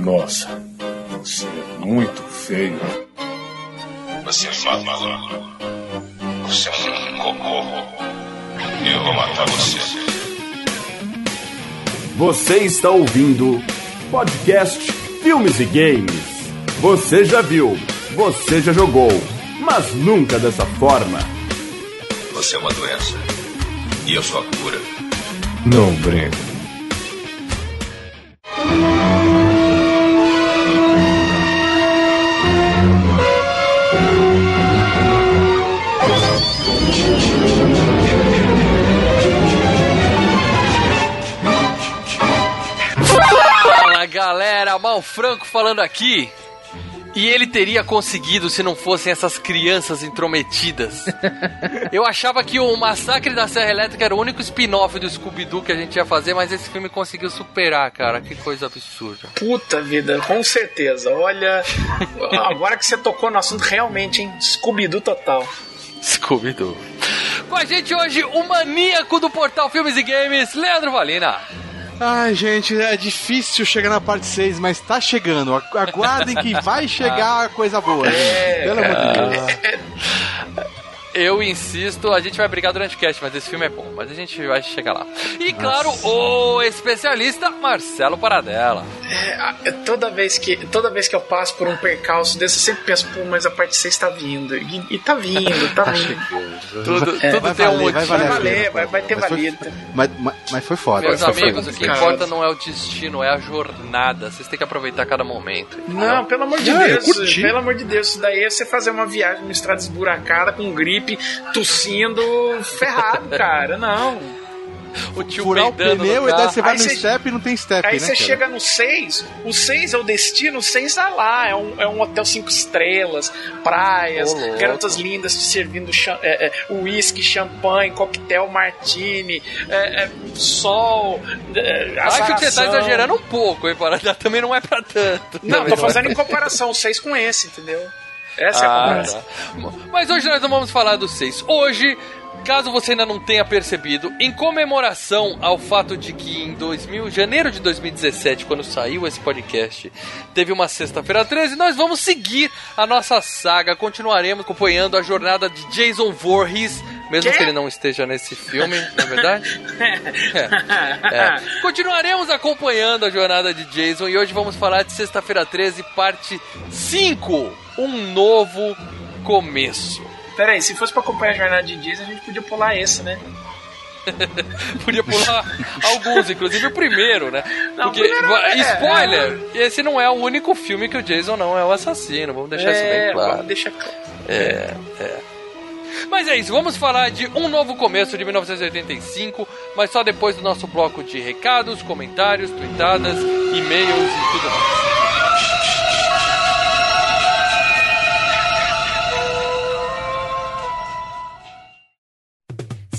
Nossa, você é muito feio. Você é maluco. Você é um cocô. Eu vou matar você. Você está ouvindo podcast Filmes e Games. Você já viu, você já jogou, mas nunca dessa forma. Você é uma doença. E eu sou a cura. Não brinca. Mal Franco falando aqui. E ele teria conseguido se não fossem essas crianças intrometidas. Eu achava que o Massacre da Serra Elétrica era o único spin-off do Scooby-Doo que a gente ia fazer, mas esse filme conseguiu superar, cara. Que coisa absurda. Puta vida, com certeza. Olha, agora que você tocou no assunto, realmente, hein? Scooby-Doo total. Scooby-Doo. Com a gente hoje, o maníaco do portal Filmes e Games, Leandro Valina. Ai, gente, é difícil chegar na parte 6, mas tá chegando. Agu- Aguardem que vai chegar coisa boa. gente. Pelo amor de Deus. Eu insisto, a gente vai brigar durante o cast, mas esse filme é bom, mas a gente vai chegar lá. E claro, o especialista Marcelo Paradela. É, é, toda, vez que, toda vez que eu passo por um percalço desse, eu sempre penso, pô, mas a parte 6 tá vindo. E, e tá vindo, tá vindo. Tudo, É, tudo vai tem um valer, vai motivo. Vai valer a valer, vai, vai ter Mas valido. Mas, mas, mas foi foda. Meus amigos, o que Cara. importa não é o destino, é a jornada. Vocês têm que aproveitar cada momento. Não, pelo amor de Não, eu Deus, pelo amor de Deus, isso daí é você fazer uma viagem numa estrada esburacada com gripe, tossindo, ferrado, cara. Não. O tio Furar o pneu e daí você vai Aí no você- step e não tem step, Aí né, você cara? chega no 6, o 6 é o destino, o 6 tá lá, é um, é um hotel cinco estrelas, praias, louco. garotas lindas te servindo é, é, uísque, champanhe, coquetel martini, é, é, sol, é, Acho que você tá exagerando um pouco, hein, Paradela? Também não é pra tanto. Não, tô não é fazendo em comparação o 6 com esse, entendeu? Essa é a Ah, comparação. tá. Mas hoje nós não vamos falar do 6. Hoje, caso você ainda não tenha percebido, em comemoração ao fato de que em 2000, janeiro de 2017, quando saiu esse podcast, teve uma sexta-feira 13, nós vamos seguir a nossa saga, continuaremos acompanhando a jornada de Jason Voorhees, mesmo Quê? que ele não esteja nesse filme, não é verdade? É. É. Continuaremos acompanhando a jornada de Jason e hoje vamos falar de Sexta-feira 13, parte 5, um novo começo. Pera aí, se fosse pra acompanhar a jornada de Dias, a gente podia pular esse, né? Podia pular alguns, inclusive o primeiro, né? Não, Porque, primeiro é- spoiler, esse não é o único filme que o Jason não é o assassino, vamos deixar isso bem claro. vamos deixar claro. É, é. Mas é isso, vamos falar de Um Novo Começo de 1985, mas só depois do nosso bloco de recados, comentários, tweetadas, e-mails e tudo mais.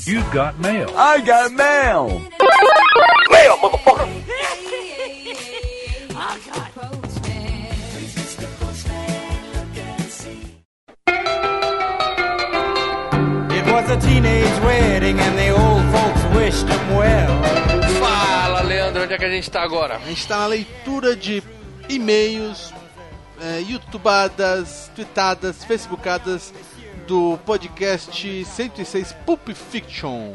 You got mail. I got mail! It was a teenage wedding and the old folks wished him well. Fala, Leandro, onde é que a gente tá agora? A gente tá na leitura de e-mails, é, youtubadas, tweetadas, facebookadas do podcast 106 Pulp Fiction.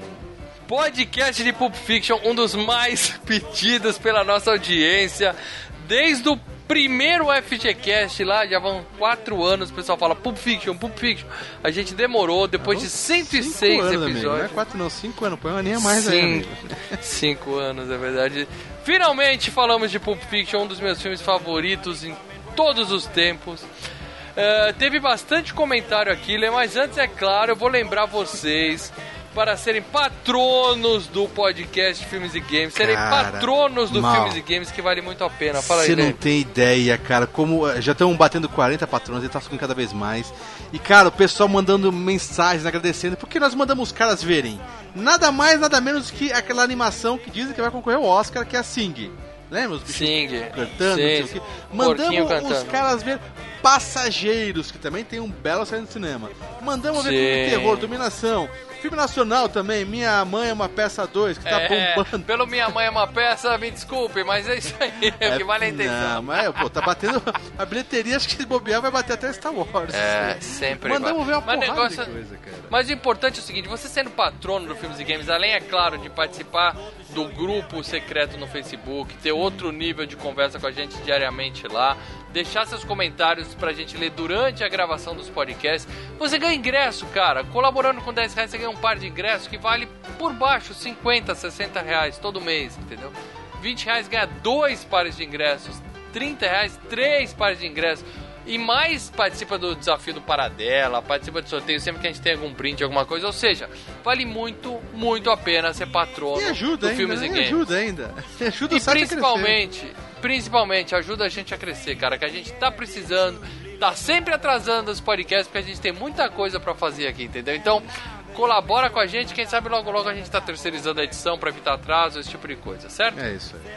Podcast de Pulp Fiction, um dos mais pedidos pela nossa audiência. Desde o primeiro FGCast lá, já vão quatro anos, o pessoal fala Pulp Fiction, Pulp Fiction. A gente demorou, depois de 106 Cinco anos, amigo. Não é episódios. quatro não, cinco anos, põe uma nem a mais aí, Cinco, amigo. cinco anos, é verdade. Finalmente falamos de Pulp Fiction, um dos meus filmes favoritos em todos os tempos. É, teve bastante comentário aqui, mas antes, é claro, eu vou lembrar vocês para serem patronos do podcast Filmes e Games, serem Cara, patronos do mal. Filmes e Games, que vale muito a pena. Fala aí, Você não Lê. tem ideia, cara, como eh, já estão batendo 40 patrões e tá subindo cada vez mais. E cara, o pessoal mandando mensagens agradecendo, porque nós mandamos os caras verem nada mais, nada menos que aquela animação que dizem que vai concorrer ao Oscar, que é a Sing. Lembra? Os bichos Sing. cantando, Sim, não sei o quê. Mandamos os caras ver Passageiros, que também tem um belo saindo do cinema. Mandamos ver Sim. filme de terror, dominação. Filme nacional também, Minha Mãe é uma Peça 2, que tá É, bombando. pelo Minha Mãe é uma peça, me desculpe, mas é isso aí, é o que vale a intenção. Não, mas, pô, tá batendo. A bilheteria, acho que se bobear, vai bater até Star Wars. É, sempre Mandamos vai. ver uma Mas porrada negócio- de coisa, cara. Mas o importante é o seguinte, você sendo patrono do Filmes e Games, além, é claro, de participar do grupo secreto no Facebook, ter outro nível de conversa com a gente diariamente lá, deixar seus comentários pra gente ler durante a gravação dos podcasts, você ganha ingresso, cara. Colaborando com 10 reais, você ganha um par de ingressos que vale por baixo 50, 60 reais todo mês, entendeu? 20 reais ganha dois pares de ingressos, 30 reais, três pares de ingressos. E mais participa do desafio do Paradela, participa de sorteio sempre que a gente tem algum brinde, alguma coisa. Ou seja, vale muito, muito a pena ser patrono E ajuda do ainda, Filmes né? e E Games. ajuda ainda. Ajuda o E site a crescer. principalmente, principalmente, ajuda a gente a crescer, cara, que a gente tá precisando, tá sempre atrasando os podcasts, porque a gente tem muita coisa pra fazer aqui, entendeu? Então, colabora com a gente, quem sabe logo logo a gente tá terceirizando a edição pra evitar atraso, esse tipo de coisa, certo? É isso aí.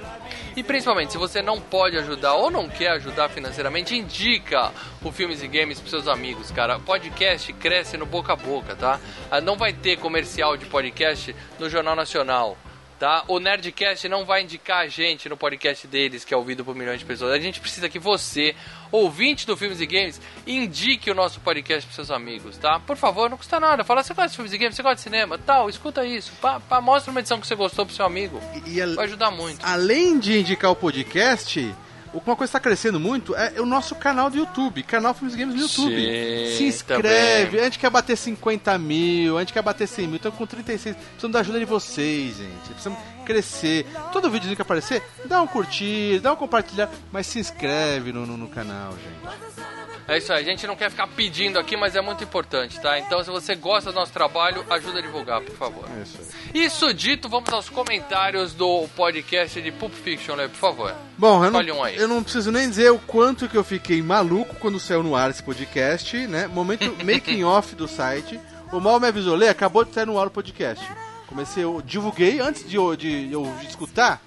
E principalmente, se você não pode ajudar ou não quer ajudar financeiramente, indica o Filmes e Games pros seus amigos, cara. O podcast cresce no boca a boca, tá? Ah, Não vai ter comercial de podcast no Jornal Nacional. Tá? O Nerdcast não vai indicar a gente no podcast deles, que é ouvido por milhões de pessoas. A gente precisa que você, ouvinte do Filmes e Games, indique o nosso podcast pros seus amigos, tá? Por favor, não custa nada. Fala, você gosta de filmes e games, você gosta de cinema, tal, escuta isso. Pá, pá, mostra uma edição que você gostou pro seu amigo. E, e a- Vai ajudar muito. além de indicar o podcast, uma coisa que está crescendo muito é o nosso canal do YouTube, canal Filmes Games no YouTube. Sim, Se inscreve, também. a gente quer bater 50 mil, a gente quer bater 100 mil, estamos com 36, precisamos da ajuda de vocês, gente. Precisamos crescer. Todo vídeo que aparecer, dá um curtir, dá um compartilhar, mas se inscreve no, no, no canal, gente. É isso aí, a gente não quer ficar pedindo aqui, mas é muito importante, tá? Então, se você gosta do nosso trabalho, ajuda a divulgar, por favor. É isso aí. Isso dito, vamos aos comentários do podcast de Pulp Fiction, né? Por favor. Bom, eu não, um eu não preciso nem dizer o quanto que eu fiquei maluco quando saiu no ar esse podcast, né? Momento making off do site. O Mal me avisou, Lê, acabou de sair no ar o podcast. Comecei, eu divulguei, antes de de eu escutar,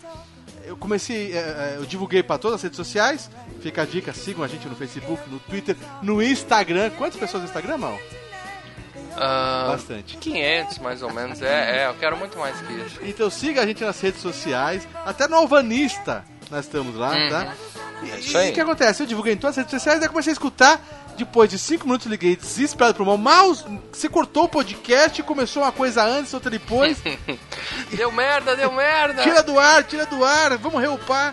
eu comecei, é, é, eu divulguei para todas as redes sociais. Fica a dica, sigam a gente no Facebook, no Twitter, no Instagram. Quantas pessoas no Instagram, Mal? Ah, Bastante. 500, mais ou menos. É, é, eu quero muito mais que isso. Então siga a gente nas redes sociais, até no Alvanista nós estamos lá, Uhum. tá? E, É isso e aí. o que acontece? Eu divulguei em todas as redes sociais, daí comecei a escutar. Depois de 5 minutos liguei desesperado pro mal. Mal, você cortou o podcast, começou uma coisa antes, outra depois. Deu merda, deu merda! tira do ar, tira do ar, vamos reupar.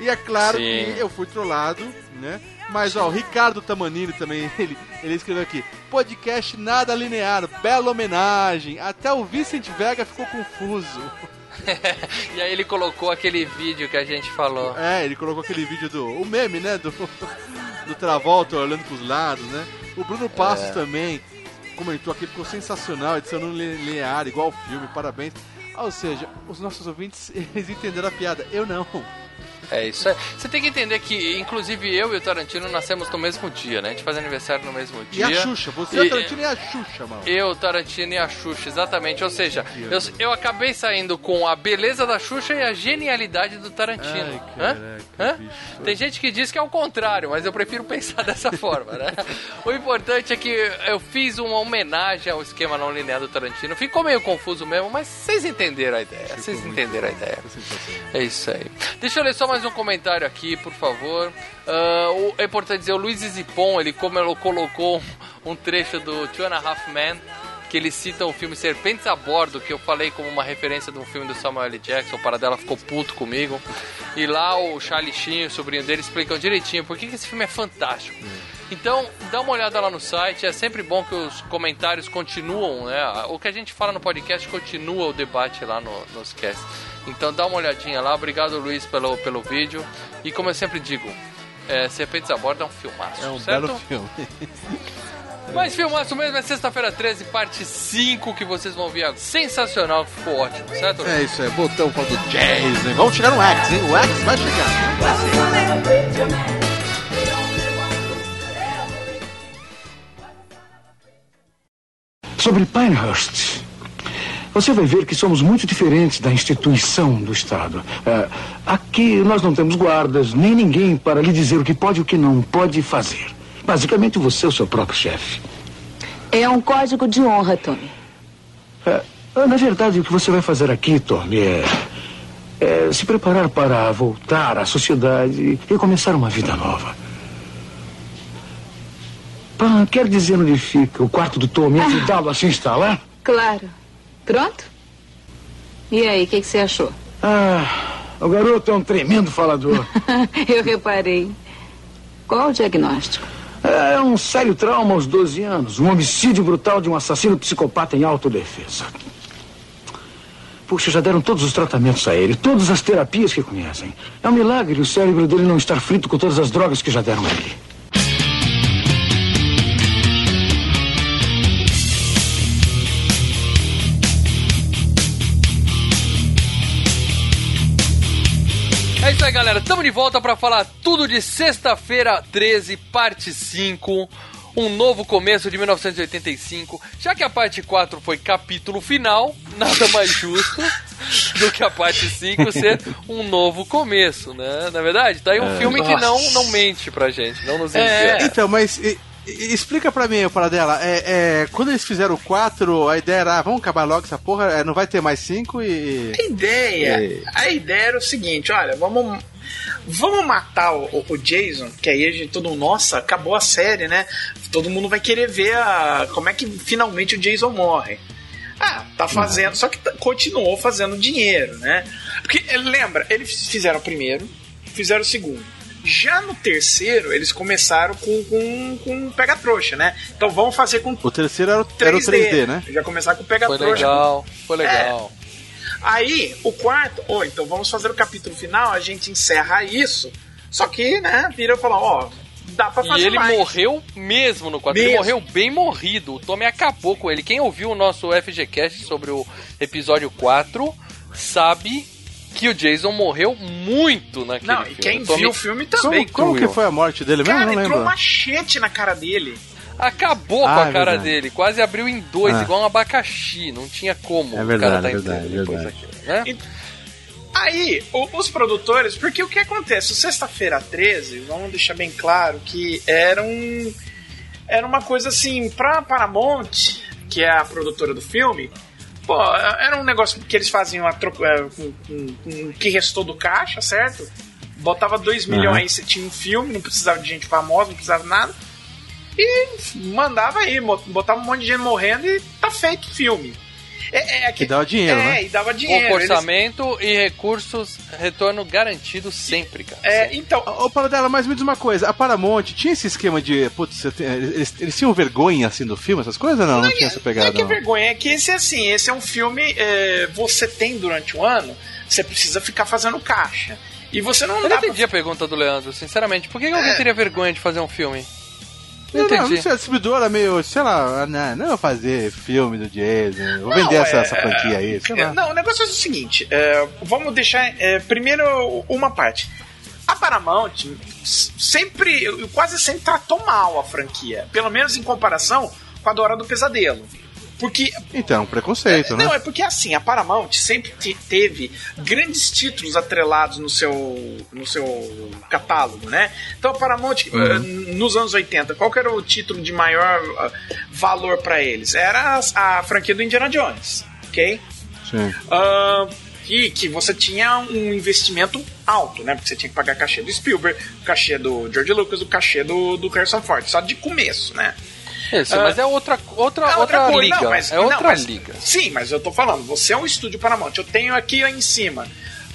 E é claro Sim. que eu fui trollado, né? Mas ó, o Ricardo Tamanini também, ele, ele escreveu aqui: podcast nada linear, bela homenagem. Até o Vicente Vega ficou confuso. e aí ele colocou aquele vídeo que a gente falou. É, ele colocou aquele vídeo do. O meme, né? Do, do Travolta olhando pros lados, né? O Bruno Passos É. também comentou aqui, ficou sensacional, edição no li- linear, igual o filme, parabéns. Ou seja, os nossos ouvintes, eles entenderam a piada. Eu não. É isso aí. Você tem que entender que, inclusive, eu e o Tarantino nascemos no mesmo dia, né? A gente faz aniversário no mesmo E dia. a Xuxa, você, E- o Tarantino e a Xuxa, mano. Eu, Tarantino e a Xuxa, exatamente. Ou seja, eu, eu acabei saindo com a beleza da Xuxa e a genialidade do Tarantino. Ai, caraca, Hã? Hã? Tem gente que diz que é o contrário, mas eu prefiro pensar dessa forma, né? O importante é que eu fiz uma homenagem ao esquema não linear do Tarantino. Ficou meio confuso mesmo, mas vocês entenderam a ideia. Vocês entenderam a ideia. É isso aí. Deixa eu ler só mais um comentário aqui, por favor. Ah, o- é importante dizer, o Luiz Zipon, ele, como ele colocou um, um trecho do Two and a Half Men, que ele cita o filme Serpentes a Bordo, que eu falei como uma referência de um filme do Samuel L. Jackson, o Paradela ficou puto comigo. E lá o Charlie Sheen, o sobrinho dele, explicam direitinho por que, que esse filme é fantástico. Então, dá uma olhada lá no site, é sempre bom que os comentários continuam, né? O que a gente fala no podcast continua o debate lá no, nos casts. Então dá uma olhadinha lá, obrigado Luiz pelo, pelo vídeo. E como eu sempre digo, é, Serpentes a Bordo é um filmaço, É um certo? belo filme. Mas filmaço mesmo é sexta-feira 13, parte 5, que vocês vão ver agora. Sensacional, ficou ótimo, certo? É isso, é botão para jazz, hein? Vamos chegar no X, hein? O X vai chegar. Sobre Pinehurst, você vai ver que somos muito diferentes da instituição do Estado. É, aqui nós não temos guardas, nem ninguém para lhe dizer o que pode e o que não pode fazer. Basicamente, você é o seu próprio chefe. É um código de honra, Tommy. É, na verdade, o que você vai fazer aqui, Tommy, é, é se preparar para voltar à sociedade e começar uma vida nova. Pá, quer dizer onde fica o quarto do Tommy e ajudá-lo a se instalar? Claro. Pronto? E aí, o que, que você achou? Ah, o garoto é um tremendo falador. Eu reparei. Qual o diagnóstico? É um sério trauma aos 12 anos. Um homicídio brutal de um assassino psicopata em autodefesa. Puxa, já deram todos os tratamentos a ele, todas as terapias que conhecem. É um milagre o cérebro dele não estar frito com todas as drogas que já deram a ele. Aí, galera. Estamos de volta para falar tudo de Sexta-feira 13, parte 5. Um novo começo de 1985. Já que a parte 4 foi capítulo final, nada mais justo do que a parte 5 ser um novo começo, né? Na verdade, tá aí um É. filme que não, Nossa. não mente pra gente, não nos É, engana. então, mas explica pra mim, para dela. É, é, quando eles fizeram o 4, a ideia era, ah, vamos acabar logo essa porra, é, não vai ter mais 5 e. A ideia, E- a ideia era o seguinte, olha, vamos vamos matar o, o Jason, que aí a gente todo mundo, nossa, acabou a série, né? Todo mundo vai querer ver a, como é que finalmente o Jason morre. Ah, tá fazendo, só que tá- continuou fazendo dinheiro, né? Porque lembra, eles fizeram o primeiro, fizeram o segundo. Já no terceiro, eles começaram com, com, com pega-trouxa, né? Então vamos fazer com O terceiro era o, era o 3D, né? Já começar com Foi pega-trouxa. legal, foi legal. Aí, o quarto, ô, então vamos fazer o capítulo final, a gente encerra isso. Só que, né, vira e fala, ó, dá pra E fazer ele mais. morreu mesmo no quadro. Ele Mesmo. morreu bem morrido. O Tommy acabou com ele. Quem ouviu o nosso FGCast sobre o episódio 4 sabe que o Jason morreu muito naquele Não, e filme. quem O Tommy viu o filme também. Como, como que foi a morte dele mesmo? Cara, não entrou um lembro. machete na cara dele. Acabou Ah, com a é cara verdade. dele. Quase abriu em dois, Ah. igual um abacaxi. Não tinha como É o verdade, cara tá é verdade, verdade. daquilo, né? Aí, o- os produtores, porque o que acontece? O Sexta-feira 13, vamos deixar bem claro que era um. Era uma coisa assim, pra Paramount, que é a produtora do filme, pô, era um negócio que eles faziam a troco, é, com, com- com o que restou do caixa, certo? Botava 2 Aham. milhões, você tinha um filme, não precisava de gente famosa, não precisava de nada. E mandava aí, botava um monte de gente morrendo e tá feito o filme. É, é, Que dava dinheiro, é, né? e dava dinheiro. Pouco Eles- orçamento e recursos, retorno garantido sempre, cara. É, então, Ô, Paradela, mas me diz uma coisa, a Paramount tinha esse esquema de, putz, eles, eles tinham vergonha, assim, do filme, essas coisas? Não, não, tinha essa Não pegada, é que é não. vergonha, é que esse assim, esse é um filme é, você tem durante o ano, você precisa ficar fazendo caixa. E você não Eu não dá pra- entendi a pergunta do Leandro, sinceramente. Por que, que alguém É. teria vergonha de fazer um filme? Não Não, não, sei, a distribuidora meio, sei lá, ah, não, não vou fazer filme do Jason, vou vender Não, essa, é- essa franquia aí, sei É, lá. Não, o negócio é o seguinte: é, vamos deixar é, primeiro uma parte. A Paramount sempre, quase sempre tratou mal a franquia, pelo menos em comparação com a do Hora do Pesadelo. Porque Então, preconceito, né? Não, é porque assim, a Paramount sempre te- teve grandes títulos atrelados no seu, no seu catálogo, né? Então a Paramount, eh, nos anos 80, qual que era o título de maior ah, valor pra eles? Era a, a franquia do Indiana Jones, ok? Sim. Ah, e que você tinha um investimento alto, né? Porque você tinha que pagar cachê do Spielberg, o cachê do George Lucas, o cachê do, do Harrison Ford, só de começo, né? Isso, Ah, mas é outra, outra, É outra, coisa. liga. Não, mas- é outra não, mas- liga. Sim, mas eu tô falando, você é um estúdio Paramount. Eu tenho aqui em cima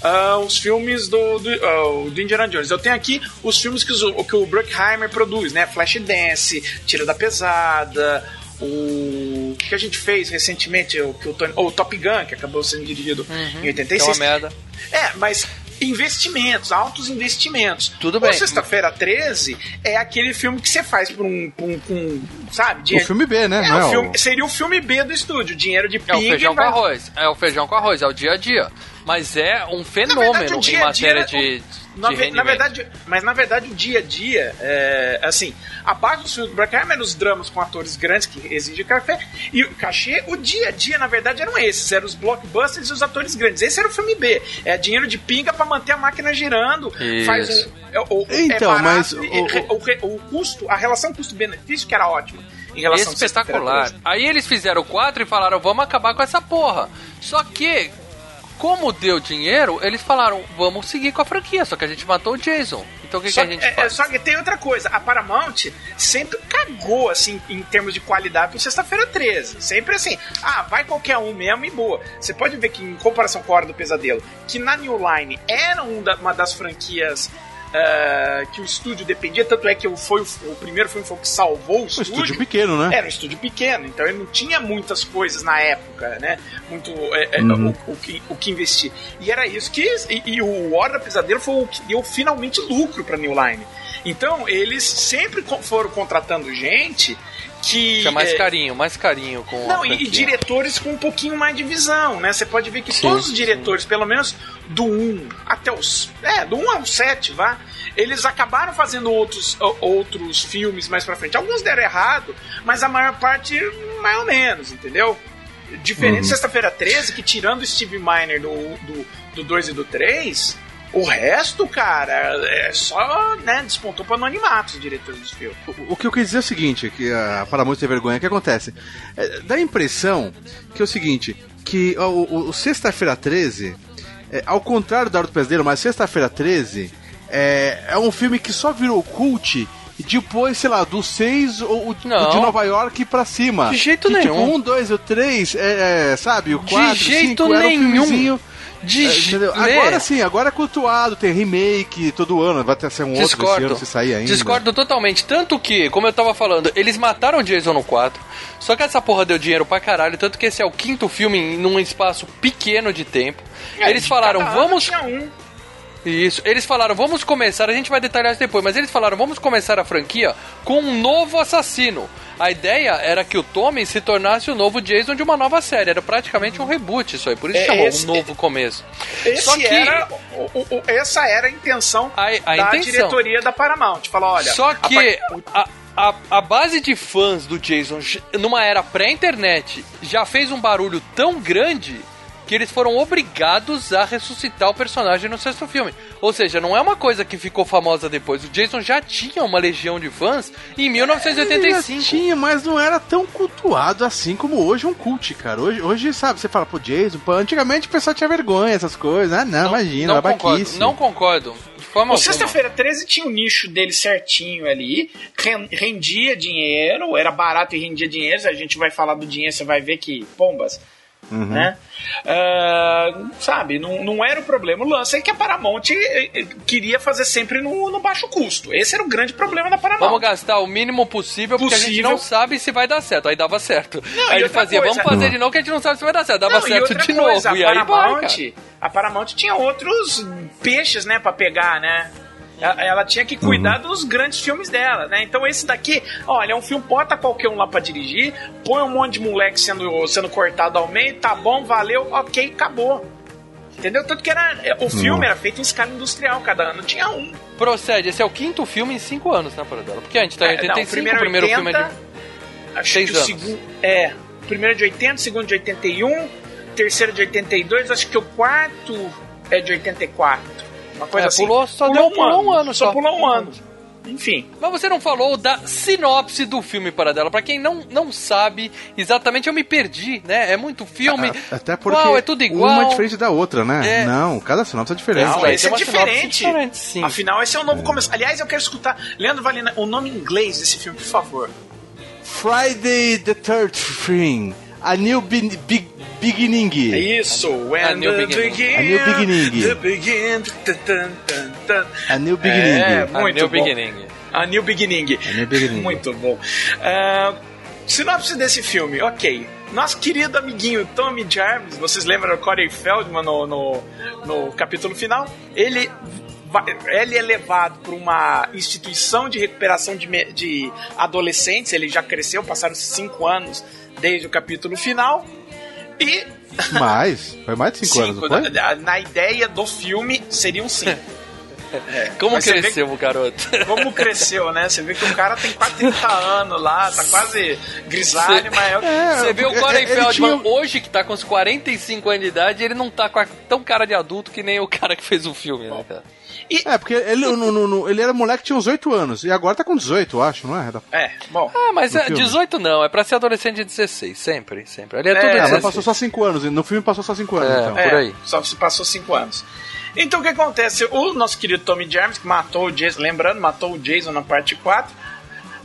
ah, os filmes do, do, ah, do Indiana Jones. Eu tenho aqui os filmes que, os- que o Bruckheimer produz, né? Flashdance, Tira da Pesada, o que a gente fez recentemente, o, que o, Tony- o Top Gun, que acabou sendo dirigido em Que é uma 86. merda. É, mas investimentos, altos investimentos. Tudo O bem. Sexta-feira 13 é aquele filme que você faz por um, por um, por um, sabe? O dinheiro- filme B, né? é, não o é filme- o... seria o filme B do estúdio, dinheiro de É o pinga feijão e com vai- arroz. É o feijão com arroz, é o dia a dia. Mas é um fenômeno verdade, o dia em a dia- matéria de, de Na, na verdade, mas na verdade o dia a dia, é, assim, abaixo dos filmes do Black Hammer, os dramas com atores grandes que exigem café e o cachê, o dia a dia, na verdade, eram esses, eram os blockbusters e os atores grandes. Esse era o filme B, é dinheiro de pinga pra manter a máquina girando, Isso. faz um, é, o- é Então, barato mas e- o- o, re- o custo, a relação custo-benefício que era ótima em relação a Espetacular. Aí eles fizeram o 4 e falaram, vamos acabar com essa porra. Só que, como deu dinheiro, eles falaram, vamos seguir com a franquia, só que a gente matou o Jason. Então o que, que a gente é, faz? só que tem outra coisa, a Paramount sempre cagou, assim, em termos de qualidade pro Sexta-feira 13. Sempre assim, ah, vai qualquer um mesmo e boa. Você pode ver que, em comparação com a Hora do Pesadelo, que na New Line era um uma das franquias ah, que o estúdio dependia, tanto é que o- foi o, o primeiro filme foi o que salvou o Um estúdio. estúdio pequeno, né? Era um estúdio pequeno, então ele não tinha muitas coisas na época, né? Muito é, é, Uhum. o, o que, o que investir. E era isso que. E, e o Hora Pesadelo foi o que deu finalmente lucro pra New Line. Então, eles sempre foram contratando gente que. Tinha mais é, carinho, mais carinho com não, e, e diretores com um pouquinho mais de visão, né? Você pode ver que Sim, todos os diretores, pelo menos do 1 até os. É, do 1 ao 7, vá. Eles acabaram fazendo outros, outros filmes mais pra frente. Alguns deram errado, mas a maior parte, mais ou menos, entendeu? Diferente Uhum. de Sexta-feira 13, que tirando o Steve Miner do, do, do 2 e do 3, o resto, cara, é só, né, despontou pro anonimato os diretores dos filmes. O que eu quis dizer é o seguinte, que a Paramount tem vergonha, o que acontece? É, dá a impressão que é o seguinte, que o, o- o Sexta-feira 13, é, ao contrário do Pesadelo, mas Sexta-feira 13 é, é um filme que só virou cult depois, sei lá, do 6 ou o o de Nova York pra cima. De jeito que, nenhum. Tipo, um, dois, o três, é, é, sabe, o 4, De jeito 5, era um nenhum. De É, entendeu? lê. Agora sim, agora é cultuado, tem remake todo ano, vai ter ser um outro Discordo. ano se sair ainda. Discordo totalmente. Tanto que, como eu tava falando, eles mataram o Jason no 4. Só que essa porra deu dinheiro pra caralho. Tanto que esse é o quinto filme em- num espaço pequeno de tempo. eles de falaram, vamos. um. Isso. Eles falaram, vamos começar. A gente vai detalhar isso depois. Mas eles falaram, vamos começar a franquia com um novo assassino. A ideia era que o Tommy se tornasse o novo Jason de uma nova série. Era praticamente um reboot isso aí. Por isso É, chamou esse- um novo começo. Só que- era, o- o- essa era a intenção A- a da intenção. diretoria da Paramount. Falar, olha, Só que a, a, a base de fãs do Jason, numa era pré-internet, já fez um barulho tão grande que eles foram obrigados a ressuscitar o personagem no sexto filme. Ou seja, não é uma coisa que ficou famosa depois. O Jason já tinha uma legião de fãs em Ele já 1985. tinha, mas não era tão cultuado assim como hoje um cult, cara. Hoje, hoje sabe, você fala, pô, Jason, pô, antigamente o pessoal tinha vergonha, essas coisas. Ah, não, imagina, não concordo, não concordo. De forma. Sexta-feira 13 tinha o nicho dele certinho ali, ren- rendia dinheiro, era barato e rendia dinheiro. A gente vai falar do dinheiro, você vai ver que pombas. Uhum. Né? Ah, sabe, não, não era o problema. O lance é que a Paramount eh, eh, queria fazer sempre no, no baixo custo. Esse era o grande problema da Paramount. Vamos gastar o mínimo possível, porque a gente Possível. não sabe se vai dar certo. Aí dava certo. Não, Aí ele fazia, coisa- vamos fazer de novo que a gente não sabe se vai dar certo. Dava Não, certo de coisa, novo. E a aí vai, Paramount, a Paramount tinha outros peixes, né, para pegar, né? Ela, ela tinha que cuidar Uhum. dos grandes filmes dela, né? Então esse daqui, olha, é um filme, bota qualquer um lá pra dirigir, põe um monte de moleque sendo, sendo cortado ao meio, tá bom, valeu, ok, acabou. Entendeu? Tanto que era, o filme era feito em escala industrial, cada ano tinha um. Procede, esse é o quinto filme em cinco anos, né, Paradela? Porque a gente tá em É, não, 85, o primeiro o primeiro 80, filme é de... Acho Seis que anos. o segundo. É. O primeiro é de 80, o segundo de 81, o terceiro de 82, acho que o quarto é de 84. Uma coisa É, assim. pulou- só deu- pulou um ano Só só. pulou um ano. Enfim. Mas você não falou da sinopse do filme, Paradela. Pra quem não, não sabe exatamente, eu me perdi, né? É muito filme. A- Até porque Igual, é tudo igual. uma é diferente da outra, né? É. Não, cada sinopse é diferente. Não, esse é sinopse diferente. diferente, sim. Afinal, esse é o novo começo. Aliás, eu quero escutar. Leandro Valina, o nome em inglês desse filme, por favor. Friday the 13th, A New Be- Be- Beginning. Isso, when A New Beginning. begin, A New Beginning. the begin, tan, tan, tan, tan. A New Beginning. É, A muito New bom. Beginning. A New Beginning. A New Beginning. Muito bom. Ah, sinopse desse filme, ok. Nosso querido amiguinho Tommy Jarvis, vocês lembram do Corey Feldman no, no, no capítulo final? Ele, ele é levado para uma instituição de recuperação de, de adolescentes. Ele já cresceu, passaram cinco anos desde o capítulo final. E Mais. Foi mais de 5 anos, não foi? na, na ideia do filme, seriam cinco. É, Como vê cresceu o garoto? Como cresceu, né? Você vê que o cara tem quase 30 anos lá, tá quase grisalho, mas é o que. Você vê o Corey Feldman tinha- hoje, que tá com uns 45 anos de idade, ele não tá com a- tão cara de adulto que nem o cara que fez o filme, né, cara? É, porque ele, no, no- no- ele era moleque que tinha uns 8 anos. E agora tá com 18, eu acho, não é? É, bom. Ah, mas é, filme. 18 não, é pra ser adolescente de 16, sempre, sempre. Ali é, É, tudo Ah, mas 16. passou só 5 anos. No filme passou só 5 anos, É. então. por aí. Só se passou 5 anos. Então o que acontece? O nosso querido Tommy Jarvis, que matou o Jason, lembrando, matou o Jason na parte 4,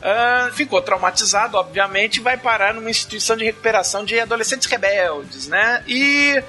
ah, ficou traumatizado, obviamente, e vai parar numa instituição de recuperação de adolescentes rebeldes, né? E.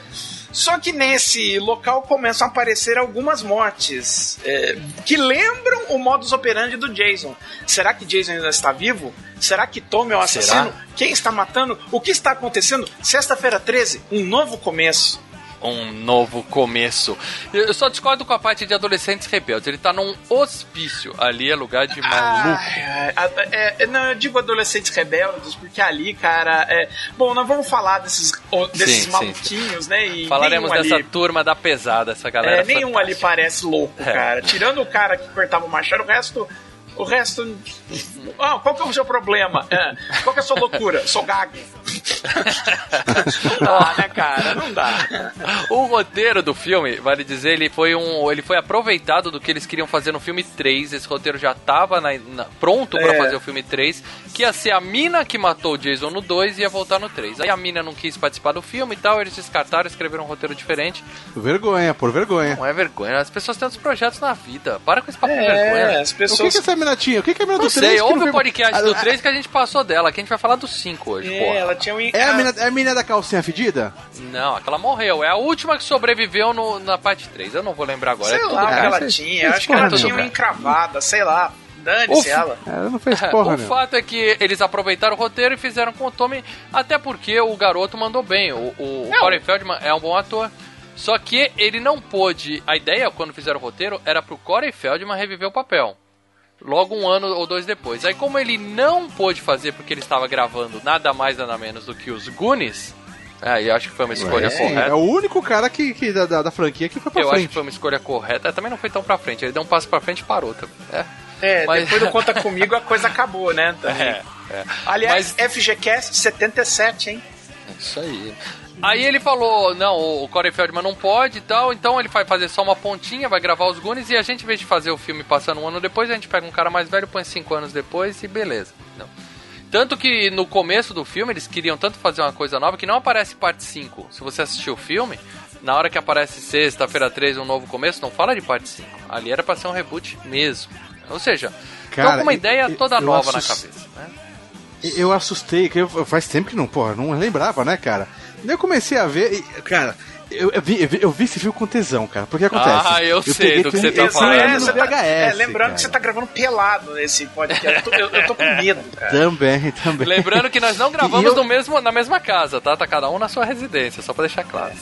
Só que nesse local começam a aparecer algumas mortes é, que lembram o modus operandi do Jason. Será que Jason ainda está vivo? Será que Tommy é o Será? assassino? Quem está matando? O que está acontecendo? Sexta-feira 13, um novo começo. Um novo começo. Eu só discordo com a parte de adolescentes rebeldes. Ele tá num hospício. Ali é lugar de maluco. Ai, ai, a- é, é, não, eu digo adolescentes rebeldes, porque ali, cara. É... Bom, nós vamos falar desses, desses Sim, sim. maluquinhos, né? E Falaremos dessa ali, turma da pesada, essa galera. é, nenhum ali fantástica. parece louco, É. cara. Tirando o cara que cortava o machado, o resto. O resto. Ah, qual que é o seu problema? É, qual que é a sua loucura? Sou gago. não dá, né, cara? Não dá. O roteiro do filme, vale dizer, ele foi um, ele foi aproveitado do que eles queriam fazer no filme 3. Esse roteiro já tava na- na- pronto pra É. fazer o filme 3, que ia ser a mina que matou o Jason no 2 e ia voltar no 3. Aí a mina não quis participar do filme e tal, eles descartaram, escreveram um roteiro diferente. Vergonha, por vergonha. Não é vergonha, as pessoas têm outros projetos na vida. Para com esse papo de É, vergonha. as O que, pessoas. que essa mina tinha? O que, que é a mina Não do 3? sei, que ouve o podcast do Ah, 3 que a gente passou dela, que a gente vai falar do 5 hoje, É, porra. ela tinha um. É a mina, é a mina da calcinha fedida? Não, aquela morreu. É a última que sobreviveu no- na parte 3. Eu não vou lembrar agora. Sei é tudo lá o que cara. ela tinha. Acho que ela tinha uma encravada, sei lá. Dane-se ela. Ela não fez porra, o meu. fato é que eles aproveitaram o roteiro e fizeram com o Tommy, até porque o garoto mandou bem. O, o Não. Corey Feldman é um bom ator. Só que ele não pôde. A ideia, quando fizeram o roteiro, era pro Corey Feldman reviver o papel. Logo um ano ou dois depois. Aí, como ele não pôde fazer porque ele estava gravando nada mais, nada menos do que os Goonies, aí eu acho que foi uma escolha É, correta. é o único cara que, que da, da, da franquia que foi pra Eu acho frente. que foi uma escolha correta. Também não foi tão pra frente. Ele deu um passo pra frente e parou também. É, É, Mas- depois do Conta Comigo a coisa acabou, né? também. é, é. Aliás, FGCast 77, hein? Isso aí. Aí ele falou, não, o Corey Feldman não pode e tal, então ele vai fazer só uma pontinha, vai gravar os Goonies e a gente, em vez de fazer o filme passando um ano depois, a gente pega um cara mais velho, põe cinco anos depois e beleza. Não. Tanto que no começo do filme eles queriam tanto fazer uma coisa nova que não aparece parte 5. Se você assistiu o filme, na hora que aparece sexta-feira 3 um novo começo, não fala de parte 5. Ali era pra ser um reboot mesmo. Ou seja, Cara, então com uma ideia eu- toda eu nova na assus- cabeça. Né? Eu assustei, que faz tempo que não, porra, não lembrava, né, cara? Eu comecei a ver, e, cara, eu, eu vi, eu, vi, eu vi esse filme com tesão, cara. Porque acontece. Ah, eu sei peguei do que você tá eu falando. É, VHS. é, lembrando cara. que você tá gravando pelado nesse podcast. Eu tô, eu- eu tô com medo, cara. Também, também. Lembrando que nós não gravamos eu- no mesmo, na mesma casa, tá? Tá cada um na sua residência, só pra deixar claro.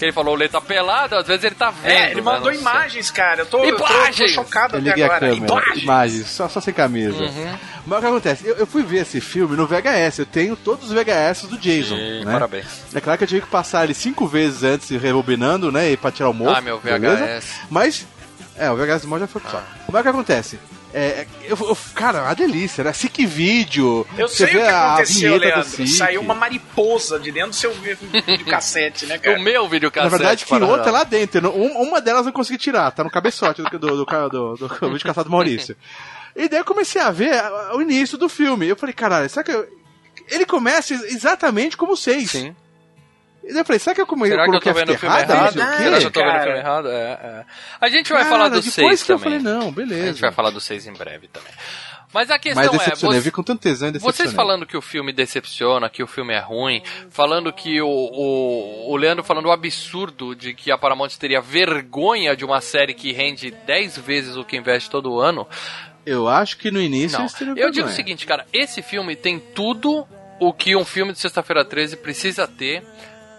Que ele falou, o Lê tá pelado, às vezes ele tá vendo. É, ele né? mandou sei. imagens, cara. Eu tô, eu tô, tô chocado Eu até liguei a agora. câmera, Imagens. imagens, só, só sem camisa. Uhum. Mas o que acontece? Eu, eu fui ver esse filme no VHS, eu tenho todos os VHS do Jason. Né? Parabéns. É claro que eu tive que passar ele cinco vezes antes, rebobinando, né? E pra tirar o mofo. Ah, meu beleza? VHS. Mas. É, o VHS do mod já foi pro saco. Mas o que acontece? É, eu, eu- cara, uma delícia, né? Sick vídeo. Eu você sei o vê que a aconteceu, vinheta do Leandro. Saiu uma mariposa de dentro do seu videocassete, né, cara? O meu Na videocassete. verdade, que outra lá dentro. um- Uma delas eu consegui tirar, tá no cabeçote do, do, do, do, do, do vídeo caçado do Maurício. E daí eu comecei a ver a- o início do filme. Eu falei, caralho, será que eu... Ele começa exatamente como 6. Sim. E daí eu falei, será que eu comecei Será que eu tô a vendo o filme errado? Será que eu tô vendo o filme errado? É, é. A gente vai Cara, falar do depois 6 que eu também. falei, não, A beleza. gente vai falar do 6 em breve também. Mas a questão Mas é, você- vi com tanto tesão e. Vocês falando que o filme decepciona, que o filme é ruim, falando que o, o, o Leandro falando o absurdo de que a Paramount teria vergonha de uma série que rende 10 vezes o que investe todo ano. Eu acho que no início Não, eles teriam eu digo o seguinte, cara, esse filme tem tudo o que um filme de sexta-feira 13 precisa ter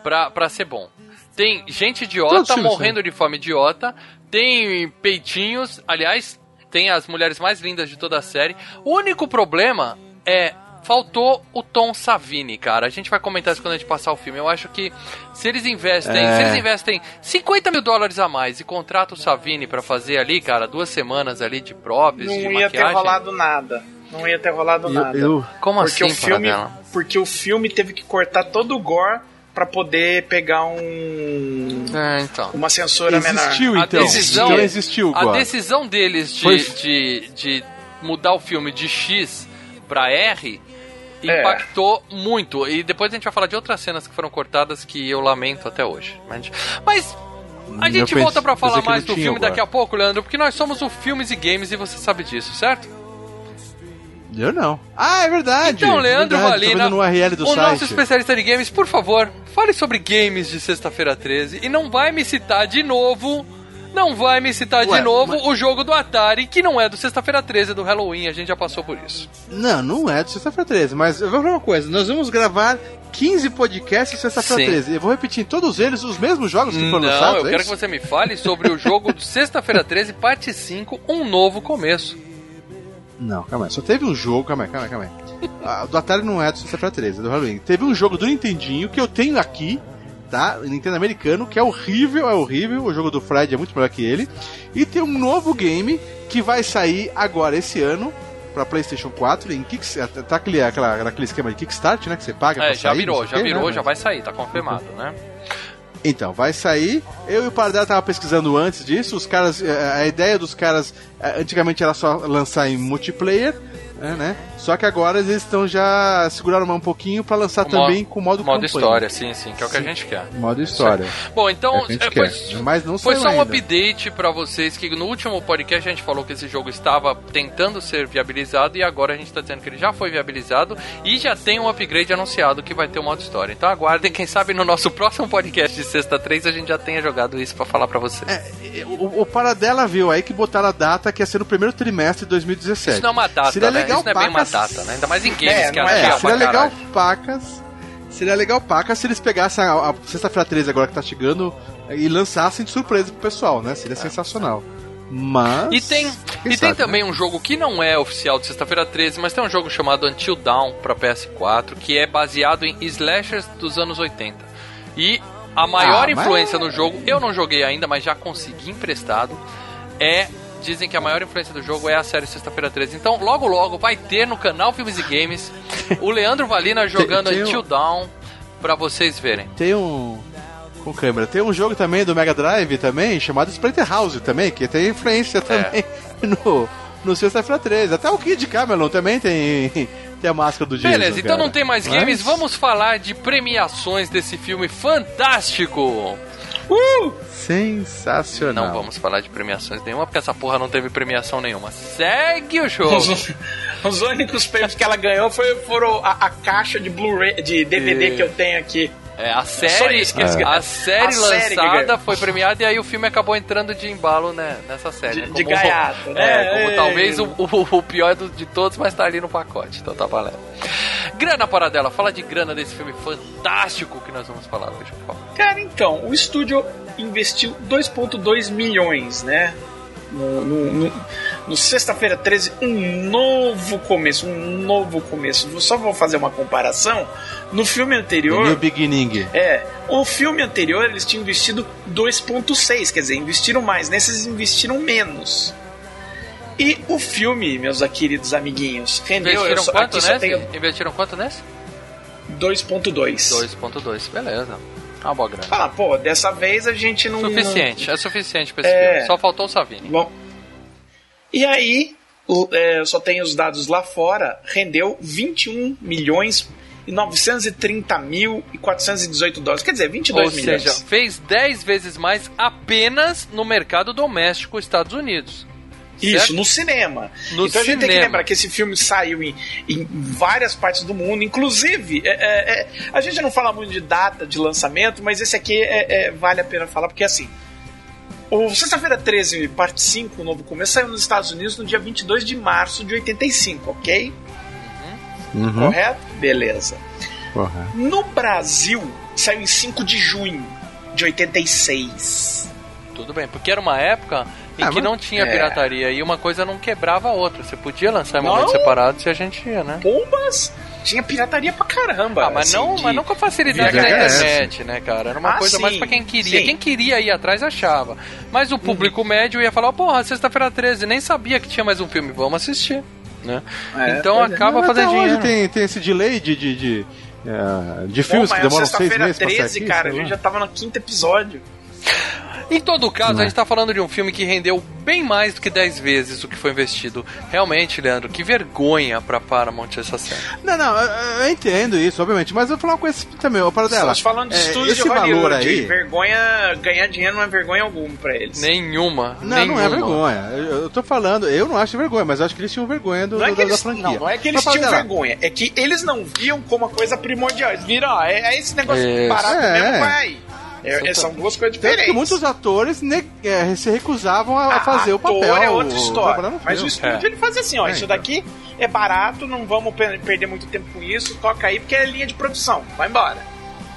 pra, pra ser bom. Tem gente idiota morrendo de fome idiota, tem peitinhos, aliás, tem as mulheres mais lindas de toda a série. O único problema é faltou o Tom Savini, cara. A gente vai comentar isso quando a gente passar o filme. Eu acho que se eles investem, É. se eles investem 50 mil dólares a mais e contratam o Savini pra fazer ali, cara, duas semanas ali de props, Não de ia ter maquiagem. rolado nada. Não ia ter rolado Eu- nada. eu- Como porque assim, o filme? Porque o filme teve que cortar todo o gore pra poder pegar um É, então. uma censura Existiu, menor. então. A decisão, Então existiu, a Guar. decisão deles de, Foi- de, de mudar o filme de X pra R É. impactou muito. E depois a gente vai falar de outras cenas que foram cortadas que eu lamento até hoje. Mas, mas a Eu gente pensei- volta pra falar mais do filme Guar. daqui a pouco, Leandro, porque nós somos o Filmes e Games e você sabe disso, certo? Eu não. Ah, é verdade. Então, Leandro verdade, Valina, no URL do o site. nosso especialista de games, por favor, fale sobre games de sexta-feira 13 e não vai me citar de novo. Não vai me citar Ué, de novo mas- o jogo do Atari, que não é do Sexta-feira 13, é do Halloween, a gente já passou por isso. Não, não é do sexta-feira 13, mas eu vou falar uma coisa, nós vamos gravar 15 podcasts sexta-feira Sim. 13. Eu vou repetir em todos eles os mesmos jogos que foram Não, lançados. eu é quero isso? que você me fale sobre o jogo do Sexta-feira 13, parte 5, Um Novo Começo. Não, calma aí. Só teve um jogo, calma aí, calma aí, calma aí. Ah, do Atari não é do sexta-feira 13, é do Halloween. Teve um jogo do Nintendinho que eu tenho aqui, tá? Nintendo americano, que é horrível, é horrível. O jogo do Fred é muito melhor que ele. E tem um novo game que vai sair agora esse ano pra PlayStation 4 em Kickstarter. Tá aquele, aquela, aquele esquema de Kickstart, né? Que você paga É, pra já sair, virou, já virou, né? já vai sair, tá confirmado, né? Então, vai sair. Eu e o Paradela tava pesquisando antes disso. Os caras. eh, A ideia dos caras eh, antigamente era só lançar em multiplayer. Né, né? Só que agora eles estão já mais um pouquinho pra lançar O também com modo Modo campanha. história, sim, sim, que é o que a gente quer. Modo história. Bom, então, É é, quer, foi, mas não foi só um ainda. update pra vocês que no último podcast a gente falou que esse jogo estava tentando ser viabilizado e agora a gente tá dizendo que ele já foi viabilizado e já tem um upgrade anunciado que vai ter o modo história. Então aguardem, quem sabe no nosso próximo podcast de sexta 3 a gente já tenha jogado isso pra falar pra vocês. É, O, o Paradela viu aí que botaram a data que ia ser no primeiro trimestre de 2017. Isso não é uma data, Seria né? Legal Isso não é bem uma pacas- data, né? Ainda mais em games, É, que é é, seria legal pacas. Seria legal pacas se eles pegassem a, a sexta-feira 13 agora que tá chegando e lançassem de surpresa pro pessoal, né? Seria sensacional. Mas. E tem, e tem sabe, também né? um jogo que não é oficial de sexta-feira 13, mas tem um jogo chamado Until Dawn pra PS4, que é baseado em slashers dos anos 80. E a maior Ah, mas- influência no jogo, eu não joguei ainda, mas já consegui emprestado, é. Dizem que a maior influência do jogo é a série Sexta-feira 13. Então, logo logo vai ter no canal Filmes e Games o Leandro Valina jogando tem um- Until Dawn pra vocês verem. Tem um. Com câmera. Tem um jogo também do Mega Drive também, chamado Splinter House também, que tem influência É. também no, no Sexta-feira 13. Até o Kid Camelon também tem, tem a máscara do Jason. Beleza, então cara. não tem mais Mas- games, vamos falar de premiações desse filme fantástico. Sensacional. Não vamos falar de premiações nenhuma, porque essa porra não teve premiação nenhuma. Segue o show. Os, os únicos prêmios que ela ganhou foi, foram a, a caixa de Blu-ray, de DVD E- que eu tenho aqui. É, a série, eles a série A série que lançada ganhou. foi premiada e aí o filme acabou entrando de embalo né, nessa série. De- né? de gaiato, é, né? como Ei. talvez o, o, o pior do- de todos, mas tá ali no pacote, então tá valendo. Grana Paradela, fala de grana desse filme fantástico que nós vamos falar hoje, por favor. Cara, então, o estúdio investiu 2,2 milhões, né? No, no, no- no Sexta-feira 13, um novo começo, um novo começo. Só vou fazer uma comparação. No filme anterior. New Beginning. É, o filme anterior eles tinham investido 2,6, quer dizer, investiram mais. Nesses investiram menos. E o filme, meus queridos amiguinhos, rendeu. eu Investiram só- quanto nesse? tenho Investiram quanto nesse? 2,2. 2.2, beleza. Uma boa grana. Fala, pô, dessa vez a gente não. Suficiente, é suficiente pra esse É. filme. Só faltou o Savini. Bom. E aí, o- é, eu só tenho os dados lá fora, rendeu 21 milhões e 930 mil e 418 dólares. Quer dizer, 22 Ou milhões. seja, fez 10 vezes mais apenas no mercado doméstico Estados Unidos. Isso, certo? no cinema. No então a gente tem que cinema. lembrar que esse filme saiu em, em várias partes do mundo, inclusive, é, é, é, a gente não fala muito de data de lançamento, mas esse aqui é, é, vale a pena falar, porque assim, o Sexta-feira 13, parte 5, o novo começo, saiu nos Estados Unidos no dia 22 de março de 85, ok? Uhum. Correto? Beleza. No Brasil, saiu em 5 de junho de 86. Tudo bem, porque era uma época em Ah, que mas- não tinha é. pirataria e uma coisa não quebrava a outra. Você podia lançar em Não. momentos separados e a gente ia, né? Pombas! tinha pirataria pra caramba. Ah, mas, assim, não, de- mas não com a facilidade da VHS. internet, né, cara? Era uma Ah, coisa sim, mais pra quem queria. sim. Quem queria ir atrás achava. Mas o público médio ia falar, porra, sexta-feira 13, nem sabia que tinha mais um filme, vamos assistir. Né? É, então é. acaba Mas fazendo até hoje dinheiro. tem, tem esse delay de, de, de, é, de Pô, filmes mas que demoram seis sexta-feira meses pra sair 13, aqui, cara, a gente já tava no quinto episódio. Em todo caso, Não a é. gente tá falando de um filme que rendeu bem mais do que 10 vezes o que foi investido. Realmente, Leandro, que vergonha pra Paramount essa série. Não, não, eu, eu entendo isso, obviamente, mas eu vou falar uma coisa também, para dela. Estamos falando de é, estúdios esse de valor aí. Vergonha, ganhar dinheiro não é vergonha alguma pra eles. Nenhuma. Não, nenhuma. não é vergonha. Eu, eu tô falando, eu não acho vergonha, mas eu acho que eles tinham vergonha do, Não é, do- que da, eles, franquia. não, não é que eles tinham dela. vergonha, é que eles não viam como uma coisa primordial. Eles viram, ó, é, é esse negócio Isso. barato É. mesmo, vai. É, é, são duas coisas Tanto diferentes. que muitos atores ne- é, se recusavam a, a fazer o ator papel. é outra o- história. no Mas o estúdio É. ele faz assim, ó, É, isso então. daqui é barato, não vamos per- perder muito tempo com isso, toca aí porque é linha de produção, vai embora.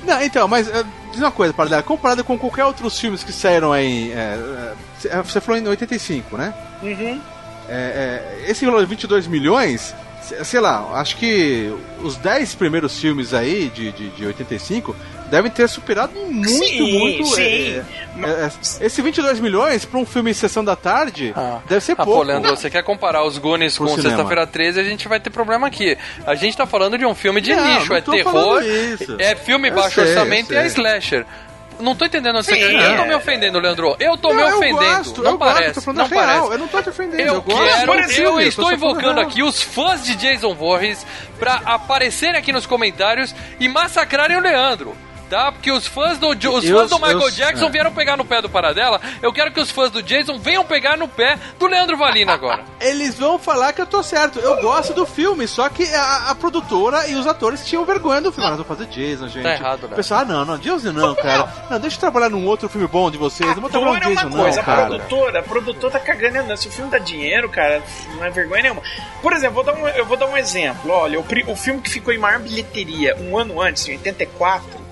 Não, então, mas é, diz uma coisa, para comparado com qualquer outros filmes que saíram aí. é, é, você falou em 85, né? Uhum. É, é, esse valor de 22 milhões, se- sei lá, acho que os 10 primeiros filmes aí de, de, de 85 devem ter superado muito, Sim, muito. sim. é, é, é, esse 22 milhões para um filme em sessão da tarde Ah. deve ser Ah, pouco. pô, Leandro, você quer comparar os Goonies Pro com cinema. Sexta-feira 13, a gente vai ter problema aqui. A gente tá falando de um filme de Não, nicho, não é terror, isso. é filme Eu baixo sei, eu orçamento e é slasher. Não tô entendendo Sim, quer. Eu tô é. me ofendendo, Leandro. Eu tô Não, me eu ofendendo. gosto, não eu parece. gosto, tô falando não real, parece. eu não tô te ofendendo. Eu, eu gosto quero, filme, eu tô estou invocando aqui os fãs de Jason Voorhees pra aparecerem aqui nos comentários e massacrarem o Leandro. Tá? Porque os fãs do, os Eu- fãs do Michael eu- Jackson é. vieram pegar no pé do Paradela. Eu quero que os fãs do Jason venham pegar no pé do Leandro Valina agora. Eles vão falar que eu tô certo. Eu gosto do filme, só que a, a produtora e os atores tinham vergonha do filme. Ah, vamos fazer Jason, gente. Tá errado, né? O pessoal, ah, não, não, Jason não, cara. Não, deixa eu trabalhar num outro filme bom de vocês. Não vou trabalhar é no uma Jason, coisa, não, a cara. produtora, a produtora tá cagando andando. Se o filme dá dinheiro, cara, não é vergonha nenhuma. Por exemplo, vou dar um, eu vou dar um exemplo. Olha, o, o filme que ficou em maior bilheteria um ano antes, em 84,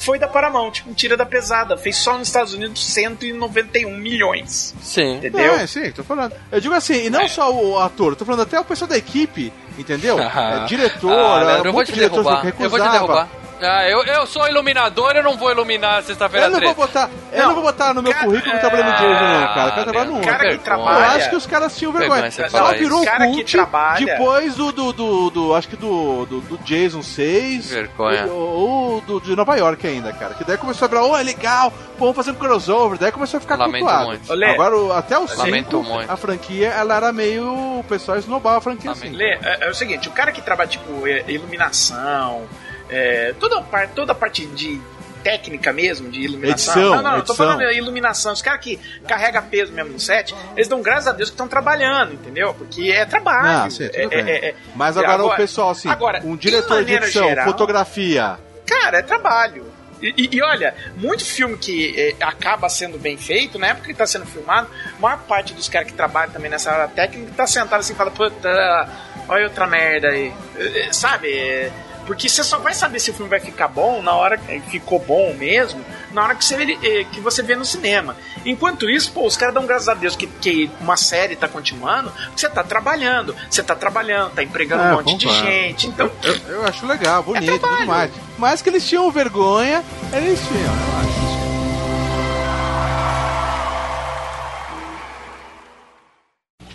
foi da Paramount, um Tira da Pesada. Fez só nos Estados Unidos 191 milhões. Sim. Entendeu? É, sim, tô falando. Eu digo assim, e não só o ator, tô falando até o pessoal da equipe, entendeu? É, diretor, Ah, é, um vou monte te diretor derrubar. que Eu vou te recusava. derrubar. Ah, eu, eu sou iluminador, eu não vou iluminar sexta-feira Eu não 13. vou botar, eu Não, não vou botar no meu cara, currículo que trabalhando no Jason, não, cara. Eu quero trabalhar no meu, outro. cara que trabalha- Eu acho que os caras tinham vergonha. Vergonha falar virou. Cara que cult trabalha- depois do, do, do, do- acho que do, do, do Jason 6. Vergonha. Ou ou do de Nova York ainda, cara. Que daí começou a virar, oh, é legal, pô, vamos fazer um crossover. Daí começou a ficar Lamento cultuado. muito. Olê, Agora, o- até o Lamento 5, muito. a franquia, ela era meio... O pessoal esnobava a franquia assim. Lamento. Lê, é, é o seguinte, o cara que trabalha, tipo, é, iluminação, é, toda, a parte, toda a parte de técnica mesmo, de iluminação. Edição, não, não, eu tô edição. falando de iluminação. Os caras que carregam peso mesmo no set, eles dão graças a Deus que estão trabalhando, entendeu? Porque é trabalho. Ah, sim, é, bem. é, é, Mas agora, o pessoal, assim, agora, um diretor de edição, geral- fotografia... Cara, é trabalho. E, e- e olha, muito filme que eh, acaba sendo bem feito, na época que tá sendo filmado, a maior parte dos caras que trabalham também nessa área técnica tá sentado assim e fala, puta, olha outra merda aí. Eh, Sabe? Porque você só vai saber se o filme vai ficar bom na hora que ficou bom mesmo, na hora que você, vê- eh, que você vê no cinema. Enquanto isso, pô, os caras dão graças a Deus que, que uma série tá continuando, porque você tá trabalhando, você tá trabalhando, tá empregando É, um monte de gente. Então, Eu acho legal, bonito e tudo trabalho. mais. Mas que eles tinham vergonha, eles tinham, eu acho.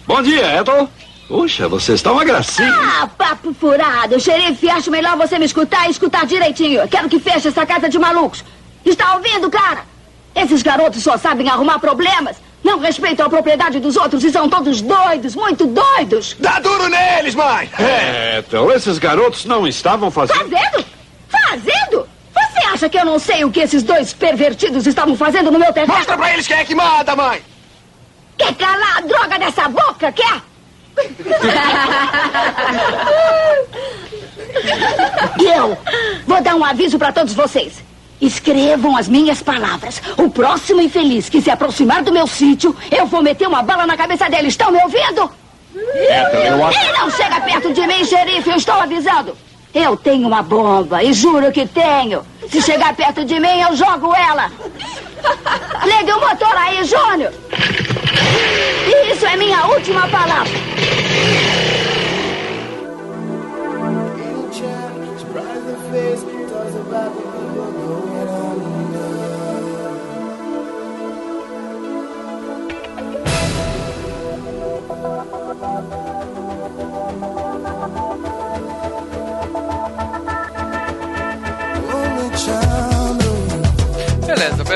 Bom dia, Ethel. Puxa, você está uma gracinha. Ah, papo furado. Xerife, acho melhor você me escutar e escutar direitinho. Eu quero que feche essa casa de malucos. Está ouvindo, cara? Esses garotos só sabem arrumar problemas. Não respeitam a propriedade dos outros e são todos doidos, muito doidos. Dá duro neles, mãe! Ethel, esses garotos não estavam fazendo... Fazendo? Fazendo? Você acha que eu não sei o que esses dois pervertidos estavam fazendo no meu terreno? Mostra pra eles quem é que manda, mãe! Quer calar a droga dessa boca, quer? E eu vou dar um aviso para todos vocês. Escrevam as minhas palavras. O próximo infeliz que se aproximar do meu sítio, eu vou meter uma bala na cabeça dele. Estão me ouvindo? eu acho- Ele não chega perto de mim, xerife, eu estou avisando. Eu tenho uma bomba e juro que tenho. Se chegar perto de mim, eu jogo ela. Ligue o motor aí, Júnior. E isso é minha última palavra.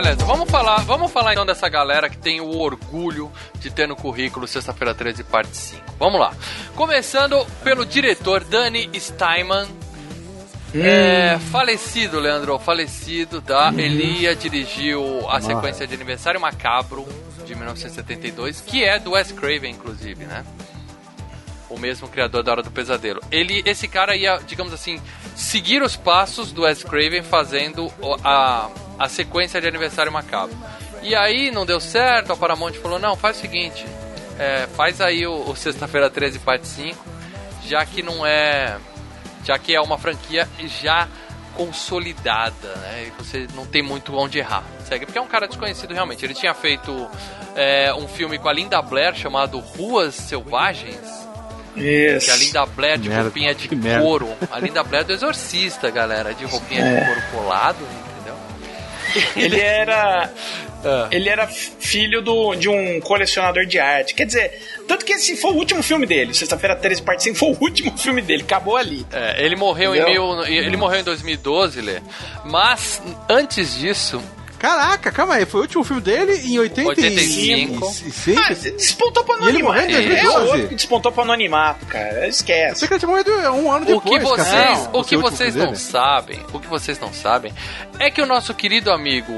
Beleza. Vamos falar, vamos falar então dessa galera que tem o orgulho de ter no currículo Sexta-feira 13, parte 5. Vamos lá. Começando pelo diretor Danny Steinman. É, falecido, Leandro, falecido, tá? Ele ia dirigiu a sequência de Aniversário Macabro de 1972, que é do Wes Craven, inclusive, né? o mesmo criador da Hora do Pesadelo. Ele, esse cara ia, digamos assim, seguir os passos do Wes Craven fazendo a, a sequência de Aniversário Macabro. E aí não deu certo, a Paramount falou, não, faz o seguinte, é, faz aí o, o Sexta-feira 13 parte 5, já que não é... já que é uma franquia já consolidada, né? E você não tem muito onde errar. Segue, porque é um cara desconhecido realmente. Ele tinha feito é, um filme com a Linda Blair chamado Ruas Selvagens. Isso. Que a Linda Blair de merda, roupinha de que merda. couro. A Linda Blair do Exorcista, galera. De roupinha É. de couro colado, entendeu? Ele era. Ah. Ele era filho do, de um colecionador de arte. Quer dizer, tanto que esse foi o último filme dele. Sexta-feira 13, parte 5 foi o último filme dele. Acabou ali. É, ele morreu em mil, ele morreu em 2012, Lê. Mas antes disso, Caraca, calma aí, foi o último filme dele em 85. 85. Ah, despontou pro E ele morreu anonimato. em É 2012? outro que despontou pro anonimato, cara. Esquece. sei que ele tinha morrido um ano o depois. que vocês, cara. o que último vocês não dele. sabem, o que vocês não sabem é que o nosso querido amigo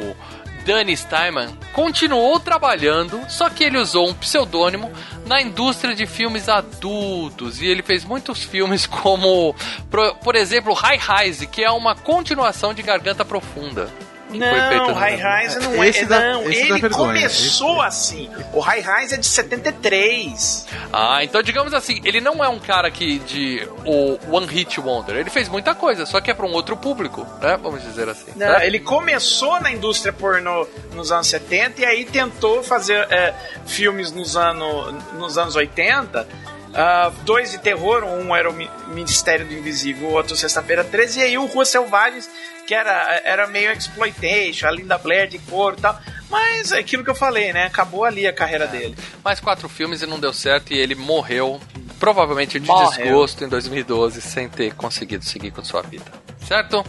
Danny Steinman continuou trabalhando, só que ele usou um pseudônimo na indústria de filmes adultos e ele fez muitos filmes como, por, por exemplo, High Rise, que é uma continuação de Garganta Profunda. Que foi feito Não, o High. Rise não é. Esse dá- não, esse ele vergonha. começou assim. O High Rise é de 73. Ah, então digamos assim, ele não é um cara que de o One Hit Wonder. Ele fez muita coisa, só que é para um outro público, né? Vamos dizer assim. Não, certo? ele começou na indústria pornô nos anos 70 e aí tentou fazer é, filmes nos, ano, nos anos 80. Ah, dois de terror, um era o Mi- Ministério do Invisível, o outro Sexta-feira 13, e aí o Rua Selvagens, que era, era meio exploitation, a Linda Blair de couro e tal. Mas é aquilo que eu falei, né? Acabou ali a carreira dele. Mais quatro filmes e não deu certo e ele morreu, provavelmente de Morreu. desgosto em 2012, sem ter conseguido seguir com sua vida. Certo?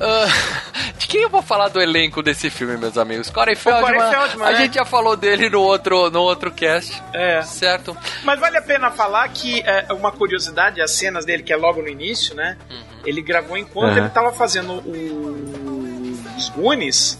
Ah, de quem eu vou falar do elenco desse filme, meus amigos? Corey Feldman. Corey Feldman, a né? gente já falou dele no outro, no outro cast. É. Certo? Mas vale a pena falar que é, uma curiosidade, as cenas dele, que é logo no início, né? Ele gravou enquanto Uhum. ele tava fazendo o- os Goonies.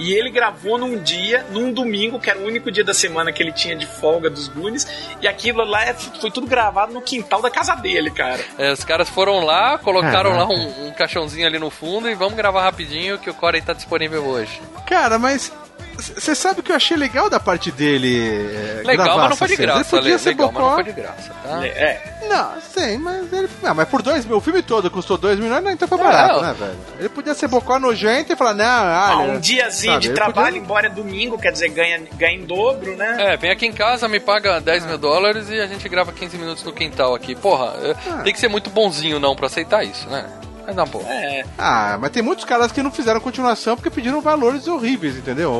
E ele gravou num dia, num domingo, que era o único dia da semana que ele tinha de folga dos Goonies. E aquilo lá é- foi tudo gravado no quintal da casa dele, cara. É, os caras foram lá, colocaram Caraca. lá um, um caixãozinho ali no fundo e vamos gravar rapidinho que o Corey tá disponível hoje. Cara, mas você sabe o que eu achei legal da parte dele? é, Legal, gravar mas não foi de graça, Ele podia ser legal, mas não bocó. foi de graça, tá? É. Não, sei, mas ele. Não, mas por dois mil, o filme todo custou 2 milhões, não, então foi É, barato, Não. né, velho? Ele podia ser bocó nojento e falar, não, Ah, olha. um diazinho sabe, de trabalho, podia- embora é domingo, quer dizer, ganha, ganha em dobro, né? É, vem aqui em casa, me paga 10 mil dólares e a gente grava 15 minutos no quintal aqui. Porra, é, tem que ser muito bonzinho não pra aceitar isso, né? Mas na boa. É. Ah, mas tem muitos caras que não fizeram continuação porque pediram valores horríveis, entendeu?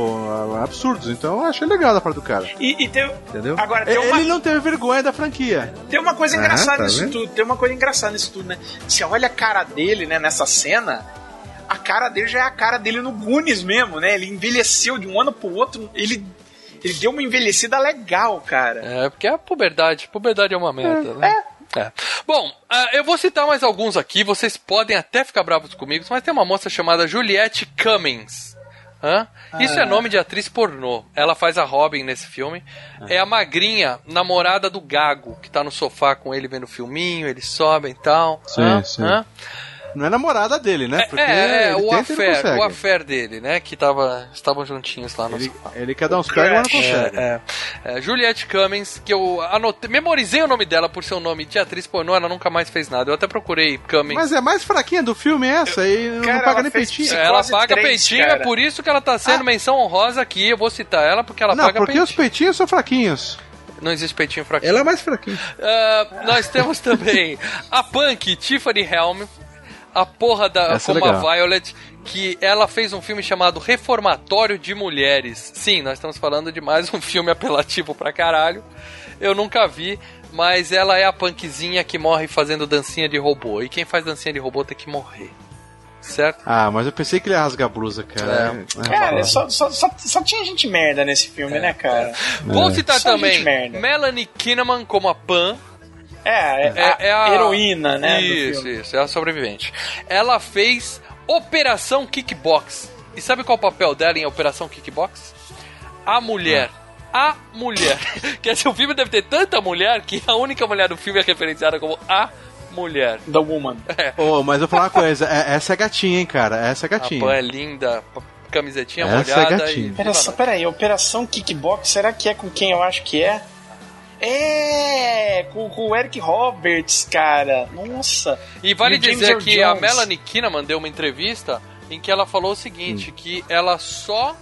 Ah, Absurdos. Então eu achei legal da parte do cara. E, e tem, Entendeu? Agora, tem ele uma- não teve vergonha da franquia. Tem uma coisa Ah, engraçada tá nisso vendo? tudo. Tem uma coisa engraçada nisso tudo, né? Você olha a cara dele, né, nessa cena. A cara dele já é a cara dele no Goonies mesmo, né? Ele envelheceu de um ano pro outro. Ele, ele deu uma envelhecida legal, cara. É, porque a puberdade, puberdade é uma merda, né? É. Bom, ah, eu vou citar mais alguns aqui, vocês podem até ficar bravos comigo, mas tem uma moça chamada Juliette Cummings. Hã? Isso é nome de atriz pornô. Ela faz a Robin nesse filme. É a magrinha, namorada do Gago, que tá no sofá com ele vendo filminho, eles sobem e tal. Sim, Hã? sim. Hã? Não é namorada dele, né? Porque é, é, o e não affair, o affair dele, né? Que tava, estavam juntinhos lá no Ele, sofá. ele quer dar uns pega, mas não consegue. É, é. É, Juliette Cummings, que eu anotei, memorizei o nome dela por ser um nome de atriz pornô, ela nunca mais fez nada. Eu até procurei Cummings. Mas é mais fraquinha do filme essa e não Cara, paga ela nem peitinho. ela paga três, peitinho, cara. é por isso que ela tá sendo menção honrosa aqui. Eu vou citar ela porque ela Não, paga porque peitinho. os peitinhos são fraquinhos. Não existe peitinho fraquinho. Ela é mais fraquinha. Ah, nós temos também a Punk Tiffany Helm, a porra da Essa é como a legal. Violet, que ela fez um filme chamado Reformatório de Mulheres. Sim, nós estamos falando de mais um filme apelativo pra caralho. Eu nunca vi, mas ela é a punkzinha que morre fazendo dancinha de robô. E quem faz dancinha de robô tem que morrer. certo? Ah, mas eu pensei que ele ia rasgar a blusa, cara. É. Cara, só, só, só, só tinha gente merda nesse filme, né, cara? Vou citar Só também. Melanie Kinnaman como a Pan. É, é, a heroína, né, do Isso, filme. isso, é a sobrevivente. Ela fez Operação Kickbox. E sabe qual é o papel dela em Operação Kickbox? A mulher. A mulher. Quer dizer, o filme deve ter tanta mulher que a única mulher do filme é referenciada como a mulher. The Woman. É. Ô, mas eu vou falar uma coisa, é- essa é gatinha, hein, cara. Essa é A gatinha. Pan é linda, camisetinha Essa é molhada gatinha. e. Pera, só, pera aí, Operação Kickbox, será que é com quem eu acho que é? É, com, com o Eric Roberts, cara. Nossa. E vale E James dizer que a. Melanie Kinnaman deu uma entrevista em que ela falou o seguinte, que ela só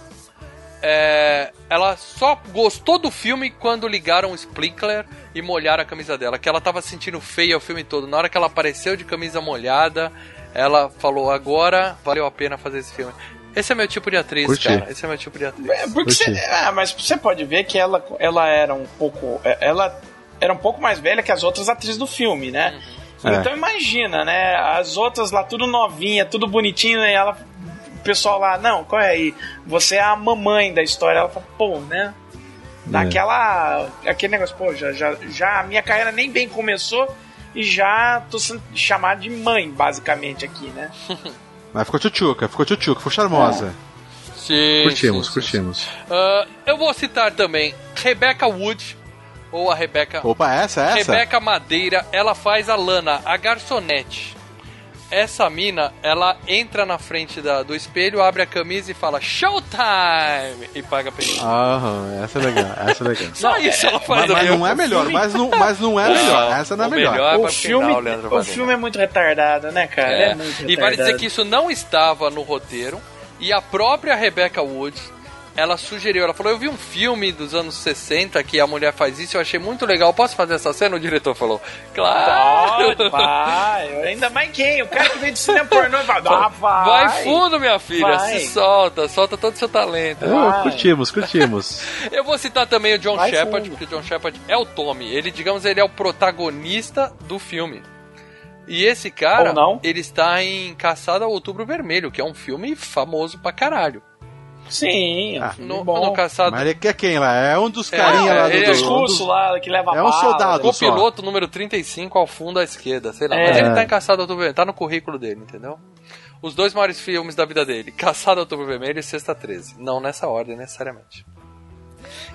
é, ela só gostou do filme quando ligaram o sprinkler e molharam a camisa dela, que ela tava sentindo feia o filme todo. Na hora que ela apareceu de camisa molhada, ela falou: "Agora valeu a pena fazer esse filme". Esse é meu tipo de atriz, Curti. cara. Esse é meu tipo de atriz. É, porque você, ah, mas você pode ver que ela, ela era um pouco. é, Ela era um pouco mais velha que as outras atrizes do filme, né? É. Então imagina, né? As outras lá tudo novinha, tudo bonitinho, e ela. O pessoal lá, não, qual é aí? Você é a mamãe da história. Ela fala, pô, né? Daquela. Aquele negócio, pô, já, já, já a minha carreira nem bem começou e já tô sendo chamado de mãe, basicamente, aqui, né? Mas ficou tchutchuca, ficou tchutchuca, ficou charmosa. Sim, curtimos, sim, sim, curtimos. Ah, eu vou citar também Rebecca Wood ou a Rebecca Opa, essa, essa? Rebeca Madeira, ela faz a Lana, a garçonete. Essa mina, ela entra na frente da- do espelho, abre a camisa e fala Showtime! E paga pra ele. Aham, essa é legal, essa é legal. Só isso ela faz. Mas, mas não é melhor, mas não, mas não é melhor. Essa não é o melhor. melhor é o filme, final, o filme é muito retardado, né, cara? É. É, muito retardado. E vale dizer que isso não estava no roteiro. E a própria Rebecca Wood, ela sugeriu, ela falou: Eu vi um filme dos anos 60 que a mulher faz isso, eu achei muito legal. Posso fazer essa cena? O diretor falou: Claro! Pode, vai. Ainda mais quem? O cara que veio de cinema pornô vai. Ah, vai. Vai fundo, minha filha, Vai. se solta, solta todo o seu talento. Ah, curtimos, curtimos. Eu vou citar também o John Vai Shepard, fundo. porque o John Shepard é o Tommy. Ele, digamos, ele é o protagonista do filme. E esse cara, ele está em Caçada ao Outubro Vermelho, que é um filme famoso pra caralho. Sim, é um Ah, No, bom. no Caçada... Mas ele quer quem lá? É um dos É, carinha lá do... ele Tem é os do- cursos do- lá que leva É um soldado. O piloto número 35 ao fundo à esquerda, sei lá. É. Mas ele tá em Caçada ao Outubro Vermelho, tá no currículo dele, entendeu? Os dois maiores filmes da vida dele, Caçada ao Outubro Vermelho e Sexta 13. Não nessa ordem, necessariamente.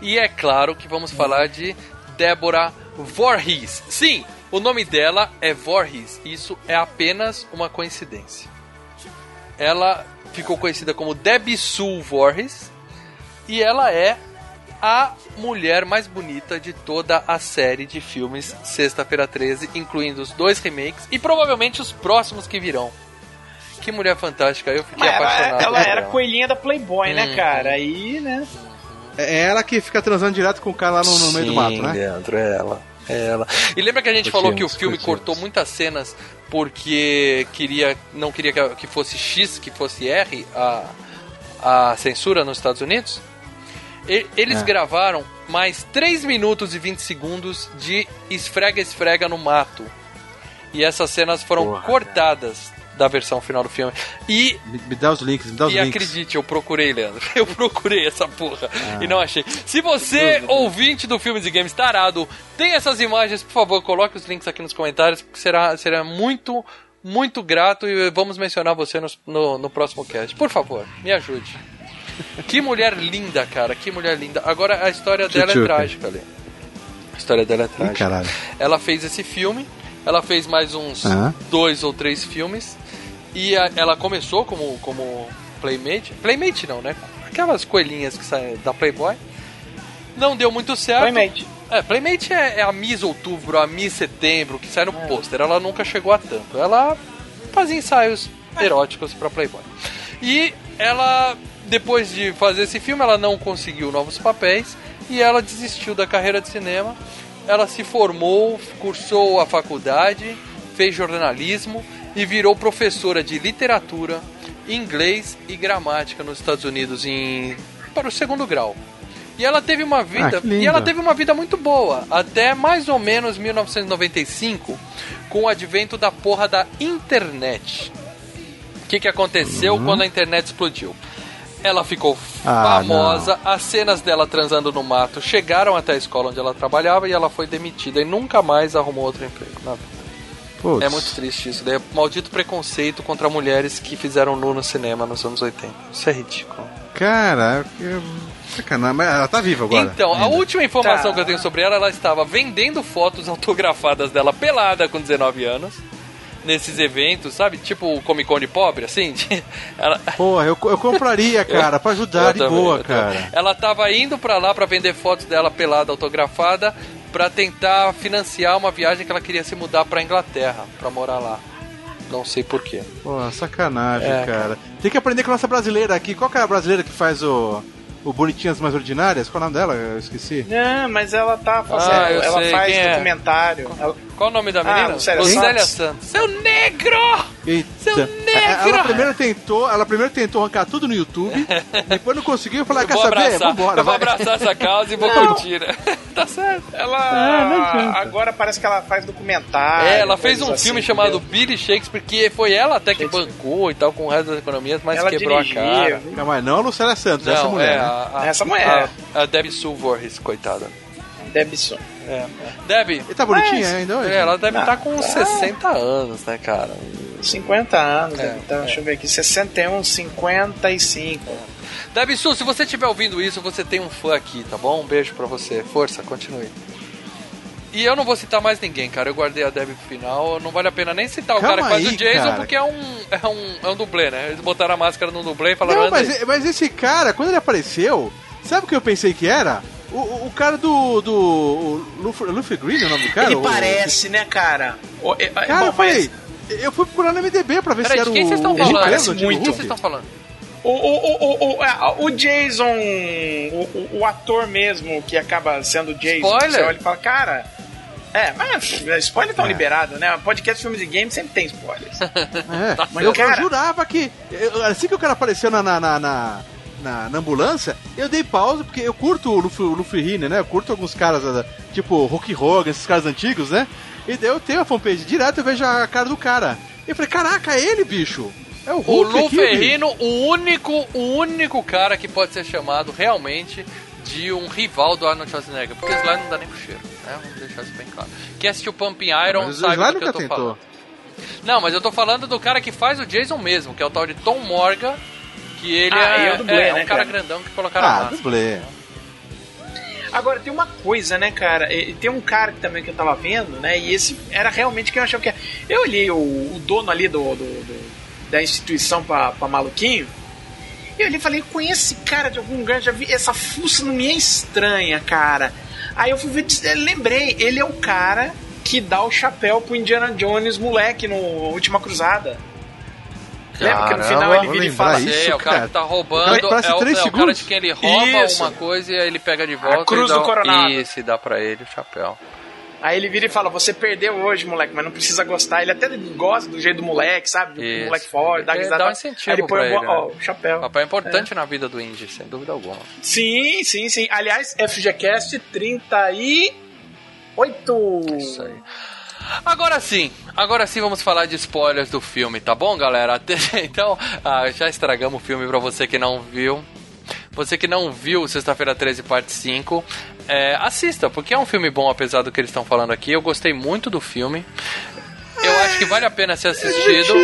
E é claro que vamos falar de Débora Voorhees. Sim, o nome dela é Voorhees. Isso é apenas uma coincidência. Ela ficou conhecida como Debbie Sue Voorhees e ela é a mulher mais bonita de toda a série de filmes Sexta-feira 13, incluindo os dois remakes e provavelmente os próximos que virão. Que mulher fantástica, eu fiquei Mas ela, apaixonado. ela por era ela. coelhinha da Playboy, né, Hum. cara? Aí, né? É ela que fica transando direto com o cara lá no, no meio do Sim, mato, né? Leandro, é ela. É ela. E lembra que a gente falou que o filme cortou muitas cenas porque queria não queria que, que fosse X, que fosse R a, a censura nos Estados Unidos? E- eles É. gravaram mais 3 minutos e 20 segundos de esfrega-esfrega no mato. E essas cenas foram Porra, cortadas da versão final do filme. E Me, me dá os links, me dá os e links. acredite, eu procurei, Leandro. Eu procurei essa porra Ah. e não achei. Se você, ouvinte do Filmes e Games tarado, tem essas imagens, por favor, coloque os links aqui nos comentários, porque será, será muito, muito grato e vamos mencionar você no, no, no próximo cast. Por favor, me ajude. Que mulher linda, cara, que mulher linda. Agora, a história dela é trágica, Lê. A história dela é Ih, trágica. caralho. Ela fez esse filme, ela fez mais uns dois ou três filmes. E a- ela começou como, como Playmate. Playmate não, né? Aquelas coelhinhas que saem da Playboy. Não deu muito certo. Playmate. É, Playmate é, é a Miss Outubro, a Miss Setembro, que sai no É. pôster. Ela nunca chegou a tanto. Ela fazia ensaios eróticos pra Playboy. E ela, depois de fazer esse filme, ela não conseguiu novos papéis e ela desistiu da carreira de cinema. Ela se formou, cursou a faculdade, fez jornalismo e virou professora de literatura, inglês e gramática nos Estados Unidos em para o segundo grau. E ela teve uma vida, Ah, que lindo. e ela teve uma vida muito boa, até mais ou menos 1995, com o advento da porra da internet. O que, que aconteceu quando a internet explodiu? Ela ficou Ah, famosa, as cenas dela transando no mato chegaram até a escola onde ela trabalhava e ela foi demitida e nunca mais arrumou outro emprego. na vida. Putz. É muito triste isso. daí É maldito preconceito contra mulheres que fizeram nu no cinema nos anos 80. Isso é ridículo. Cara, que sacanagem. Mas ela tá viva agora. Então, a ainda. última informação Tá. que eu tenho sobre ela, ela estava vendendo fotos autografadas dela pelada com 19 anos. Nesses eventos, sabe? Tipo o Comic Con de pobre, assim. ela, Porra, eu, eu compraria, cara, pra ajudar Eu de também, boa, eu também. cara. Ela tava indo pra lá pra vender fotos dela pelada autografada pra tentar financiar uma viagem que ela queria se mudar pra Inglaterra, pra morar lá. Não sei porquê. Pô, sacanagem, É, cara. Tem que aprender com a nossa brasileira aqui. Qual que é a brasileira que faz o, o Bonitinhas Mais Ordinárias? Qual é o nome dela? Eu esqueci. Não, mas ela tá fazendo. Ah, ela sei, faz quem é? documentário. Ela- Qual o nome da menina? Ah, Lucélia Lucélia Santos. Santos. Seu negro! Eita. Seu negro! Ela primeiro tentou, ela primeiro tentou arrancar tudo no YouTube, depois não conseguiu e falou, ah, Eu quer vou saber? abraçar, Vambora, eu vou vai. abraçar essa causa e vou Não. curtir. tá certo. Ela agora parece que ela faz documentário. É, ela fez um coisas filme assim, chamado entendeu? Billy Shakespeare, que foi ela até que bancou e tal, com o resto das economias, mas Ela quebrou dirigiu. a cara. Não, mas não a Lucélia Santos, essa Não, mulher, é né? A, a- Essa mulher. A, a Debbie Sue Voorhees, coitada. Debson. É. Debbie, E tá bonitinha Mas- ainda hoje? é, ela deve Ah, estar com tá. 60 anos, né, cara? 50 anos, É, então, é. deixa eu ver aqui, 61, 55. Debbie Sue, se você estiver ouvindo isso, você tem um fã aqui, tá bom? Um beijo pra você. Força, continue. E eu não vou citar mais ninguém, cara. Eu guardei a Debbie pro final. Não vale a pena nem citar o Calma cara que faz aí, o Jason, cara. porque é um, é, um, é um dublê, né? Eles botaram a máscara no dublê e falaram... Não, mas, mas esse cara, quando ele apareceu, sabe o que eu pensei que era? O, o, o cara do. do o Luffy, Luffy Green, é o nome do cara? Ele O- parece, né, cara? O- é- é- Cara, bom, eu falei. Eu fui procurar no MDB pra ver Peraí, se era de quem o. vocês estão o falando? O que muito. Hulk. vocês estão falando? O, o, o, o, é, o Jason, o, o, o ator mesmo que acaba sendo o Jason, Spoiler? você olha e fala, cara. É, mas spoiler tão É. liberado, né? Podcast, filmes e games sempre tem spoilers. É, mas eu, certo. eu jurava que. eu- assim que o cara apareceu na, na, na, na, na- na ambulância, eu dei pausa, porque eu curto o Luffy, o Luffy Hine, né? Eu curto alguns caras, eh, tipo Hulk Hogan, esses caras antigos, né? E daí eu tenho a fanpage direto, eu vejo a cara do cara. E eu falei, caraca, é ele, bicho! É o O Hulk Lu aqui, Ferrino, o único, o único cara que pode ser chamado realmente de um rival do Arnold Schwarzenegger, porque o Sly não dá nem pro cheiro, né? Vamos deixar isso bem claro. Quem assistiu Pumping Iron Mas o sabe Sly do que eu nunca tô tentou. falando. Não, mas eu tô falando do cara que faz o Jason mesmo, que é o tal de Tom Morgan, que ele Ah, é, é o dublê, é, né, um cara cara? grandão que colocaram a Ah, dublê. Agora, tem uma coisa, né, cara? Tem um cara que também que eu tava vendo, né? E esse era realmente quem eu achava que era. Eu olhei o, o dono ali do, do- do- da instituição pra, pra maluquinho. E eu olhei e falei, eu conheço esse cara de algum lugar, já vi. Essa fuça não me é estranha, cara. Aí eu fui ver, eh, lembrei, ele é o cara que dá o chapéu pro Indiana Jones, moleque, no Última Cruzada. Lembra que no final ele vira e fala. Isso, é o cara cara. que tá O roubando, cara é, o, é o cara de quem ele rouba Isso. uma coisa e aí ele pega de volta cruz e dá, do coronado. Isso, e dá pra ele o chapéu. Aí ele vira e fala: Você perdeu hoje, moleque, mas não precisa gostar. Ele até gosta do jeito do moleque, sabe? Do Isso. moleque forte, dá Ele risada. dá um incentivo Aí ele põe pra o, ele, ó, né? o chapéu. O papel é importante na vida do Indy, sem dúvida alguma. Sim, sim, sim. Aliás, FGCast 38. Isso aí. Agora sim, agora sim vamos falar de spoilers do filme, tá bom, galera? Até- Então, ah, já estragamos o filme pra você que não viu. Você que não viu Sexta-feira 13, parte 5, é, assista, porque é um filme bom, apesar do que eles estão falando aqui. Eu gostei muito do filme. Eu acho que vale a pena ser assistido.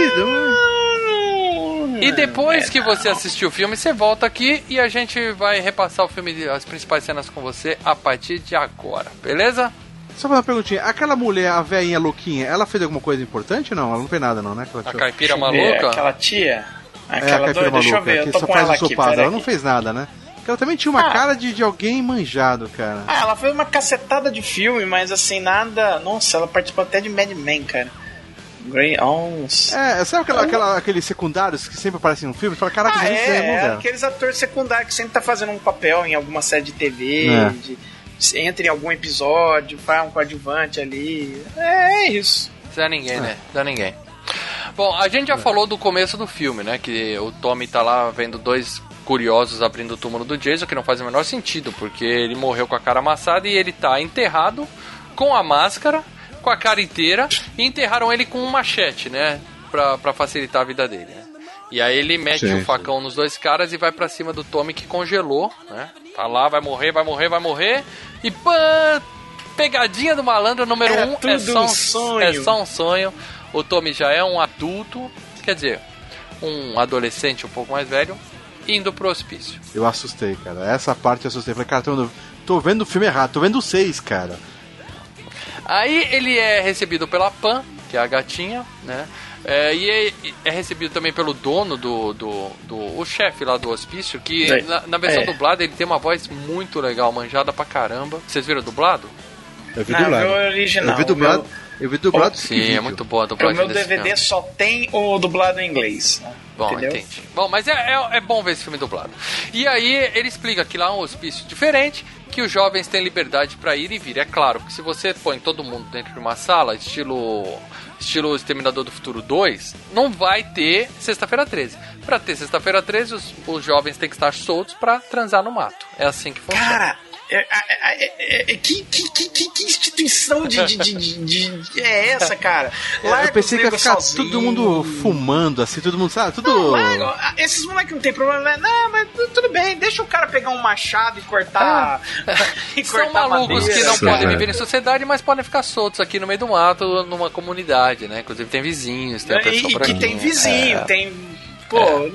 E depois que você assistir o filme, você volta aqui e a gente vai repassar o filme, as principais cenas com você a partir de agora, beleza? Só fazer uma perguntinha. Aquela mulher, a velhinha louquinha, ela fez alguma coisa importante? Não, ela não fez nada não, né? Aquela A tia- caipira maluca. Aquela tia. É, a Aquela caipira doida, deixa eu maluca, ver. Eu que tô só com faz ela o aqui. Ela não aqui. fez nada, né? Ela também tinha uma Ah. cara de, de alguém manjado, cara. Ah, ela fez uma cacetada de filme, mas assim, nada. Nossa, ela participou até de Mad Men, cara. Grey Ons. É, sabe aquela, aquela- aqueles secundários que sempre aparecem no filme? Fala, caraca, Ah, é, é lugar. aqueles atores secundários que sempre tá fazendo um papel em alguma série de TV, É. de- entra em algum episódio, faz um coadjuvante ali. É, é isso. Zé ninguém, né? Zé ninguém. Bom, a gente já falou do começo do filme, né? Que o Tommy tá lá vendo dois curiosos abrindo o túmulo do Jason, que não faz o menor sentido, porque ele morreu com a cara amassada e ele tá enterrado com a máscara, com a cara inteira, e enterraram ele com um machete, né? Pra, pra facilitar a vida dele. né? E aí ele mete o facão nos dois caras e vai pra cima do Tommy que congelou, né? Tá lá, vai morrer, vai morrer, vai morrer. E pã! Pegadinha do malandro número Era um é só, um sonho. é só um sonho. O Tommy já é um adulto, quer dizer, um adolescente um pouco mais velho, indo pro hospício. Eu assustei, cara. Essa parte eu assustei. Falei, cara, tô vendo, tô vendo o filme errado. Tô vendo o 6, cara. Aí ele é recebido pela Pan, que é a gatinha, né? É, e é, é recebido também pelo dono do. do, do o chefe lá do hospício, que É. na, na versão É. dublada ele tem uma voz muito legal, manjada pra caramba. Vocês viram dublado? Eu vi Não, dublado. original, Eu vi dublado. Eu vi dublado Sim, vídeo. é muito boa a O dublagem meu desse DVD filme. só tem o dublado em inglês. né? Bom, Entendeu? entendi. Bom, mas é, é, é bom ver esse filme dublado. E aí ele explica que lá é um hospício diferente, que os jovens têm liberdade pra ir e vir. É claro que se você põe todo mundo dentro de uma sala, estilo estilo Exterminador do Futuro 2, não vai ter Sexta-feira 13. Pra ter Sexta-feira 13, os, os jovens têm que estar soltos pra transar no mato. É assim que funciona. Cara, é, é, é, é, que, que, que, que- que instituição de, de, de, de- de- é essa, cara? Larga eu pensei que ia ficar sozinho. todo mundo fumando, assim, todo mundo, sabe? Tudo. Não, larga. Esses moleques não tem problema, né? Não, mas tu- tudo bem, deixa o cara pegar um machado e cortar. e São cortar malucos madeira. que não Sim, podem é. viver em sociedade, mas podem ficar soltos aqui no meio do mato, numa comunidade, né? Inclusive tem vizinhos, tem a E, pessoa e por que aqui. tem vizinho, É. tem. Pô,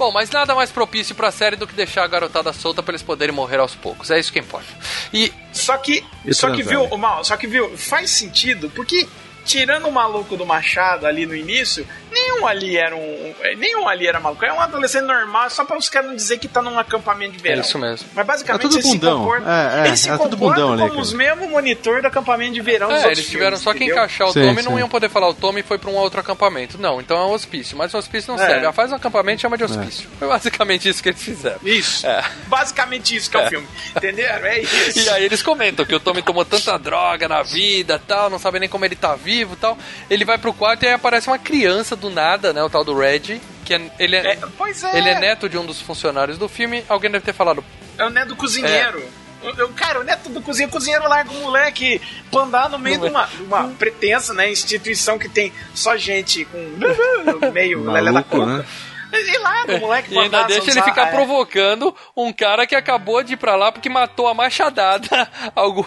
Bom, mas nada mais propício pra série do que deixar a garotada solta pra eles poderem morrer aos poucos. É isso que importa. E Só que, E só que viu, o mal, só que viu, faz sentido, porque tirando o maluco do Machado ali no início, nenhum ali era um, nenhum ali era maluco, é um adolescente normal, só para os caras não dizer que tá num acampamento de é verão. isso mesmo. Mas basicamente É tudo eles se bundão. comportam, É, é, eles se é tudo bundão ali, como cara. os mesmos monitor do acampamento de verão É, eles tiveram filmes, só que entendeu? encaixar o Sim, Tommy e não iam poder falar o Tommy foi pra um outro acampamento. Não, então é um hospício. Mas o hospício não É. serve. Ah, faz um acampamento e chama de hospício. Foi basicamente isso que eles fizeram. Isso. É. Basicamente isso que é o filme. Entenderam? É isso. E aí eles comentam que o Tommy tomou tanta droga na vida tal, não sabe nem como ele tá vivo tal. Ele vai pro quarto e aí aparece uma criança do nada, né? O tal do Red, que é, ele é, É, pois é. ele é neto de um dos funcionários do filme. Alguém deve ter falado. É o neto do cozinheiro. O- o- Cara, o neto do cozinheiro, o cozinheiro larga o moleque pra andar no meio de uma, uma pretensa né, instituição que tem só gente com meio lelé da né? E larga o moleque E ainda deixa ele ficar é. provocando um cara que acabou de ir pra lá porque matou a machadada algum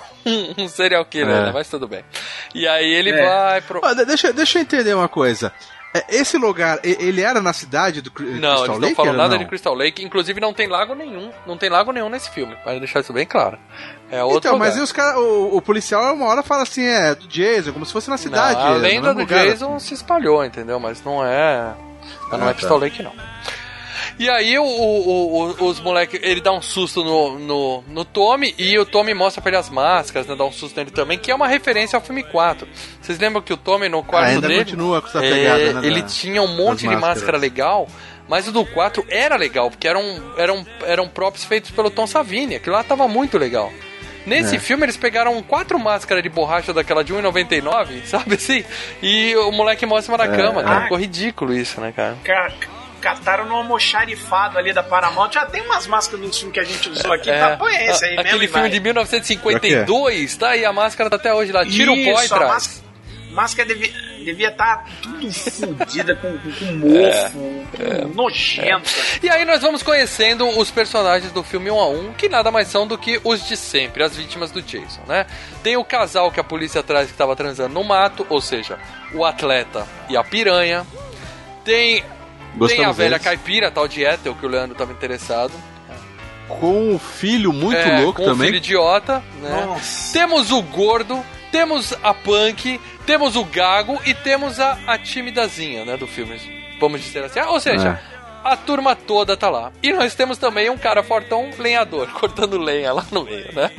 um serial killer, É. né? Mas tudo bem. E aí ele É. vai pro. De- deixa, deixa eu entender uma coisa. É, Esse lugar, ele era na cidade do Cri- Não, Crystal eles não Lake? falam ou nada não? de Crystal Lake. Inclusive não tem lago nenhum. Não tem lago nenhum nesse filme. Para deixar isso bem claro. É outro Então, mas lugar. e os cara, o, o policial uma hora fala assim, é do Jason, como se fosse na cidade. Não, a lenda do lugar. Jason se espalhou, entendeu? Mas não é. Mas não Ah, é tá. Crystal Lake, não. E aí o, o- o- os moleques, ele dá um susto no, no, no Tommy e o Tommy mostra pra ele as máscaras, né? Dá um susto nele também, que é uma referência ao filme 4. Vocês lembram que o Tommy no quarto Ah, ainda dele. continua com essa é, pegada, né, ele da- tinha um monte de máscaras. máscara legal. Mas o do 4 era legal, porque eram, eram, eram props feitos pelo Tom Savini. Aquilo lá tava muito legal. Nesse É. filme eles pegaram quatro máscaras de borracha daquela de 1,99, sabe assim? E o moleque mostra na É, cama, é. cara. Ah. Ficou ridículo isso, né, cara? Ca- Cataram no almoxarifado ali da Paramount. Já tem umas máscaras no filme que a gente usou aqui. tá? Põe esse aí É, aquele mesmo. filme de vai. 1952, tá? E a máscara tá até hoje lá. Tira o pó e traz. máscara, devia devia estar tudo fodida com, com, com mofo, É, nojenta. E aí nós vamos conhecendo os personagens do filme 1 a 1, que nada mais são do que os de sempre, as vítimas do Jason, né? Tem o casal que a polícia atrás que estava transando no mato, ou seja, o atleta e a piranha. Tem, tem a Gostamos velha deles. caipira, tal de Ethel, que o Leandro estava interessado. Com o filho muito É, louco com o também. filho idiota, né? Nossa. Temos o gordo, temos a punk, temos o gago e temos a, a timidazinha, né, do filme. Vamos dizer assim. Ah, Ou seja, a turma toda tá lá. E nós temos também um cara fortão lenhador, cortando lenha lá no meio, né?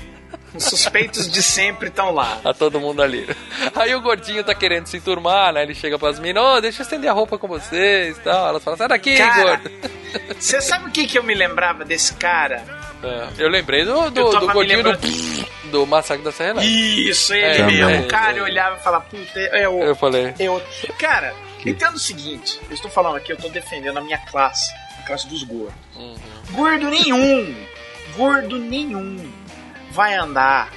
Os suspeitos de sempre estão lá. Tá todo mundo ali. Aí o gordinho tá querendo se enturmar, né? Ele chega pras minas, ô, deixa eu estender a roupa com vocês e tal. Elas falam, sai daqui, Cara, gordo. Você sabe o que, que eu me lembrava desse cara? É, eu lembrei do, do, do gordinho do, lembrando- do Massacre da Serra Elétrica. Isso, ele É, mesmo. também. O cara olhava e falava, puta, é o. Eu falei. é o- Cara, entenda o seguinte: eu estou falando aqui, eu estou defendendo a minha classe, a classe dos gordos. Uhum. Gordo nenhum, gordo nenhum vai andar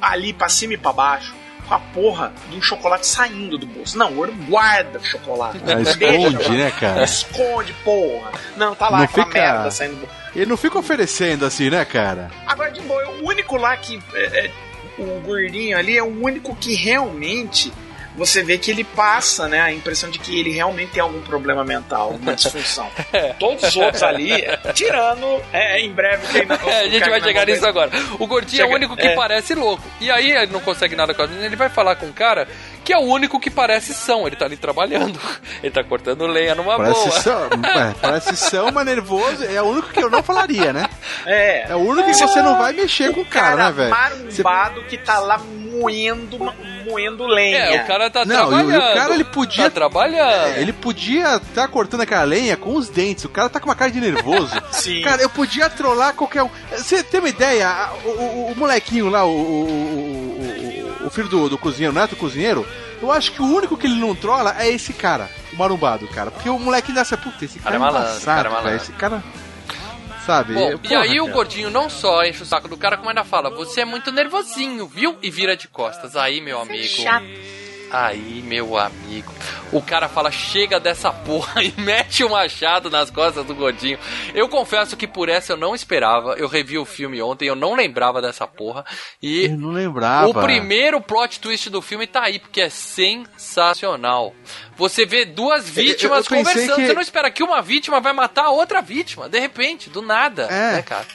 ali pra cima e pra baixo com a porra de um chocolate saindo do bolso. Não, o Ouro guarda o chocolate. Ah, Deixa esconde, chocolate. né, cara? Esconde, porra. Não, tá lá Não fica- merda saindo do bolso. Ele não fica oferecendo assim, né, cara? Agora, de boa, o único lá que. é, é, o gordinho ali é o único que realmente. Você vê que ele passa, né, a impressão de que ele realmente tem algum problema mental, uma disfunção. Todos os outros ali, tirando, é, em breve, quem não, É, a gente vai chegar nisso agora. O gordinho é o Chega- único que é. parece louco. E aí ele não consegue nada com a menina, ele vai falar com um cara que é o único que parece são. Ele tá ali trabalhando. Ele tá cortando lenha numa Parece boa. são, é, parece são, mas nervoso. É o único que eu não falaria, né? É. É o único que você não vai mexer com o cara, né, velho? marumbado que tá lá moendo, moendo lenha. É, o cara tá Não, o- trabalhando. e o cara ele podia. Tá trabalhando. É, ele podia estar cortando aquela lenha com os dentes. O cara tá com uma cara de nervoso. Sim. Cara, eu podia trollar qualquer um. Você tem uma ideia? O, o- o molequinho lá, o, o, o- o filho do, do cozinheiro, o neto do cozinheiro, eu acho que o único que ele não trola é esse cara, o marumbado, cara. Porque o moleque dessa, puta, esse cara, Cara é malandro, embaçado, cara é malandro. Esse cara. Sabe? Bom, e Porra, aí o cara. gordinho não só enche o saco do cara, como ainda fala, você é muito nervosinho, viu? E vira de costas. Aí, meu amigo. Aí, meu amigo. O cara fala, chega dessa porra e mete o machado nas costas do gordinho. Eu confesso que por essa eu não esperava. Eu revi o filme ontem, eu não lembrava dessa porra. E Eu não lembrava. o primeiro plot twist do filme tá aí, porque é sensacional. Você vê duas vítimas eu pensei conversando. que- Você não espera que uma vítima vai matar a outra vítima, de repente, do nada. É. Né, cara?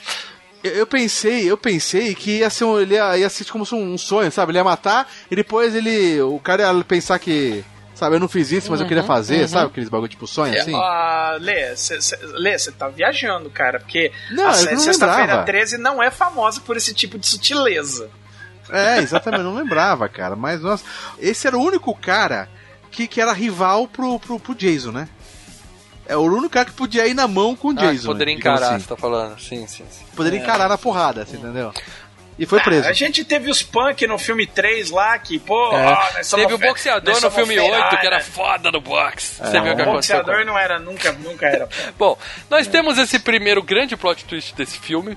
Eu, pensei, eu pensei que ia ser, um, ele ia, ia ser como se um sonho, sabe? Ele ia matar e depois ele. O cara ia pensar que. Sabe, eu não fiz isso, mas eu queria Uhum, fazer, uhum. sabe? Aqueles bagulho tipo sonho, assim. Ah, Lê, você tá viajando, cara, porque Não, a Sexta-feira lembrava. 13 não é famosa por esse tipo de sutileza. É, exatamente, eu não lembrava, cara. Mas, nossa, esse era o único cara que, que era rival pro, pro, pro Jason, né? É o único cara que podia ir na mão com o Ah, Jason. poderia digamos encarar, assim. você tá falando. Sim, sim, sim. Poderia É. encarar na porrada, você entendeu? E foi preso. Ah, a gente teve os punk no filme 3 lá, que, pô, É. ó, Teve o boxeador no filme 8, que era foda no boxe. É. Você viu o que O aconteceu? com boxeador não era, nunca, nunca era. Bom, nós temos esse primeiro grande plot twist desse filme,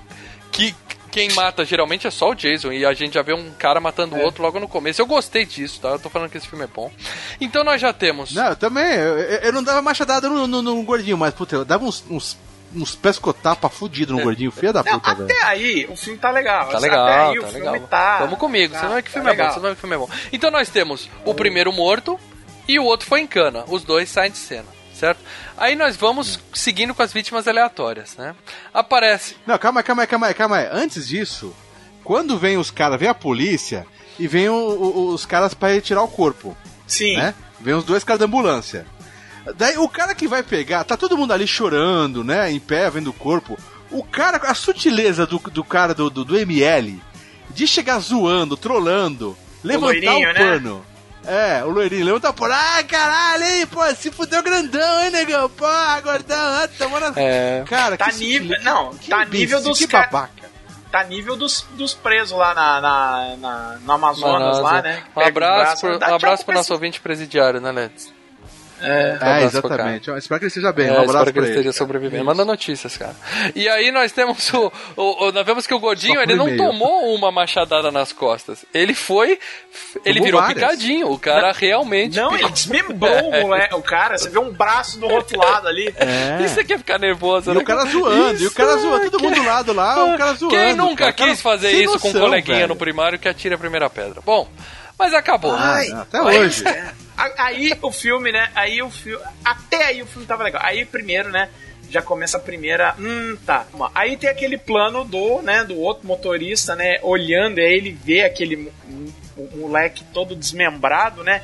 que quem mata geralmente é só o Jason, e a gente já vê um cara matando o outro logo no começo. Eu gostei disso, tá? Eu tô falando que esse filme é bom. Então nós já temos. Não, eu também. Eu, eu- não dava machadada no, no, no gordinho, mas, puta, eu dava uns, uns, uns pescotapa fudido no gordinho, filho da puta, velho. até aí o filme tá legal. Tá Até legal, aí o tá filme legal. tá. Vamos comigo, tá- você não é que o tá filme é bom, legal. você não é que o filme é bom. Então nós temos o primeiro morto e o outro foi em cana. Os dois saem de cena, certo? Aí nós vamos seguindo com as vítimas aleatórias, né? Aparece. Não, calma aí, calma aí, calma aí, calma aí. Antes disso, quando vem os caras, vem a polícia e vem o- o- os caras pra retirar o corpo. Sim. Né? Vem os dois caras da ambulância. Daí o cara que vai pegar, tá todo mundo ali chorando, né? Em pé, vendo o corpo. O cara, a sutileza do, do cara do, do, do ML, de chegar zoando, trolando, levantar o, loirinho, né? pano. É, o loirinho, levantar o pano. Ai, caralho, hein, pô, se fudeu grandão, hein, negão? Pô, gordão, ah, tomando... É. Cara, Tá que nível. Não, que tá imbecil, nível dos que babaca. Tá nível dos, dos presos lá na, na, na- no Amazonas, lá, né? Um Pega o abraço, braço, pro, um abraço pro nosso ouvinte presidiário, né, Let's? É, É, exatamente. Espero que ele esteja bem. É, um abraço espero que ele esteja cara. sobrevivendo. Manda notícias, cara. E aí nós temos o, o- o- Nós vemos que o por ele não tomou uma machadada nas costas. Ele foi. Ele Tomou virou várias. picadinho. O cara realmente. Não, ele desmembrou o moleque, o cara. Você vê um braço do outro lado ali. É. Isso aqui é ficar nervoso, E né? o cara zoando, e o cara zoando, todo mundo do lado lá, o cara zoando. Quem nunca cara. quis fazer isso com um noção, coleguinha velho. no primário que atira a primeira pedra? Bom, mas acabou. Ai, até hoje. Aí o filme, né? Aí o filme. Até aí o filme tava legal. Aí primeiro, né? Já começa a primeira. Hum, tá. Aí tem aquele plano do, né? Do outro motorista, né? Olhando, e aí ele vê aquele mo- mo- moleque todo desmembrado, né?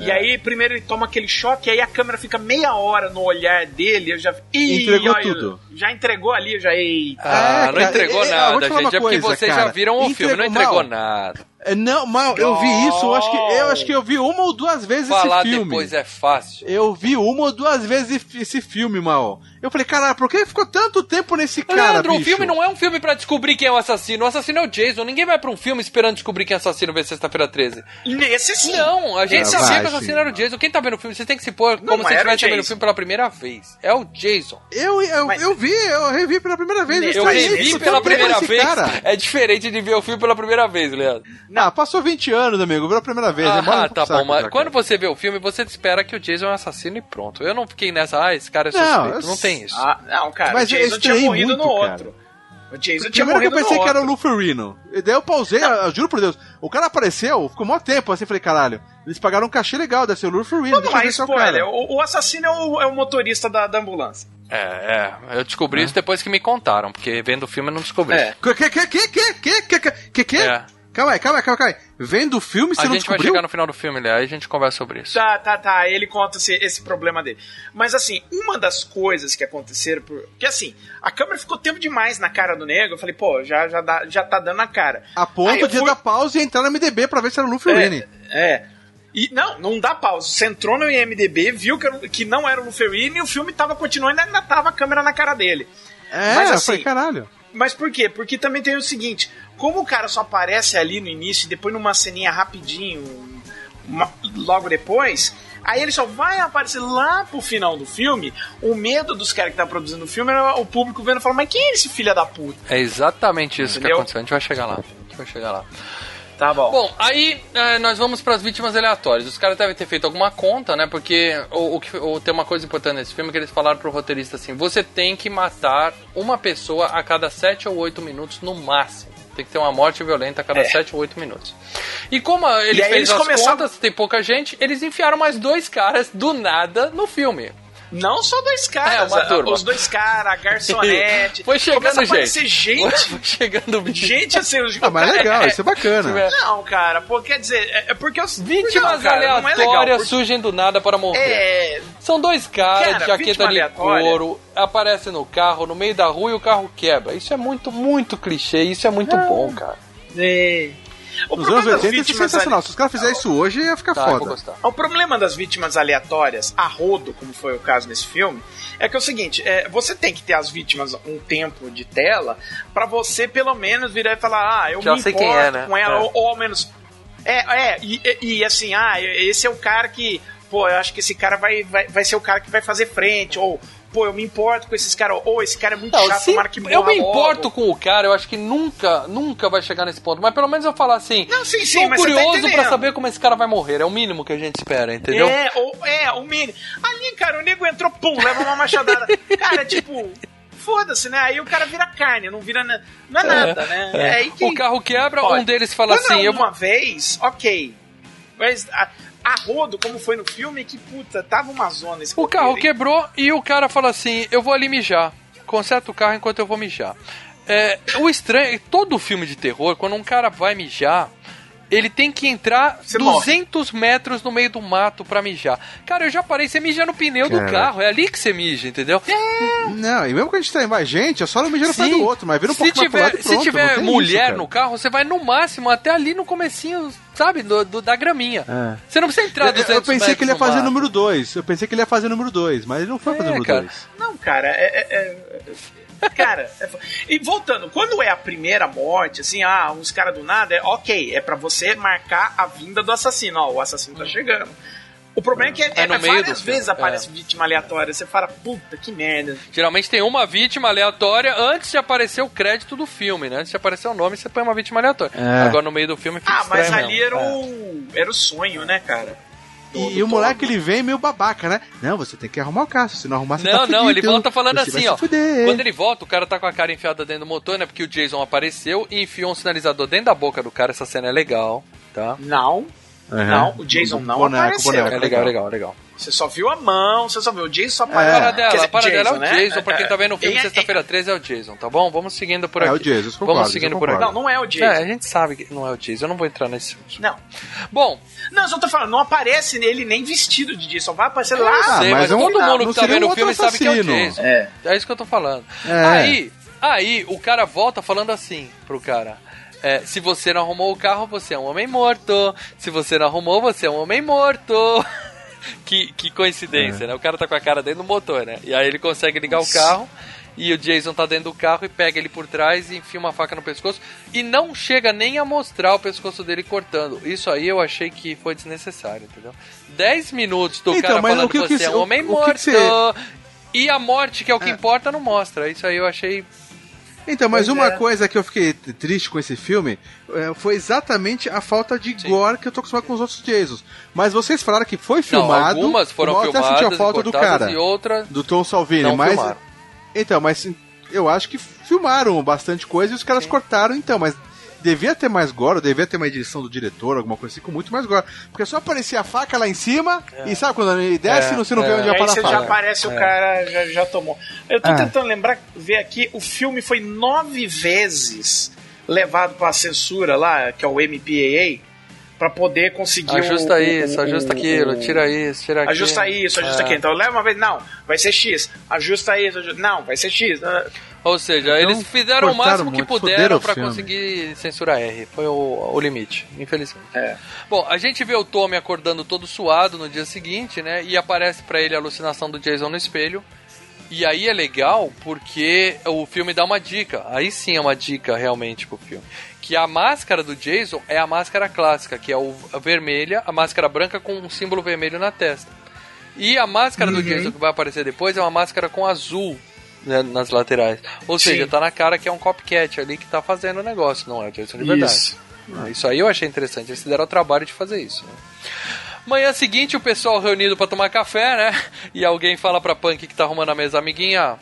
E É. aí, primeiro ele toma aquele choque, aí a câmera fica meia hora no olhar dele, eu já. Ih, Entregou olha, tudo. Já entregou ali, eu já. Eita. Ah, É, não cara, entregou é, é, nada, gente. É porque vocês já viram o filme, não Entregou entregou mal. nada. É, Não, mal, eu vi isso, eu acho que eu acho que eu vi uma ou duas vezes Falar esse filme. depois é fácil. Eu vi uma ou duas vezes esse filme, mal. Eu falei, caralho, por que ficou tanto tempo nesse cara, Leandro, o bicho? filme não é um filme pra descobrir quem é o assassino. O assassino é o Jason. Ninguém vai pra um filme esperando descobrir quem é o assassino ver sexta-feira 13. Nesse sim. Não, a gente Ah, sabia que o assassino sim. era o Jason. Quem tá vendo o filme, você tem que se pôr Não como se era o estivesse vendo o filme pela primeira vez. É o Jason. Eu, eu, Mas- eu vi, eu revi pela primeira vez. Eu estranhei, revi pela primeira vez. Cara. É diferente de ver o filme pela primeira vez, Leandro. Ah, passou 20 anos, amigo. Virou a primeira vez. Ah, demora um tá bom, mas quando cara. você vê o filme, você espera que o Jason é um assassino e pronto. Eu não fiquei nessa, ah, esse cara é Não, suspeito. eu- Não, tem isso. Ah, não, cara, Mas o Jason tinha estranhei morrido muito, no cara. outro. O Jason tinha Primeiro que eu pensei que era o. Luferino. E daí eu pausei, eu juro por Deus. O cara apareceu, ficou mó tempo assim, falei, caralho. Eles pagaram um cachê legal, deve ser o Luferino. Vamos lá, se é o spoiler. cara. O, assassino é o, é o motorista da, da ambulância. É, é. Eu descobri isso depois que me contaram, porque vendo o filme eu não descobri. É. Que, que, que, que, que, que, que, que, que, que? É. Calma aí, calma aí, calma aí. Vendo o filme, você A não gente vai descobriu? chegar no final do filme, né? aí a gente conversa sobre isso. Tá, tá, tá. Ele conta esse, esse problema dele. Mas assim, uma das coisas que aconteceram. Por... Porque assim, a câmera ficou tempo demais na cara do negro. Eu falei, pô, já, já, dá, já tá dando na cara. A ponto eu de fui- dar pausa e entrar no MDB pra ver se era o Luferini. É. é. E não, não dá pausa. Você entrou no IMDB, viu que, era- que não era o Luferini e o filme tava continuando e ainda tava a câmera na cara dele. É, Mas eu assim, falei, caralho. Mas por quê? Porque também tem o seguinte: como o cara só aparece ali no início e depois numa ceninha rapidinho, uma- logo depois, aí ele só vai aparecer lá pro final do filme. O medo dos caras que tá produzindo o filme era o público vendo e falando: Mas quem é esse filho da puta? É exatamente isso que Entendeu? aconteceu. A gente vai chegar lá. A gente vai chegar lá. Tá bom. Bom, aí é, nós vamos para as vítimas aleatórias. Os caras devem ter feito alguma conta, né? Porque o, que- o- tem uma coisa importante nesse filme que eles falaram pro roteirista assim: você tem que matar uma pessoa a cada 7 ou 8 minutos no máximo. Tem que ter uma morte violenta a cada É. 7 ou 8 minutos. E como ele E fez eles as começaram- contas, tem pouca gente, eles enfiaram mais dois caras do nada no filme. Não só dois caras, É, os dois caras, a garçonete. Foi chegando começa a gente. aparecer gente. Foi chegando Gente, assim, os Ah, mas é legal, isso é bacana. Não, cara, pô, quer dizer, é é porque os. Vítimas não, cara, não é legal, aleatórias porque- surgem do nada para morrer. É. São dois caras Cara, de jaqueta de couro, aparecem no carro, no meio da rua e o carro quebra. Isso é muito, muito clichê, isso é muito bom, cara. É. O Nos anos problema das 80 isso é vítimas sensacional. Se os caras fizerem isso hoje, ia ficar Tá, foda. O problema das vítimas aleatórias, a rodo, como foi o caso nesse filme, é que é o seguinte: é, você tem que ter as vítimas um tempo de tela pra você pelo menos virar e falar, ah, eu Já me sei importo quem é, né? com ela, É. ou, ou ao menos. É, é, e, e- e assim, ah, esse é o cara que. Pô, eu acho que esse cara vai, vai, vai ser o cara que vai fazer frente, ou. Pô, eu me importo com esses caras, ou esse cara é muito Não, chato, tomara que morra eu me logo. importo com o cara, eu acho que nunca, nunca vai chegar nesse ponto. Mas pelo menos eu falar assim, Não, sim, sim, você tá curioso pra entendendo. saber como esse cara vai morrer. É o mínimo que a gente espera, entendeu? É, ou, é, o mini. Ali, cara, o nego entrou, pum, leva uma machadada. cara, tipo, foda-se, né? Aí o cara vira carne, não vira. na- Não é, nada, né? é. aí que- O carro quebra, Olha, um deles fala quando assim, é eu uma vez, ok. Mas a, a rodo, como foi no filme, que puta, tava uma zona esse O carro quebrou e o cara fala assim: Eu vou ali mijar. Conserta o carro enquanto eu vou mijar. É, o estranho, todo filme de terror, quando um cara vai mijar, ele tem que entrar Você 200 metros no meio do mato pra mijar. Cara, eu já parei, você mija no pneu do carro, é ali que você mija, entendeu? Não, e mesmo que a gente tem mais gente, é só não mijar no pé do outro, mas vira um se pouco mais pro tiver, lado e se pronto, tiver não tem mulher isso, no carro, você vai no máximo até ali no comecinho, sabe, do, do- da graminha. É. Você não precisa entrar Eu, 200 eu pensei que ele ia fazer número 2. Eu pensei que ele ia fazer número 2, mas ele não foi fazer É, número cara. 2. Não, cara, é. é- é- Cara, é fo- e voltando, quando é a primeira morte, assim, ah, uns caras do nada, é ok, é pra você marcar a vinda do assassino, ó, o assassino tá chegando. O problema é que é, É no é- meio várias vezes aparece é. vítima aleatória, você fala, puta, que merda. Geralmente tem uma vítima aleatória antes de aparecer o crédito do filme, né? Antes de aparecer o nome, você põe uma vítima aleatória. É. Agora no meio do filme fica Ah, mas ali mesmo. era É. o. Era o sonho, né, cara? E, e o moleque, ele vem meio babaca, né? Não, você tem que arrumar o carro, se não arrumar, você Não, tá não, fudido, ele volta falando assim, se ó. fuder. Quando ele volta, o cara tá com a cara enfiada dentro do motor, né? Porque o Jason apareceu e enfiou um sinalizador dentro da boca do cara. Essa cena é legal, tá? Não, Aham. não, o Jason não Boneco, apareceu. boneco. É legal, legal, legal. Você só viu a mão, você só viu o Jason só É. apareceu. Para dela, dizer, para dela é o né? Jason. Pra quem tá vendo o filme, É, é, sexta-feira 13 é o Jason, tá bom? Vamos seguindo por É, aqui. o Jason, concordo, Vamos seguindo por aqui. Não, não é o Jason. É, a gente sabe que não é o Jason. Eu não vou entrar nesse. Não. Bom, Não, eu só tô falando, não aparece nele nem vestido de Jason, vai aparecer lá. Ah, sei, mas mas, é um- todo mundo não que tá um vendo o filme sabe que é o assassino. Jason. É. É isso que eu tô falando. É. Aí, aí o cara volta falando assim pro cara. É, se você não arrumou o carro, você é um homem morto. Se você não arrumou, você é um homem morto. que, que coincidência, né? O cara tá com a cara dentro do motor, né? E aí ele consegue ligar o carro. E o Jason tá dentro do carro e pega ele por trás e enfia uma faca no pescoço. E não chega nem a mostrar o pescoço dele cortando. Isso aí eu achei que foi desnecessário, entendeu? 10 minutos do Então, cara falando o que que que você é um homem morto. você- E a morte, que é o que É. importa, não mostra. Isso aí eu achei. Então, mas Pois uma é. coisa que eu fiquei triste com esse filme é, foi exatamente a falta de gore que eu tô acostumado com os outros Jasons. Mas vocês falaram que foi Não, filmado. algumas foram eu até filmadas, senti a falta do cortadas cara. e outras do Tom Salvini, não mas. filmaram. Então, mas eu acho que filmaram bastante coisa e os caras cortaram, então, mas devia ter mais gore, devia ter uma edição do diretor, alguma coisa assim, com muito mais gore. Porque só aparecia a faca lá em cima e sabe quando ele desce É, você não vê é. onde vai aí parar a você já faca. aparece, o É. cara já, já tomou. Eu tô Ah. tentando lembrar, ver aqui, o filme foi nove vezes levado pra censura lá, que é o MPAA, pra poder conseguir Ajusta o, isso, o- ajusta o- aquilo, o- tira isso, tira aquilo. Ajusta isso, ajusta É. aquilo. Então leva uma vez, não, vai ser X. Ajusta isso, ajusta... não, vai ser X. Ou seja, eles fizeram o Então, máximo que muito, puderam o pra filme. conseguir censurar R. Foi o, o limite, infelizmente. É. Bom, a gente vê o Tommy acordando todo suado no dia seguinte, né? E aparece pra ele a alucinação do Jason no espelho. E aí é legal porque o filme dá uma dica. Aí sim é uma dica realmente pro filme. Que a máscara do Jason é a máscara clássica, que é o, a vermelha, a máscara branca com um símbolo vermelho na testa. E a máscara do Jason que vai aparecer depois é uma máscara com azul né, nas laterais. Ou Sim. seja, tá na cara que é um copycat ali que tá fazendo o negócio, não é o Jason de verdade. Isso. Ah, Isso aí eu achei interessante. Eles se deram o trabalho de fazer isso. né? Manhã seguinte, o pessoal reunido pra tomar café, né? E alguém fala pra Punk que tá arrumando a mesa, amiguinha.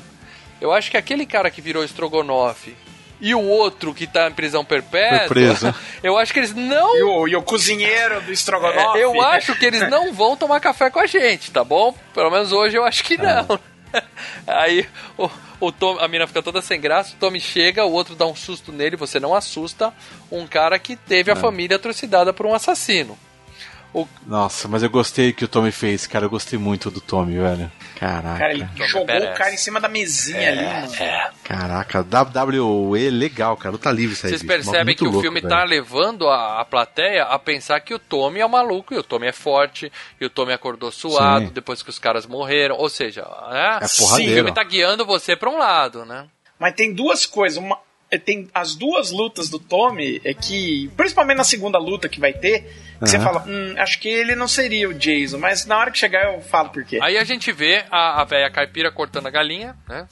Eu acho que aquele cara que virou estrogonofe e o outro que tá em prisão perpétua. Eu acho que eles não. E o, e o cozinheiro do Strogonoff. É, eu acho que eles não vão tomar café com a gente, tá bom? Pelo menos hoje eu acho que não. Aí o, o Tom, a mina fica toda sem graça, o Tommy chega, o outro dá um susto nele, você não assusta um cara que teve a família atrocidada por um assassino. Nossa, mas eu gostei que o Tommy fez, cara. Eu gostei muito do Tommy, velho. Caraca. Cara, ele jogou merece. o cara em cima da mesinha ali, mano. Caraca, WWE legal, cara. Luta livre isso aí. Vocês percebem que o louco, filme velho. tá levando a, a plateia a pensar que o Tommy é o maluco, e o Tommy é forte, e o Tommy acordou suado Sim. depois que os caras morreram. Ou seja, né? É o porradeiro. filme tá guiando você pra um lado, né? Mas tem duas coisas. Uma, é, tem as duas lutas do Tommy, é que, principalmente na segunda luta que vai ter, que você Aham. fala, hum, acho que ele não seria o Jason, mas na hora que chegar eu falo por quê. Aí a gente vê a, a velha caipira cortando a galinha, né?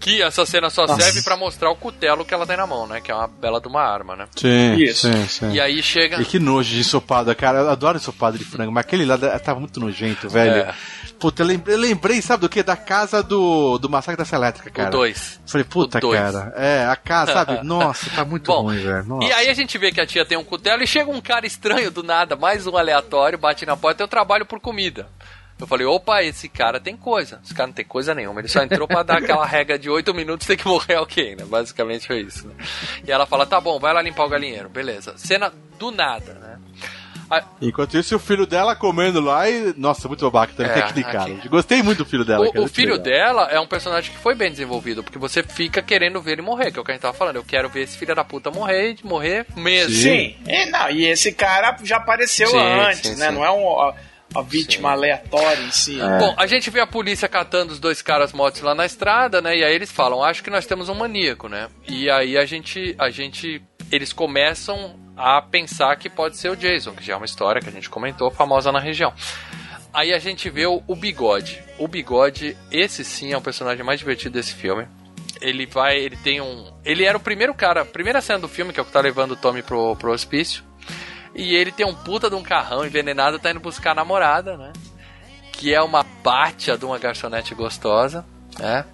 Que essa cena só Nossa. serve pra mostrar o cutelo que ela tem na mão, né? Que é uma bela de uma arma, né? Sim, Isso. sim, sim. E aí chega. E que nojo de ensopado, cara. Eu adoro ensopado de frango, mas aquele lá tava muito nojento, velho. É. Puta, eu lembrei, eu lembrei, sabe do que? Da casa do, do Massacre da Elétrica, cara. O 2. Falei, puta, O dois. cara. É, a casa, sabe? Nossa, tá muito Bom, ruim, velho. Nossa. E aí a gente vê que a tia tem um cutelo e chega um cara estranho do nada, mais um aleatório, bate na porta, eu trabalho por comida. Eu falei, opa, esse cara tem coisa. Esse cara não tem coisa nenhuma. Ele só entrou pra dar aquela regra de 8 minutos tem que morrer alguém, né? Basicamente foi isso, né? E ela fala, tá bom, vai lá limpar o galinheiro. Beleza. Cena do nada, né? A- Enquanto isso, o filho dela comendo lá e. Nossa, muito babaca também, É, aquele cara. aqui. Gostei muito do filho dela, cara. O, o muito filho legal. dela é um personagem que foi bem desenvolvido, porque você fica querendo ver ele morrer, que é o que a gente tava falando. Eu quero ver esse filho da puta morrer, de morrer mesmo. Sim, e, não, e esse cara já apareceu Sim, antes, sim, né? sim. Não é um, a, vítima aleatória em si. né? Bom, a gente vê a polícia catando os dois caras mortos lá na estrada, né? E aí eles falam, acho que nós temos um maníaco, né? E aí a gente, a gente, eles começam a pensar que pode ser o Jason, que já é uma história que a gente comentou, famosa na região. Aí a gente vê o, o Bigode. O Bigode, esse sim é o personagem mais divertido desse filme. Ele vai, ele tem um, ele era o primeiro cara, a primeira cena do filme que é o que tá levando o Tommy pro, pro hospício. E ele tem um puta de um carrão envenenado, tá indo buscar a namorada, né? que é uma pátia de uma garçonete gostosa, né?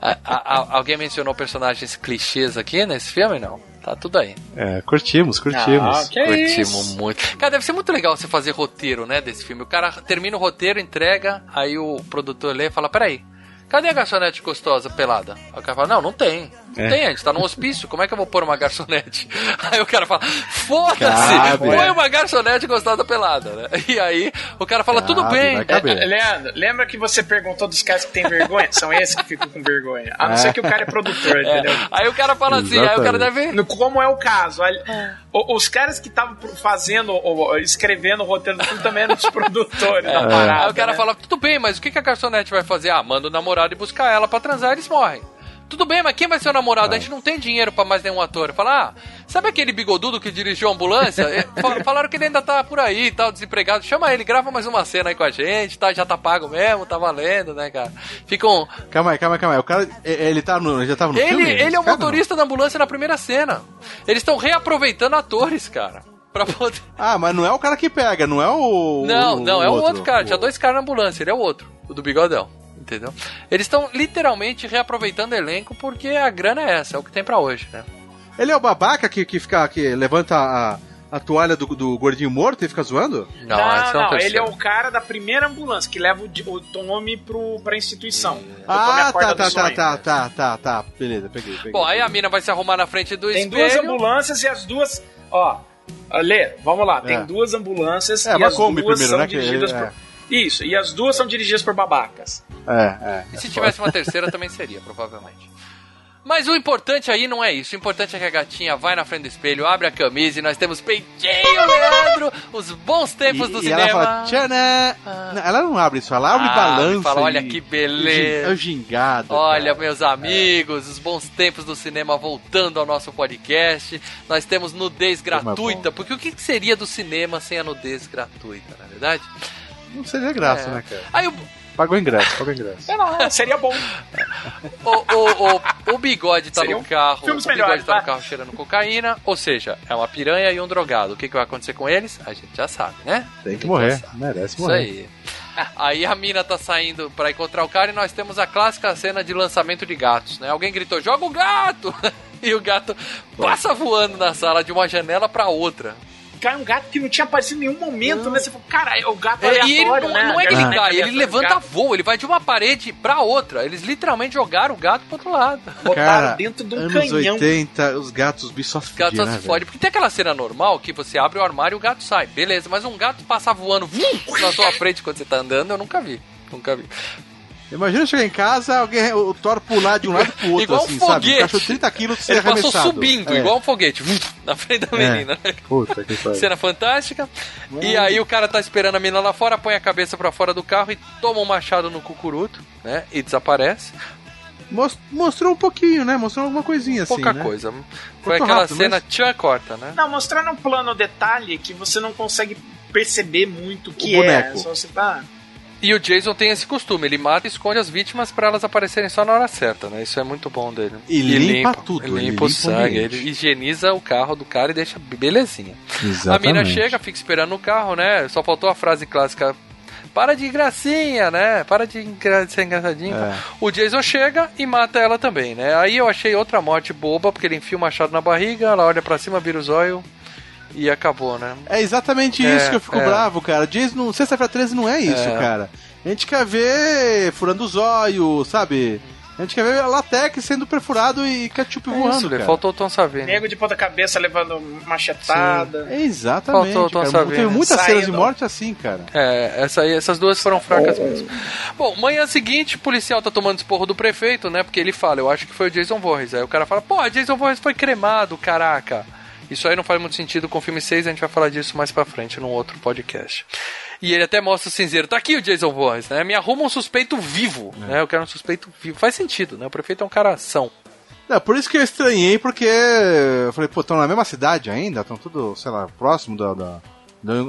A- a- a- alguém mencionou personagens clichês aqui nesse filme? Não. Tá tudo aí. É, curtimos, curtimos. Ah, que Curtimos isso? muito. Cara, deve ser muito legal você fazer roteiro, né, desse filme. O cara termina o roteiro, entrega, aí o produtor lê e fala, peraí, cadê a garçonete gostosa pelada? Aí o cara fala, não, não tem. Não É. tem, a gente tá num hospício, como é que eu vou pôr uma garçonete? Aí o cara fala, foda-se, põe uma garçonete gostosa pelada, né? E aí o cara fala, tudo Cabe, bem. vai caber. É, Leandro, lembra que você perguntou dos caras que têm vergonha? São esses que ficam com vergonha. A não ser que o cara é produtor, É, entendeu? Aí o cara fala assim, aí o cara Exatamente. deve. No- Como é o caso. o- Os caras que estavam fazendo, ou, escrevendo o roteiro do filme também eram os produtores da parada. Aí o cara né? fala, tudo bem, mas o que que a garçonete vai fazer? Ah, manda o namorado ir buscar ela pra transar, eles morrem. Tudo bem, mas quem vai ser o namorado? A gente não tem dinheiro pra mais nenhum ator. Fala, ah, sabe aquele bigodudo que dirigiu a ambulância? É, fa- Falaram que ele ainda tá por aí, tal, desempregado. Chama ele, grava mais uma cena aí com a gente, tá? Já tá pago mesmo, tá valendo, né, cara? Fica um. Calma aí, calma aí, calma aí. O cara, e- ele tá no, ele já tava no Ele, filme? ele é o cara, motorista da ambulância na primeira cena. Eles estão reaproveitando atores, cara. Pra poder. não? Ah, mas não é o cara que pega, não é o. Não, não, é o outro, cara. O- Tinha dois caras na ambulância, ele é o outro, o do bigodão. Entendeu? Eles estão literalmente reaproveitando o elenco porque a grana é essa, é o que tem pra hoje, né? Ele é o babaca que, que fica, que levanta a, a toalha do, do gordinho morto e fica zoando? Não, Não, é o não, ele é o cara da primeira ambulância que leva o, o Tommy pro, pra instituição. Tommy Ah, tá, tá, tá, sonho. tá, tá, tá, tá. Beleza, peguei, peguei. Bom, aí a mina vai se arrumar na frente do Tem duas espelho. ambulâncias e as duas. Ó, Lê, vamos lá. Tem É. duas ambulâncias É, e uma as Kombi duas primeiro, são né, que dirigidas ele- por. Isso, e as duas são dirigidas por babacas. É, é. E se tivesse uma terceira também seria, provavelmente. Mas o importante aí não é isso. O importante é que a gatinha vai na frente do espelho, abre a camisa e nós temos peitinho, Leandro! Os bons tempos E, do e cinema. ela fala, tchanã! Não, Ela não abre isso, ela abre Abre, balança. fala, olha e- que beleza. É o gingado. Olha, cara. meus amigos, os bons tempos do cinema voltando ao nosso podcast. Nós temos nudez gratuita, porque o que que seria do cinema sem a nudez gratuita, na verdade? Não seria graça, É. né, cara? Aí o, Pagou ingresso, pagou ingresso. É, não, seria bom. o, o, o, o bigode tá Seriam no carro, o filmes bigode melhores, tá no carro cheirando cocaína, ou seja, é uma piranha e um drogado. O que, que vai acontecer com eles? A gente já sabe, né? Tem que morrer, merece Isso morrer. aí. Aí a mina tá saindo pra encontrar o cara e nós temos a clássica cena de lançamento de gatos, né? Alguém gritou, joga o gato! E o gato passa voando na sala de uma janela pra outra. Cai um gato que não tinha aparecido em nenhum momento, né? Você falou, cara, é o gato É, aleatório, e ele não, né? não é que ele Ah, cai, ele levanta voo, ele vai de uma parede pra outra. Eles literalmente jogaram o gato pro outro lado. Botaram Cara, dentro de um anos canhão. 80, os gatos, os bichos só gato só né, se fode. Porque tem aquela cena normal que você abre o armário e o gato sai. Beleza, mas um gato passar voando vum, na sua frente quando você tá andando, eu nunca vi. Nunca vi. Imagina chegar em casa, alguém, o Thor pular de um lado pro outro, Igual um assim, sabe? foguete. Um cachorro de 30 quilos ser Ele passou arremessado. subindo, É. igual um foguete, vum, na frente da É. menina. né? Puta que pariu. Cena fantástica. E aí o cara tá esperando a menina lá fora, põe a cabeça pra fora do carro e toma um machado no cucuruto, né? E desaparece. Mos- Mostrou um pouquinho, né? Mostrou alguma coisinha assim, Pouca né? coisa. Foi Cortou aquela rápido, cena mas- tchan corta, né? Não, mostrando um plano detalhe que você não consegue perceber muito o que O é. boneco. Só você tá. E o Jason tem esse costume, ele mata e esconde as vítimas pra elas aparecerem só na hora certa, né? Isso é muito bom dele. E limpa tudo, Ele ele limpa o limpa o sangue, ambiente. ele higieniza o carro do cara e deixa belezinha. Exatamente. A mina chega, fica esperando no carro, né? Só faltou a frase clássica. Para de gracinha, né? Para de ser engraçadinho. É. O Jason chega e mata ela também, né? Aí eu achei outra morte boba, porque ele enfia o machado na barriga, ela olha pra cima, vira o zóio e acabou, né? É exatamente É, isso que eu fico é. bravo, cara. Jason, não- sexta-feira 13 não é isso, É. cara. A gente quer ver furando o zóio, sabe? A gente quer ver latex sendo perfurado e ketchup É voando, isso, cara. faltou o Tom Savini. Nego de ponta cabeça levando machetada. É Exatamente. Faltou o Tom cara. Savini. Teve muitas Saindo. cenas de morte assim, cara. É, essa aí, essas duas foram fracas mesmo. Bom, manhã seguinte, o policial tá tomando esporro do prefeito, né? Porque ele fala, eu acho que foi o Jason Voorhees. Aí o cara fala, pô, Jason Voorhees foi cremado, caraca. Isso aí não faz muito sentido com o filme 6, a gente vai falar disso mais pra frente num outro podcast. E ele até mostra o cinzeiro, tá aqui o Jason Voorhees, né? Me arruma um suspeito vivo, né? Eu quero um suspeito vivo. Faz sentido, né? O prefeito é um cara ação. Não, por isso que eu estranhei, porque eu falei, pô, estão na mesma cidade ainda? Estão tudo, sei lá, próximo da, da-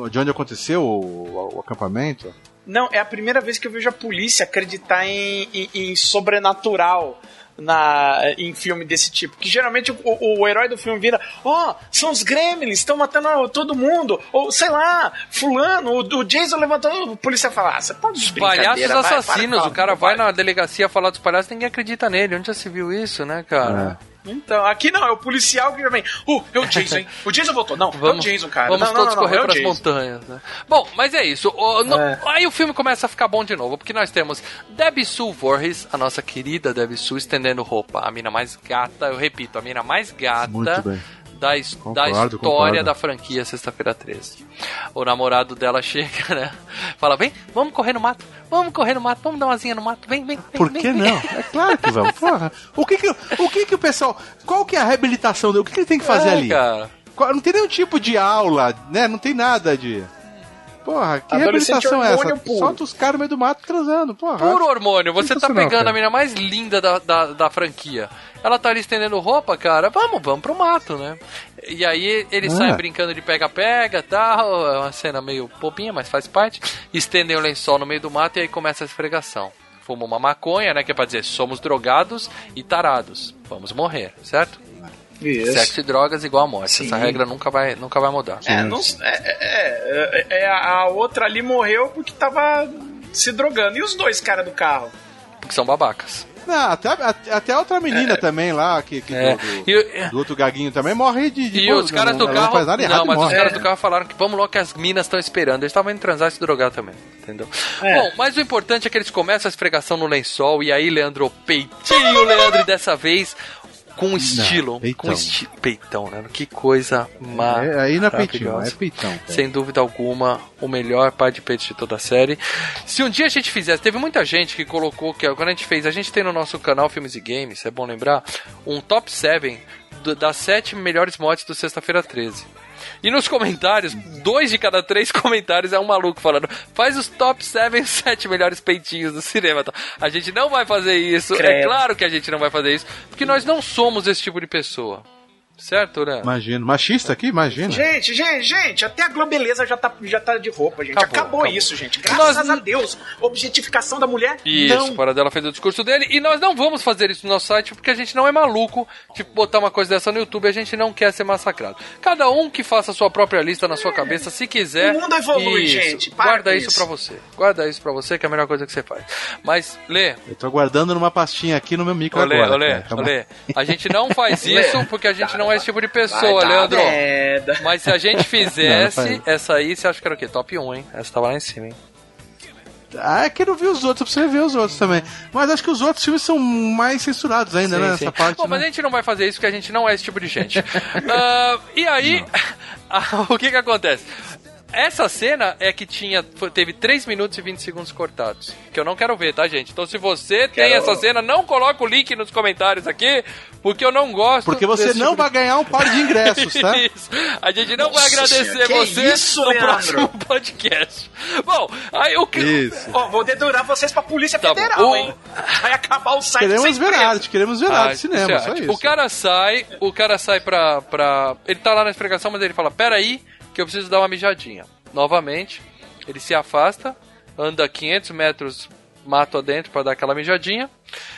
de onde aconteceu o, o acampamento? Não, é a primeira vez que eu vejo a polícia acreditar em, em- em sobrenatural na, em filme desse tipo. Que geralmente o, o- herói do filme vira: Ó, são os gremlins, estão matando todo mundo. Ou sei lá, Fulano, o, o Jason levantou. O polícia fala: ah, você pode Os palhaços vai, para, assassinos, para, o cara para. vai na delegacia falar dos palhaços ninguém acredita nele. Onde já se viu isso, né, cara? Então, aqui não, é o policial que vem. Uh, é o Jason, hein? O Jason voltou. Não, é o Vamos, Jason, cara. vamos não, todos não, não, correr é pras Jason. montanhas, né? Bom, mas é isso. O- no- É. Aí o filme começa a ficar bom de novo, porque nós temos Debbie Sue Voorhees, a nossa querida Debbie Sue, estendendo roupa. A mina mais gata, eu repito, a mina mais gata Muito bem. Da, his- da Concordo, história concordo. da franquia Sexta-feira 13. O namorado dela chega, né? Fala, vem, vamos correr no mato, vamos correr no mato, vamos dar uma asinha no mato, vem, vem, vem. Por vem, que vem. não? É claro que vamos. Porra. O que que, o que que o pessoal... Qual que é a reabilitação dele? O que, que ele tem que fazer É, ali? cara. Não tem nenhum tipo de aula, né? Não tem nada de... Porra, que reabilitação é essa? puro. Solta os caras no meio do mato transando, porra. Puro hormônio, você tá pegando cara. a menina mais linda da, da, da franquia. Ela tá ali estendendo roupa, cara. Vamos, vamos pro mato, né? E aí eles Ah. saem brincando de pega-pega e tal. É uma cena meio bobinha, mas faz parte. Estendem o lençol no meio do mato e aí começa a esfregação. Fuma uma maconha, né? Que é pra dizer, somos drogados e tarados. Vamos morrer, certo? Isso. Sexo e drogas igual a morte. Sim. Essa regra nunca vai, nunca vai mudar. É, não, é, é, é, é, a outra ali morreu porque tava se drogando. E os dois caras do carro? Porque são babacas. Não, até, até a outra menina também lá, que, que É. do, do- E- do outro gaguinho também, morre de. de E boa, os caras não, do carro. Não faz nada errado não, mas os morre. caras do carro falaram que vamos logo que as minas estão esperando. Eles estavam indo transar e se drogar também. Entendeu? É. Bom, mas o importante é que eles começam a esfregação no lençol. E aí, Leandro, peitinho, Leandro, e dessa vez. Com estilo, peitão. com estilo. Peitão, né? Que coisa É, aí não é maravilhosa. é peitão. cara. Sem dúvida alguma, o melhor par de peitos de toda a série. Se um dia a gente fizesse, teve muita gente que colocou que quando a gente fez, a gente tem no nosso canal Filmes e Games, é bom lembrar, um top 7 do- das 7 melhores mods do Sexta-feira 13. E nos comentários, dois de cada três comentários é um maluco falando: faz os top 7, 7 melhores peitinhos do cinema. Então, A gente não vai fazer isso. É Credo. claro que a gente não vai fazer isso, porque nós não somos esse tipo de pessoa. Certo, né? Imagina. Machista aqui? Imagina. Gente, gente, gente, até a Globeleza já tá, já tá de roupa, gente. Acabou, Acabou, acabou. isso, gente. Graças Nós- a Deus. Objetificação da mulher? Isso, não. o Paradela fez o discurso dele. E nós não vamos fazer isso no nosso site porque a gente não é maluco. Tipo, botar uma coisa dessa no YouTube, a gente não quer ser massacrado. Cada um que faça a sua própria lista na sua cabeça, se quiser. O mundo evolui, Isso. gente. Para Guarda isso isso. pra você. Guarda isso pra você, que é a melhor coisa que você faz. Mas, Lê, Eu tô guardando numa pastinha aqui no meu micro Olê, agora. olê. Calma. olê. A gente não faz isso porque a gente não é esse tipo de pessoa, Leandro. merda. Mas se a gente fizesse Não, não essa aí, você acha que era o quê? Top 1, hein? Essa tava lá em cima, hein? Ah, é que eu não vi os outros, eu preciso ver os outros também. Mas acho que os outros filmes são mais censurados ainda, Sim, né? sim. Nessa parte. Bom, né? mas a gente não vai fazer isso porque a gente não é esse tipo de gente. Ah, e aí, o que que acontece? Essa cena é que tinha teve 3 minutos e 20 segundos cortados. Que eu não quero ver, tá, gente? Então, se você tem Quero- essa cena, não coloca o link nos comentários aqui, porque eu não gosto. Porque você não tipo vai ganhar um par de ingressos, tá? Isso. A gente não vai Nossa agradecer senhora, que você isso, no Leandro? próximo podcast. Bom, aí o que. Isso. Ó, vou dedurar vocês pra Polícia Tá. Federal, O- hein? Vai acabar o site Queremos sem ver arte, queremos ver arte Ah, de cinema, é só isso. O cara sai, o cara sai pra, pra. Ele tá lá na explicação, mas ele fala: Peraí, que eu preciso dar uma mijadinha. Novamente, ele se afasta, anda 500 metros mato adentro pra dar aquela mijadinha.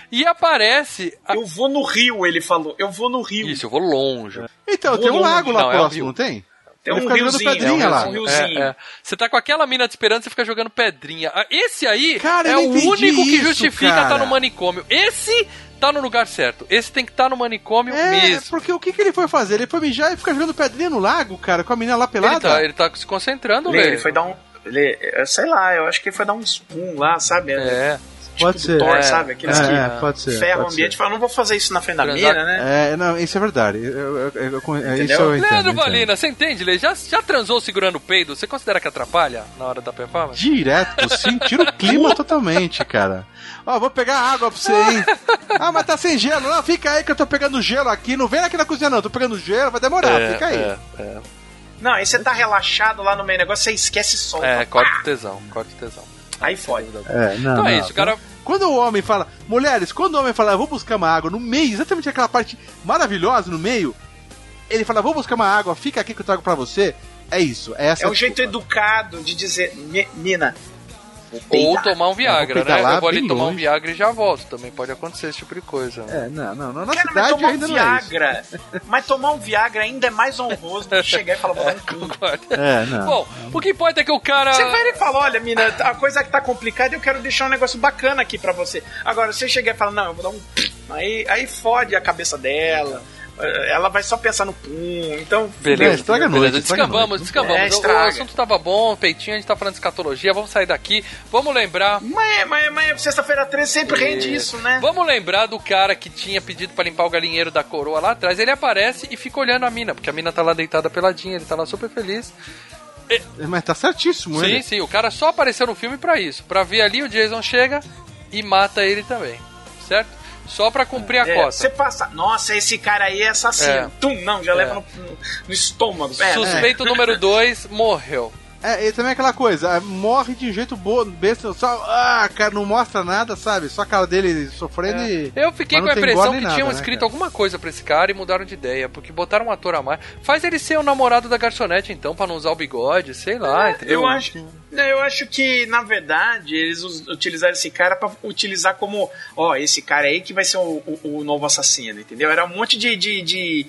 E aparece. a- Eu vou no rio, ele falou. Eu vou no rio. Isso, eu vou longe. Então, tem um Vou lago lá Não, é um próximo, não tem? Tem Ele um riozinho, pedrinha é um lá. rio- riozinho. É, é. Você tá com aquela mina te esperando, você fica jogando pedrinha. Ah, Esse aí Cara, é o único que isso, justifica cara. estar no manicômio. Esse tá no lugar certo. Esse tem que estar no manicômio É, mesmo. porque o que, que ele foi fazer? Ele foi mijar e ficar jogando pedrinha no lago, cara, com a menina lá pelada? Ele tá, ele tá se concentrando, Ele, velho. ele foi dar um. Ele, sei lá, eu acho que ele foi dar um spoon lá, sabe? É. Tipo Pode ser. Thor, É, sabe? Aqueles é, que é, pode ser, ferram o pode ambiente e falam, não vou fazer isso na frente da mina, né? É, não, isso é verdade. Eu, eu, eu, eu, é, isso eu entendo. Leandro. Valina, você entende, Lê? Já, já transou segurando o peido? Você considera que atrapalha na hora da performance? Direto, sentir o clima totalmente, cara. Ó, vou pegar água pra você, hein? Ah, mas tá sem gelo. Não, fica aí que eu tô pegando gelo aqui. Não vem aqui na cozinha, não. Tô pegando gelo, vai demorar. fica aí. é, é. Não, aí você tá relaxado lá no meio do negócio, você esquece e solta. É, corta o tesão, corta o tesão. Aí fode. É, não, Então é não. isso, cara. Quando o homem fala, mulheres, quando o homem fala, eu vou buscar uma água no meio, exatamente aquela parte maravilhosa no meio, ele fala, vou buscar uma água, fica aqui que eu trago pra você. É isso, é essa É um jeito educado de dizer, "Mi- mina. Ou peidar." tomar um Viagra, né? pedalar Eu vou ali tomar um longe. Viagra e já volto. Também pode acontecer esse tipo de coisa. É, não, não, não. Na Cara, mas cidade tomar um ainda não é isso. Viagra. mas tomar um Viagra ainda é mais honroso do que chegar e falar, vou dar um. Concordo. É, não. Bom, o que importa é que o cara. Você vai e fala, olha, mina, a coisa que tá complicada, eu quero deixar um negócio bacana aqui pra você. Agora, você chegar e falar, não, eu vou dar um. Aí, aí fode a cabeça dela. eh, Ela vai só pensar no pum. Então. Beleza, É, estraga a noite, beleza. a Descambamos, noite. descambamos. É, O- assunto tava bom, peitinho, a gente tá falando de escatologia, vamos sair daqui. Vamos lembrar. Mas, mas, mas sexta-feira 13 sempre rende isso, né? Vamos lembrar do cara que tinha pedido pra limpar o galinheiro da coroa lá atrás. Ele aparece e fica olhando a mina, porque a mina tá lá deitada peladinha, ele tá lá super feliz. Mas tá certíssimo, Sim, ele. sim, o cara só apareceu no filme pra isso. Pra ver ali, o Jason chega e mata ele também. Certo? Só pra cumprir a É, cota. Você passa, nossa, esse cara aí é assassino. É. Tum, não, já É. leva no, no- estômago. É, Suspeito número 2 morreu. É, e também aquela coisa, é, morre de um jeito boa, besta, só, ah, cara, não mostra nada, sabe? Só a cara dele sofrendo e. Eu fiquei com a impressão que nem tinham nada, né, escrito cara? alguma coisa pra esse cara e mudaram de ideia, porque botaram um ator a mais. Faz ele ser o namorado da garçonete, então, pra não usar o bigode, sei lá, entendeu? Eu acho, não, eu acho que, na verdade, eles utilizaram esse cara pra utilizar como, ó, esse cara aí que vai ser o, o- o novo assassino, entendeu? Era um monte de, de, de,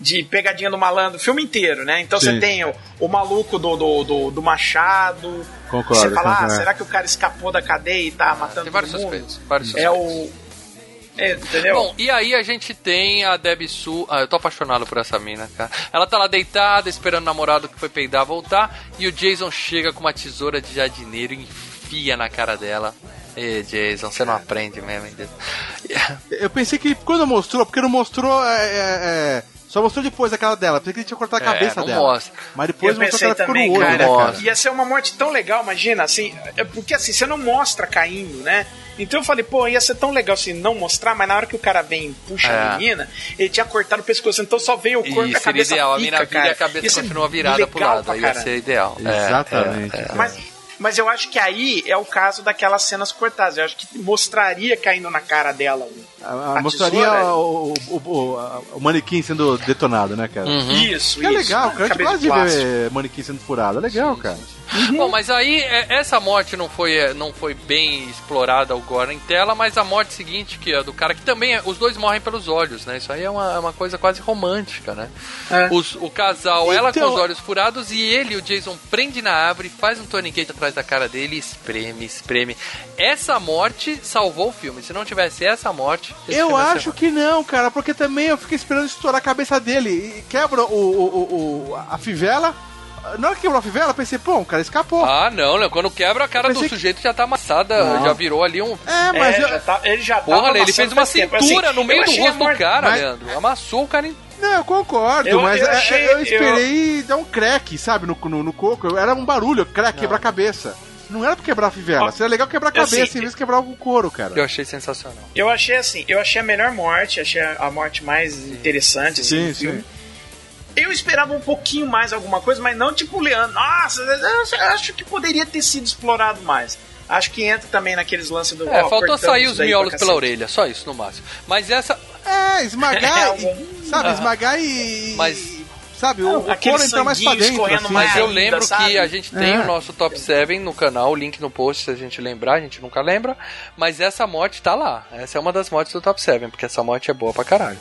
de pegadinha do malandro, o filme inteiro, né? Então Sim. você tem o, o maluco do, do, do, do machado. Concordo, Você fala, ah, concordo. será que o cara escapou da cadeia e tá matando Tem vários todo mundo? suspeitos, vários É o... É, entendeu? Bom, e aí a gente tem a Debbie Su. Ah, eu tô apaixonado por essa mina, cara. Ela tá lá deitada, esperando o namorado que foi peidar voltar. E o Jason chega com uma tesoura de jardineiro e enfia na cara dela. Ê, Jason, você não aprende mesmo, hein? Deus? Eu pensei que quando mostrou, porque não mostrou. é, é, é, só mostrou depois aquela dela. Pensei que ele tinha cortado a É, cabeça não dela. mostra. Mas depois eu mostrou que ela ficou também, no olho, cara, cara? Ia ser uma morte tão legal, imagina, assim, é porque assim, você não mostra caindo, né? Então eu falei, pô, ia ser tão legal assim, não mostrar, mas na hora que o cara vem e puxa É. a menina, ele tinha cortado o pescoço, então só veio o corpo e Isso a seria cabeça ideal. A fica, mina vira e cara. a cabeça continua virada pro lado. pra Ia ser ideal. É, Exatamente, é, é. Mas, mas eu acho que aí é o caso daquelas cenas cortadas. Eu acho que mostraria caindo na cara dela. o- Ah, a mostraria o, o, o, a- o manequim sendo detonado, né, cara? Uhum. Isso, Que é isso. legal, cara. A gente gosta de ver manequim sendo furado. É legal, cara. Bom, mas aí é, essa morte não foi, é, não foi bem explorada agora em tela, mas a morte seguinte, que é do cara que também. é- os dois morrem pelos olhos, né? Isso aí é uma, é uma coisa quase romântica, né? É. Os- o casal, ela com Então- os olhos furados e ele, o Jason, prende na árvore, faz um tourniquet atrás da cara dele e espreme, espreme. Essa morte salvou o filme. Se não tivesse essa morte. Eu acho que não, cara, porque também eu fiquei esperando estourar a cabeça dele. E quebra o, o, o- o- a fivela. Na hora que quebrou a fivela, eu pensei, pô, o cara escapou. Ah, não, não. Quando quebra a cara do sujeito já tá amassada, Não. já virou ali um. É, mas É, eu- já tá- ele já Porra, tava ele fez uma faz cintura Assim, no meio do a rosto do cara, mas- Leandro. Amassou o cara em. Não, eu concordo, Eu- mas eu é- achei- eu esperei dar um crack, sabe, no, no, no coco. Era um barulho, crack, quebrar a cabeça. Não era pra quebrar a fivela. Seria legal quebrar a assim, cabeça em vez de quebrar o couro, cara. Eu achei sensacional. Eu achei assim, eu achei a melhor morte, achei a morte mais interessante assim, Sim, do filme. sim. Eu esperava um pouquinho mais alguma coisa, mas não tipo o Leandro. Nossa, eu acho que poderia ter sido explorado mais. Acho que entra também naqueles lances do. É, ó, faltou sair os miolos pela orelha, só isso no máximo. Mas essa. É, esmagar, É, e- algum- sabe, Ah. esmagar e... Mas- Sabe, o, Não, o couro entra mais pra dentro, assim. Mas eu ainda, lembro sabe? que a gente tem É. o nosso top 7 no canal, o link no post se a gente lembrar, a gente nunca lembra. Mas essa morte tá lá. Essa é uma das mortes do top 7, porque essa morte é boa pra caralho.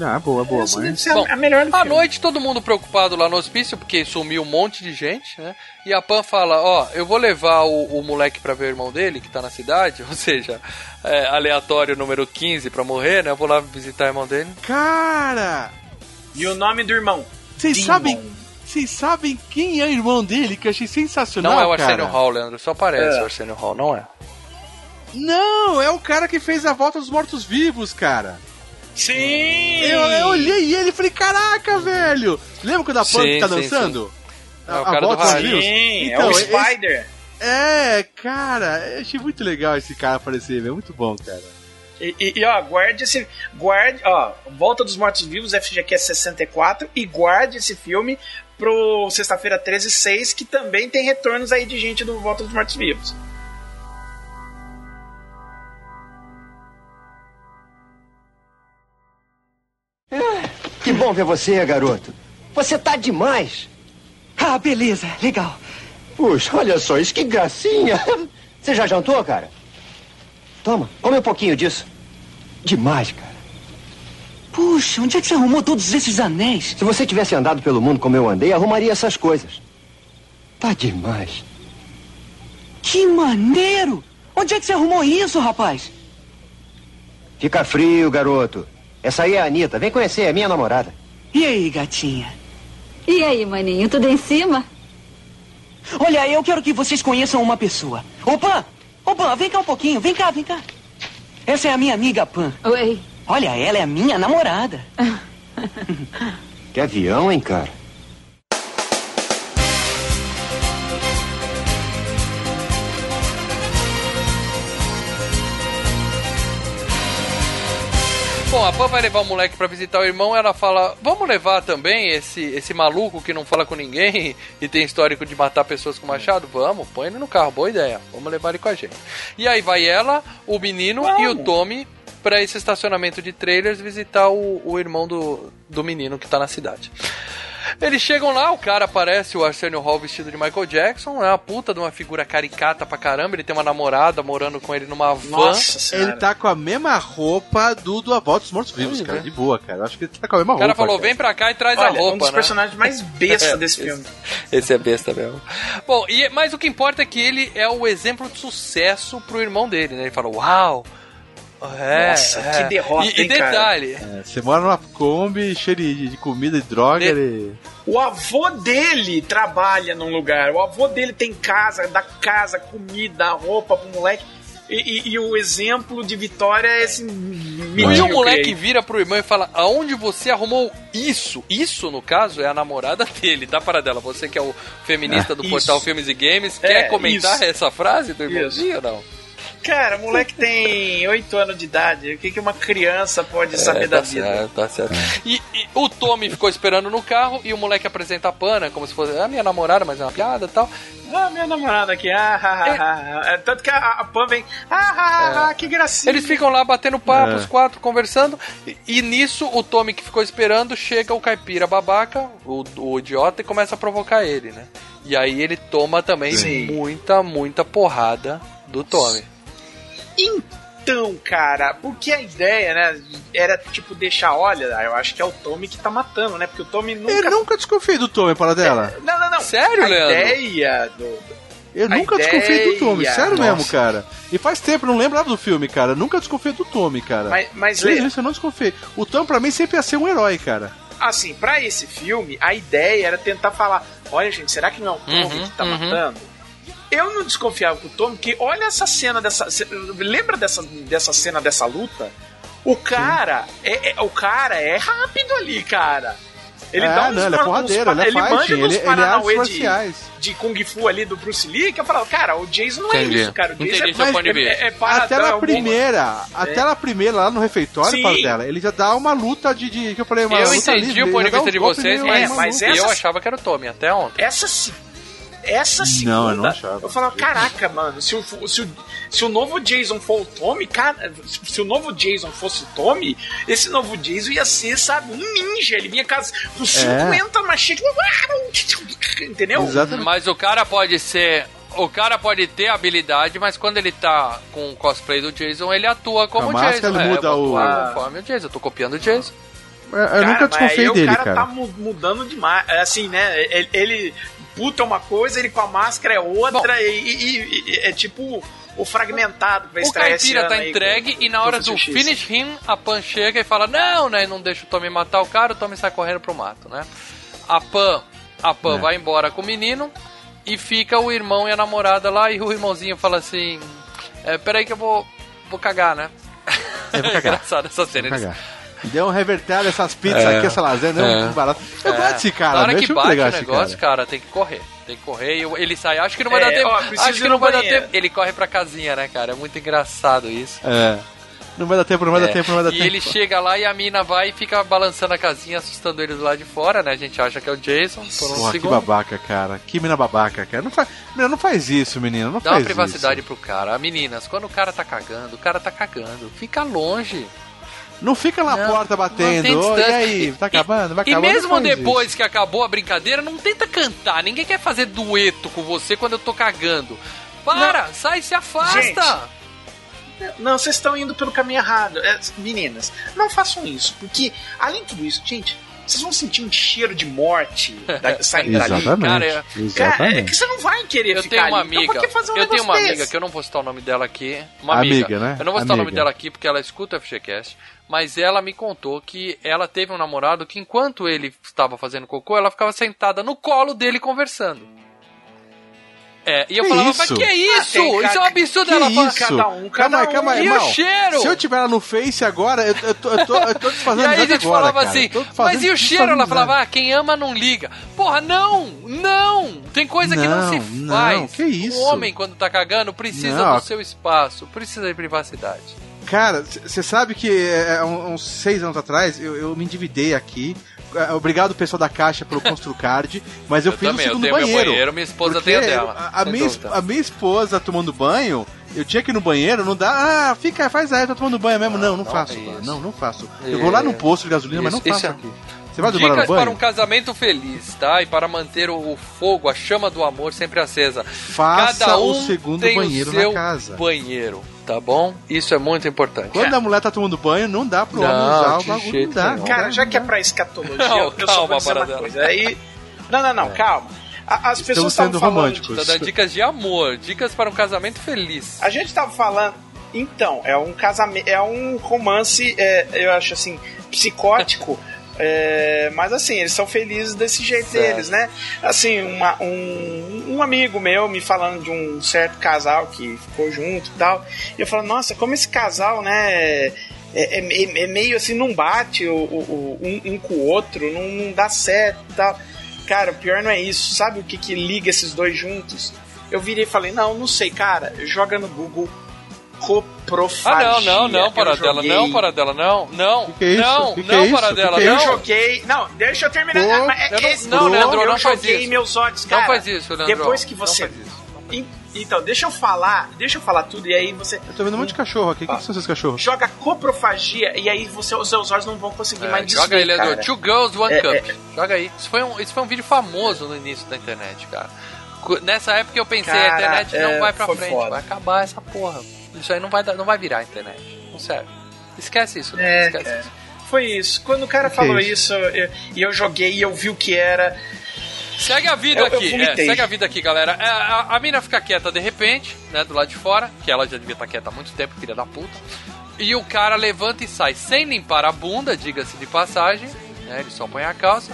Ah, boa, boa, deve mas... ser a- Bom, a melhor do À filme. noite, todo mundo preocupado lá no hospício, porque sumiu um monte de gente, né? E a Pan fala: Ó, eu vou levar o, o moleque pra ver o irmão dele, que tá na cidade, ou seja, é, aleatório número 15 pra morrer, né? Eu vou lá visitar o irmão dele. Cara, E o nome do irmão? vocês sabem... Vocês sabem quem é o irmão dele, que eu achei sensacional, Não é o? Arsenio Hall, Leandro, só parece É. o Arsenio Hall, não é? Não, é o cara que fez a volta dos mortos-vivos, cara. Sim! Eu, eu olhei ele e falei, caraca, velho. Lembra quando a Punk Sim, tá sim, dançando? É o cara do volta dos rádio. vivos? Sim, Então, é o esse- Spider. É, cara, eu achei muito legal esse cara aparecer, velho. Muito bom, cara. E, e- e, ó, guarde esse. Guarde, ó, Volta dos Mortos Vivos, FGQ 64, e guarde esse filme pro sexta-feira 13 6, que também tem retornos aí de gente do Volta dos Mortos Que bom ver você, garoto. Você tá demais. Ah, beleza, legal. Puxa, olha só isso, que gracinha. Você já jantou, cara? Toma, come um pouquinho disso. Demais, cara. Puxa, onde é que você arrumou todos esses anéis? Se você tivesse andado pelo mundo como eu andei, arrumaria essas coisas. Tá demais. Que maneiro! Onde é que você arrumou isso, rapaz? Fica frio, garoto. Essa aí é a Anitta. Vem conhecer, é minha namorada. E aí, gatinha? E aí, maninho, tudo em cima? Olha, eu quero que vocês conheçam uma pessoa. Ô, Pan! Ô, Pan, vem cá um pouquinho. Vem cá, vem cá. Essa é a minha amiga Pan. Oi. Olha, ela é a minha namorada. Que avião, hein, cara? Bom, a Pan vai levar o moleque pra visitar o irmão. Ela fala: Vamos levar também esse, esse maluco que não fala com ninguém e tem histórico de matar pessoas com machado? Vamos, põe ele no carro, boa ideia. Vamos levar ele com a gente. E aí vai ela, o menino e o Tommy pra esse estacionamento de trailers visitar o, o irmão do, do menino que tá na cidade. Eles chegam lá, o cara aparece, o Arsenio Hall vestido de Michael Jackson, é uma puta de uma figura caricata pra caramba. Ele tem uma namorada morando com ele numa van. Ele tá com a mesma roupa do do A Volta dos Mortos Vivos, cara. De boa, cara. Eu acho que ele tá com a mesma O cara roupa. falou: cara. vem pra cá e traz Olha, a roupa. um dos né? personagens mais besta É, desse esse- filme. Esse é besta mesmo. Bom, e, mas o que importa é que ele é o exemplo de sucesso pro irmão dele, né? Ele fala: Uau! É, Nossa, é. que derrota, E, e hein, cara? detalhe, É, você mora numa Kombi cheia de, de comida e droga. Ele... O avô dele trabalha num lugar. O avô dele tem casa, dá casa, comida, roupa pro moleque. E, e- e o exemplo de vitória é esse E medíocre o moleque vira pro irmão e fala: Aonde você arrumou isso? Isso, no caso, é a namorada dele, tá para dela. Você que é o feminista do Isso. portal Filmes e Games, É, quer comentar isso. essa frase do irmãozinho ou não? Cara, o moleque tem 8 anos de idade. O que, que uma criança pode saber É, da tá vida? certo, tá certo. E, e o Tommy ficou esperando no carro e o moleque apresenta a Pana como se fosse a minha namorada, mas é uma piada e tal. Ah, minha namorada aqui. Ah, ah, ah, ah. É, Tanto que a, a Pan vem. Ah, ah, ah, ah, que gracinha. Eles ficam lá batendo papo, É. os quatro, conversando. E, e nisso, o Tommy que ficou esperando, chega o caipira babaca, o, o idiota, e começa a provocar ele, né? E aí ele toma também Sim. muita, muita porrada do Tommy. Então, cara, porque a ideia, né, era tipo deixar, olha, eu acho que é o Tommy que tá matando, né? Porque o Tommy nunca. Eu nunca desconfiei do Tommy, para dela. Não, não, não. Sério, a Leandro? ideia do. Eu A nunca ideia- desconfiei do Tommy, sério Nossa. mesmo, cara. E faz tempo, eu não lembrava do filme, cara. Eu nunca desconfiei do Tommy, cara. Mas, mas Desde Lê, isso eu não desconfiei. O Tommy pra mim sempre ia ser um herói, cara. assim, pra esse filme, a ideia era tentar falar: olha, gente, será que não é o Tommy Uhum, que tá uhum. matando? Eu não desconfiava com o Tommy, que olha essa cena dessa. Lembra dessa, dessa cena dessa luta? O cara é, é- o cara é rápido ali, cara. Ele É, dá uns, não, ele é uns porradeiro, pa- ele é ele fighting, manja ele- dos ele é Paranauê de, de Kung Fu ali do Bruce Lee, que eu falava, cara, o Jason não Entendi. é isso, cara. O Jason Entendi é, seu ponto de é, vista. é, é paradão, até é na um primeira, até na primeira, lá no refeitório, para dela, ele já dá uma luta de, de que eu falei, uma eu luta entendi livre, o ponto de vista uns de vocês, mas, É, mas eu essas- achava que era o Tommy, até ontem. Essa essa segunda, Não, eu não achava. eu falava, caraca, mano, se o, se, o, se o novo Jason for o Tommy, cara, se o novo Jason fosse o Tommy, esse novo Jason ia ser, sabe, um ninja. Ele vinha as, com 50 machetes, entendeu? Exatamente. Mas o cara pode ser. O cara pode ter habilidade, mas quando ele tá com o cosplay do Jason, ele atua como Com a Jason. ele É, muda eu vou o- atuar conforme o Jason, eu tô copiando o Jason. Eu, eu Cara, nunca mas desconfiei aí dele, o cara, cara. tá mu- mudando demais. É Assim, né? Ele, ele puta é uma coisa, ele com a máscara é outra, e, e- e- é tipo o fragmentado que vai O caipira tá entregue com- e na hora do X. finish him, a Pan chega e fala: Não, né? Não deixa o Tommy matar o cara, o Tommy sai correndo pro mato, né? A Pan, a Pan É. vai embora com o menino e fica o irmão e a namorada lá e o irmãozinho fala assim: é, Peraí que eu vou, vou cagar, né? Eu vou cagar. Engraçado essa cena. Vou cagar. Deu um revertério essas pizzas É. aqui, essa lasanha, deu É. um barato. Eu É. gosto desse cara, Na hora que bate legal o negócio, cara. cara. tem que correr. Tem que correr e ele sai. Acho que não vai É, dar tempo. ó, acho que não vai dar tempo. Ele corre pra casinha, né, cara? É muito engraçado isso. É. Não vai dar tempo, não vai É, dar tempo, não vai dar e tempo. ele chega lá e a mina vai e fica balançando a casinha, assustando ele do lado de fora, né? A gente acha que é o Jason por um Porra, que babaca, cara. Que mina babaca, cara. Não faz, menina, não faz isso, menina. Não Dá faz uma privacidade isso. pro cara. Meninas, quando o cara tá cagando, o cara tá cagando. Fica longe. Não fica na Não, porta batendo. Ô, e aí, tá acabando? Vai E acabando? mesmo Não depois isso. que acabou a brincadeira, não tenta cantar. Ninguém quer fazer dueto com você quando eu tô cagando. Para, sai, se afasta. Gente, Não, vocês estão indo pelo caminho errado. É, meninas, não façam isso, porque, além de tudo isso, gente, vocês vão sentir um cheiro de morte da, saindo dali. Exatamente. Cara, é- Cara, é Exatamente. que você não vai querer Eu ficar tenho uma ali. Então, amiga, fazer um eu tenho uma amiga desse? que eu não vou citar o nome dela aqui. Uma Amiga, amiga, né? Eu não vou citar o nome Amiga. dela aqui porque ela escuta o FGCast, mas ela me contou que ela teve um namorado que enquanto ele estava fazendo cocô, ela ficava sentada no colo dele conversando. É, e eu Que falava, isso? mas que é isso? tem isso é um absurdo. Que ela fala, isso? cada um, cada calma um. calma E o irmão. cheiro? Se eu tiver ela no Face agora, eu, eu, tô, eu, tô, eu tô E desfazendo aí a gente agora, falava cara. assim, mas e o cheiro? Ela falava, ah, quem ama não liga. Porra, não, não. Tem coisa que não se Não, faz. não, que isso? O homem, quando tá cagando, precisa Não. do seu espaço, precisa de privacidade. Cara, você sabe que é, há uns seis anos atrás eu, eu me endividei aqui. É, Obrigado, pessoal da Caixa, pelo Construcard, mas eu, Eu fiz também, o eu segundo tenho meu banheiro. banheiro, minha esposa tem a dela, A, minha, a minha esposa tomando banho, eu tinha que ir no banheiro, não dá. Ah, fica, faz aí, eu tô tomando banho mesmo. Não, não, faço. Não, não faço. Eu vou lá no posto de gasolina, mas não Isso, faço isso é- aqui. Você vai no Dicas para banho? um casamento feliz, tá? E para manter o fogo, a chama do amor sempre acesa. Faça Cada um o segundo banheiro o na seu casa. banheiro, tá bom? Isso é muito importante. Quando a mulher tá tomando banho, não dá pro homem Não, usar o bagulho. Não dá. nenhum. Cara, já que é pra escatologia, Não, eu, só calma, vou dizer uma coisa. Aí. Não, não, não, calma. A- As pessoas É. sendo falando. românticos. Tá dando dicas de amor, dicas para um casamento feliz. A gente tava falando. Então, é um casamento. É um romance, é, eu acho assim, psicótico. é, mas assim, eles são felizes desse jeito Certo. deles, né? Assim, uma- um, um amigo meu me falando de um certo casal que ficou junto e tal. E eu falo, nossa, como esse casal, né? É, é- é- é meio assim, não bate o, o- o- um, um com o outro, não, não dá certo e tal. Cara, o pior não é isso. Sabe o que, que liga esses dois juntos? Eu virei e falei, não, não sei, cara. Joga no Google Ah, coprofagia. não, não, não, Eu Paradela, joguei- não, Paradela, não, não, que é isso? não, Que que é não, isso? Paradela, Que que é não. Eu joguei. Não, deixa eu terminar. Pro- Ah, é Eu não- esse- não, Leandro, eu não faz joguei isso. meus olhos, Não cara. faz isso, Leandro. Depois que Não você. Então, deixa eu falar, deixa eu falar tudo e aí você Eu tô vendo um monte de cachorro aqui. O que, que são esses cachorros? joga coprofagia e aí você, os seus olhos não vão conseguir É, mais joga aí, desver, Leandro. cara. Two Girls, One É, Cup. Joga aí. Isso foi, um, isso foi um vídeo famoso no início da internet, cara. Nessa época eu pensei, a Cara, internet não é, vai pra frente, foda. vai acabar essa porra. Isso aí não vai, dar- não vai virar a internet. Não serve. Esquece isso, né? É, Esquece cara. isso. Foi isso. Quando o cara Que falou isso? isso eu- e eu joguei e eu vi o que era. Segue a vida Eu- eu aqui, é, vomitei. segue a vida aqui, galera. É, a, a mina fica quieta de repente, né, do lado de fora, que ela já devia estar quieta há muito tempo, filha da puta. E o cara levanta e sai sem limpar a bunda, diga-se de passagem, né, ele só põe a calça.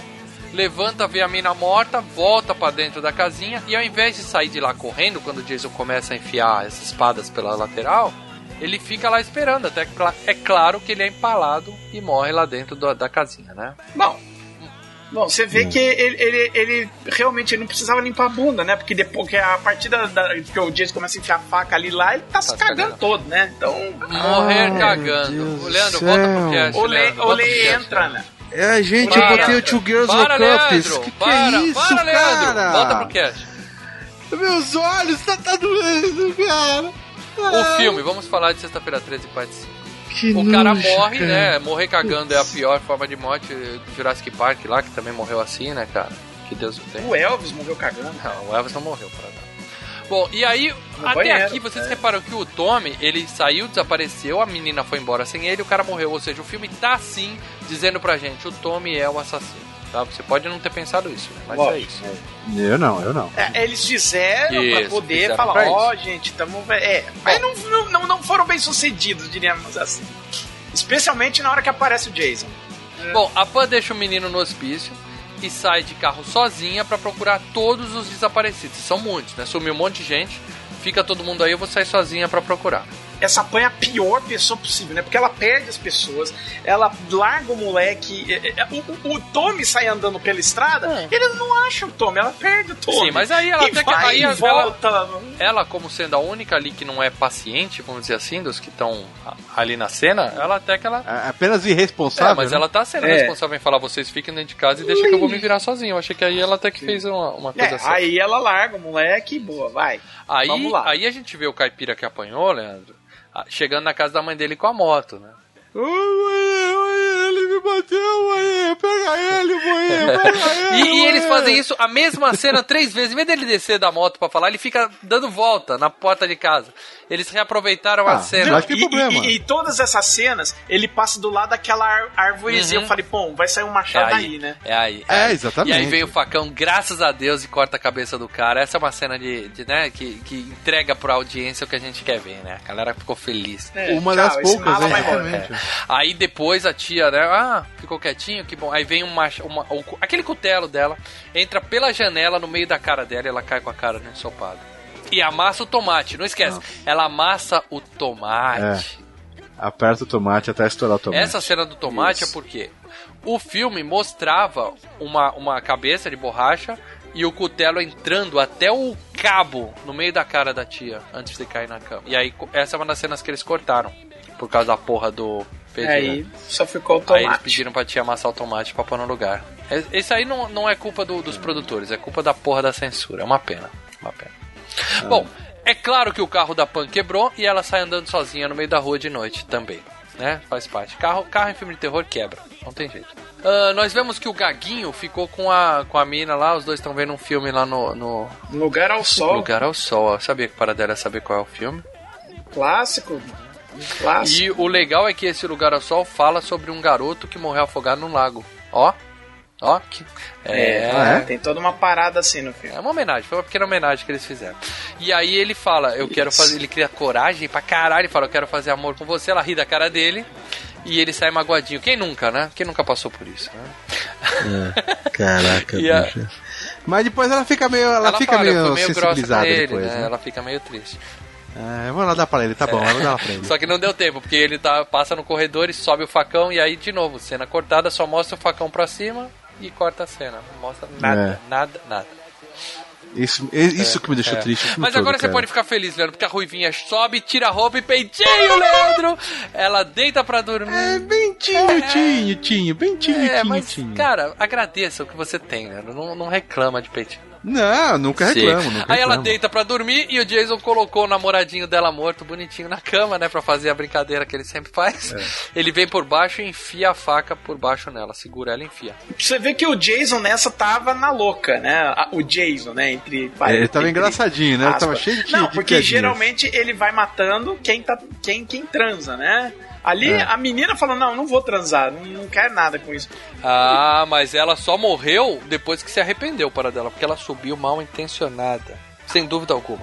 Levanta, vê a mina morta, volta pra dentro da casinha e ao invés de sair de lá correndo, quando o Jason começa a enfiar as espadas pela lateral, ele fica lá esperando, até que é claro que ele é empalado e morre lá dentro do- da casinha, né? Bom. Bom, você vê que ele, ele, ele realmente ele não precisava limpar a bunda, né? Porque depois que a partir da, da- que o Jason começa a enfiar a faca ali lá, ele tá se cagando cagando. todo, né? Então. Morrer Ai, cagando. Deus O Leandro, volta pro cast. O cast, entra, né? É, gente, Para, eu botei o Two Girls Para. Leandro! Que que para, é isso, para, Leandro! cara? Volta pro cast. Meus olhos, tá, tá doendo, cara. O filme, vamos falar de Sexta-feira 13, parte 5. Que O cara nojo, morre, cara. né? Morrer cagando é a pior forma de morte do Jurassic Park lá, que também morreu assim, né, cara? Que Deus o tenha. O Elvis morreu cagando. Não, o Elvis não morreu, para dar. Bom, e aí, No até banheiro, aqui vocês é. reparam que o Tommy, ele saiu, desapareceu, a menina foi embora sem ele, o cara morreu. Ou seja, o filme tá assim, dizendo pra gente, o Tommy é o assassino. Tá? Você pode não ter pensado isso, né? Mas é Lógico. isso. Eu não, eu não. É, eles fizeram pra Isso, poder fizeram falar, pra ó, gente, tamo. É, mas não, não- não, não foram bem sucedidos, diríamos assim. Especialmente na hora que aparece o Jason. Bom, a Pan deixa o menino no hospício e sai de carro sozinha pra procurar todos os desaparecidos. São muitos, né? Sumiu um monte de gente. Fica todo mundo aí, eu vou sair sozinha pra procurar. Essa Pan é a pior pessoa possível, né? Porque ela perde as pessoas, ela larga o moleque. é, é, O, o- o Tommy sai andando pela estrada, eles não acham o Tommy, ela perde o Tommy. Sim, mas aí ela e até que- aí ela- volta. Ela, como sendo a única ali que não é paciente, vamos dizer assim, dos que estão ali na cena, ela até que ela. É apenas irresponsável. É, mas né? ela tá sendo É. responsável em falar, vocês fiquem dentro de casa e deixa que eu vou me virar sozinho. Eu achei que aí ela até que fez uma, uma coisa É, assim. aí ela larga o moleque e boa, vai. Aí, Vamos lá. aí a gente vê o caipira que apanhou, Leandro, chegando na casa da mãe dele com a moto, né? Ele me bateu, mãe. Pega ele, mãe. Pega ele. E, e eles fazem isso, a mesma cena três vezes. Em vez dele descer da moto pra falar, ele fica dando volta na porta de casa. Eles reaproveitaram a Ah, cena. Mas que e, problema? E, e- todas essas cenas, ele passa do lado daquela árvorezinha. Uhum. Eu falei, pô, vai sair um machado aí, né? É aí. É, aí. exatamente. E aí vem o facão, graças a Deus, e corta a cabeça do cara. Essa é uma cena de, de, né, que, que entrega pra audiência o que a gente quer ver, né? A galera ficou feliz. É, Uma tchau, das poucas, mala é, exatamente. Aí depois a tia, né? Ah, ficou quietinho, que bom. Aí vem uma, uma, aquele cutelo dela, entra pela janela no meio da cara dela e ela cai com a cara no ensopado. E amassa o tomate, não esquece. Ela amassa o tomate. Aperta o tomate até estourar o tomate. Essa cena do tomate é porque o filme mostrava uma, uma cabeça de borracha e o cutelo entrando até o cabo no meio da cara da tia antes de cair na cama. E aí essa é uma das cenas que eles cortaram. Por causa da porra do Aí só ficou o Aí eles pediram pra tia amassar o tomate pra pôr no lugar. É- Esse aí não, não é culpa do- dos produtores, é culpa da porra da censura. É uma pena. Uma pena. Bom, é claro que o carro da Pan quebrou e ela sai andando sozinha no meio da rua de noite também. Né? Faz parte. Carro, carro em filme de terror quebra. Não tem jeito. Ah, nós vemos que o Gaguinho ficou com a, com a mina lá, os dois estão vendo um filme lá no, no Lugar ao sol. Lugar ao Sol. Eu sabia que para dela é saber qual é o filme. Clássico. Clássico. E o legal é que esse Lugar ao Sol fala sobre um garoto que morreu afogado num lago. Ó, ó, que... É, É, tem toda uma parada assim no filme. é uma homenagem, foi uma pequena homenagem que eles fizeram. E aí ele fala, eu quero fazer, ele cria coragem pra caralho, ele fala, eu quero fazer amor com você, ela ri da cara dele. E ele sai magoadinho. Quem nunca, né? Quem nunca passou por isso, né? Caraca, E a- bicho. Mas depois ela fica meio, ela fica fala, eu meio, meio grossa sensibilizada com ele, depois, né? né? Ela fica meio triste. É, eu vou lá dar pra ele, tá bom, eu vou dar pra ele. Só que não deu tempo, porque ele tá, passa no corredor e sobe o facão, e aí, de novo, cena cortada, só mostra o facão pra cima e corta a cena. Não mostra nada, nada, nada. Isso, isso que me deixou É. triste. Mas todo, agora você cara. pode ficar feliz, Leandro, porque a Ruivinha sobe, tira a roupa e peitinho, Leandro! Ela deita pra dormir. É, bem tinho, tinho, tinho, bem tinho, É, tinho, mas, tinho. cara, agradeça o que você tem, Leandro. Não, não reclama de peitinho. Não, nunca reclamo, nunca Aí ela reclamo. deita pra dormir e o Jason colocou o namoradinho dela morto, bonitinho, na cama, né? Pra fazer a brincadeira que ele sempre faz. É. Ele vem por baixo e enfia a faca por baixo nela. Segura ela e enfia. Você vê que o Jason nessa tava na louca, né? O Jason, né? Entre. É, ele tava engraçadinho, né? Ele tava cheio de Não, de porque piadinhas. geralmente ele vai matando quem, tá, quem, quem transa, né? Ali É. a menina falou: Não, não vou transar, não, não quero nada com isso. Ah, mas ela só morreu depois que se arrependeu para dela, porque ela subiu mal intencionada. Sem dúvida alguma.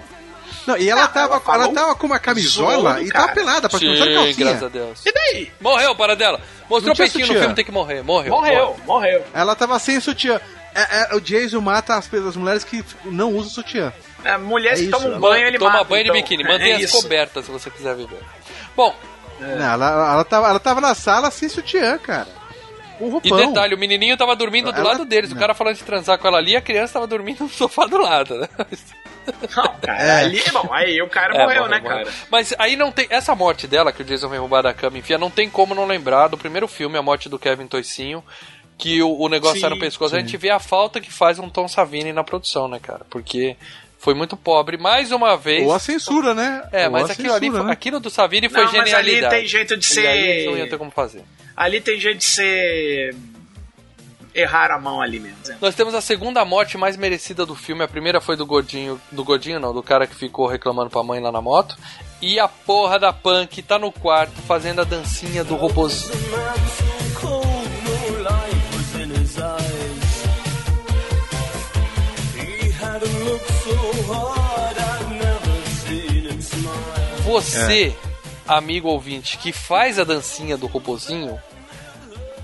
Não, e ela, tava, ela, falou tava com uma camisola zoando, e tava pelada, pra começar de Sim, calcinha. graças a Deus. E daí? Morreu para dela. Mostrou tinha peitinho no sutiã. filme, tem que morrer. Morreu. Morreu, morreu. Ela tava sem sutiã. É, é, o Jason mata as, as mulheres que não usam sutiã. É, mulheres É que tomam ela banho, ele Toma mata. banho de então. biquíni. É Mantenha as isso. cobertas se você quiser viver. Bom, Não, ela, ela, tava, ela tava na sala sem sutiã, cara. Com e roupão. detalhe, o menininho tava dormindo do Ela- lado deles. O não. cara falando de transar com ela ali, a criança tava dormindo no sofá do lado, né? Não, cara, É. ali, bom, aí o cara É, morreu, né, morreu. cara? Mas aí não tem. Essa morte dela, que o Jason vem roubar da cama e enfia, não tem como não lembrar do primeiro filme, a morte do Kevin Toicinho. Que o, o negócio Sim, sai no pescoço. A sim. gente vê a falta que faz um Tom Savini na produção, né, cara? Porque foi muito pobre. Mais uma vez. Ou a censura, né? É, Ou mas a aquilo ali, censura, foi- né? aquilo do Savini foi Não, mas ali genialidade. tem jeito de ser- não iam ter como fazer. Ali tem jeito de ser. errar a mão ali mesmo. né? Nós temos a segunda morte mais merecida do filme. A primeira foi do gordinho, do gordinho não, do cara que ficou reclamando pra mãe lá na moto. E a porra da Punk tá no quarto fazendo a dancinha do robôzinho. Você, amigo ouvinte, que faz a dancinha do robozinho,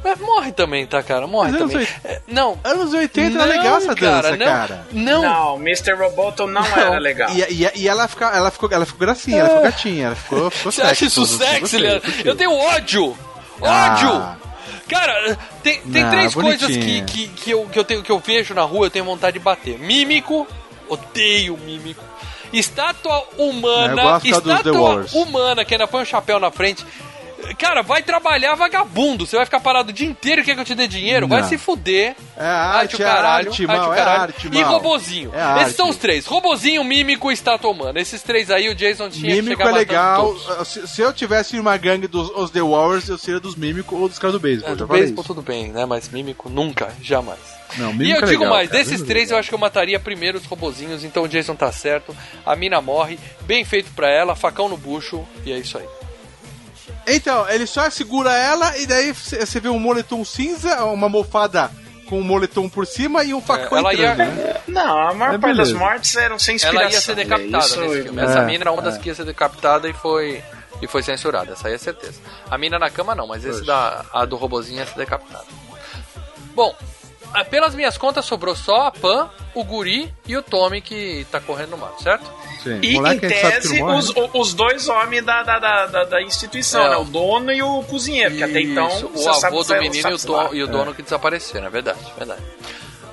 é, morre também, tá, cara? Morre anos também. oit- É, não. Anos 80 não, era legal essa dança, não, cara. Não, Não, Mr. Roboto não, era legal. E, e, e ela, fica, ela, ficou, ela ficou gracinha, ela ficou gatinha, ela ficou, ficou Você acha isso sexy, Leandro? Eu tenho ódio! Ah. Ódio! Cara, tem, tem Não, três coisas que, bonitinha. que, que, eu, que, eu tenho, que eu vejo na rua eu tenho vontade de bater. Mímico, odeio mímico. Estátua humana, estátua humana que ainda põe o chapéu na frente. Cara, vai trabalhar vagabundo. Você vai ficar parado o dia inteiro e quer que eu te dê dinheiro? Vai Não. se fuder. É arte, o é caralho. arte, arte mal, o é caralho. arte, e robozinho. É arte. Esses são os três. Robozinho, mímico e estátua humana. Esses três aí o Jason tinha que Mímico chegar é legal. todos. Se, se eu tivesse uma gangue dos os The Warriors, eu seria dos Mímicos ou dos caras do beisebol. É, do beisebol tudo bem, né? Mas mímico nunca, jamais. Não, E mímico eu é digo legal, mais, cara, desses é três eu acho que eu mataria primeiro os robozinhos, então o Jason tá certo, a mina morre, bem feito pra ela, facão no bucho, e é isso aí. Então, ele só segura ela e daí você vê um moletom cinza, uma mofada com um moletom por cima e um facão É, ela ia- entrando, né? Não, a maior É, parte das mortes eram sem inspiração. Ela ia ser decapitada né? Isso- nesse filme. É, Essa mina era uma é. das que ia ser decapitada e foi, e foi censurada, essa aí é certeza. A mina na cama não, mas esse da, a do robozinho ia ser decapitada. Bom, pelas minhas contas sobrou só a Pan, o Guri e o Tommy que tá correndo no mato, certo? Sim. E Moleque, em que tese, os, né? os dois homens da, da, da, da, da instituição, É. né? O dono e o cozinheiro, que até então o avô que do menino sabe e o, lá. e o dono que desapareceram, é verdade, verdade.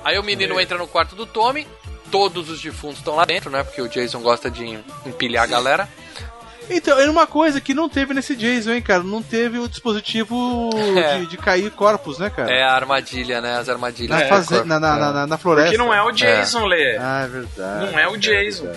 Aí o menino É. entra no quarto do Tommy, todos os defuntos estão lá dentro, né? Porque o Jason gosta de empilhar a galera. Então, era uma coisa que não teve nesse Jason, hein, cara? Não teve o dispositivo É. de, de cair corpos, né, cara? É a armadilha, né? As armadilhas. Na, É, faze- na, na, na, na floresta. Porque não é o Jason, Lê. Ah, é verdade. Não é o Jason.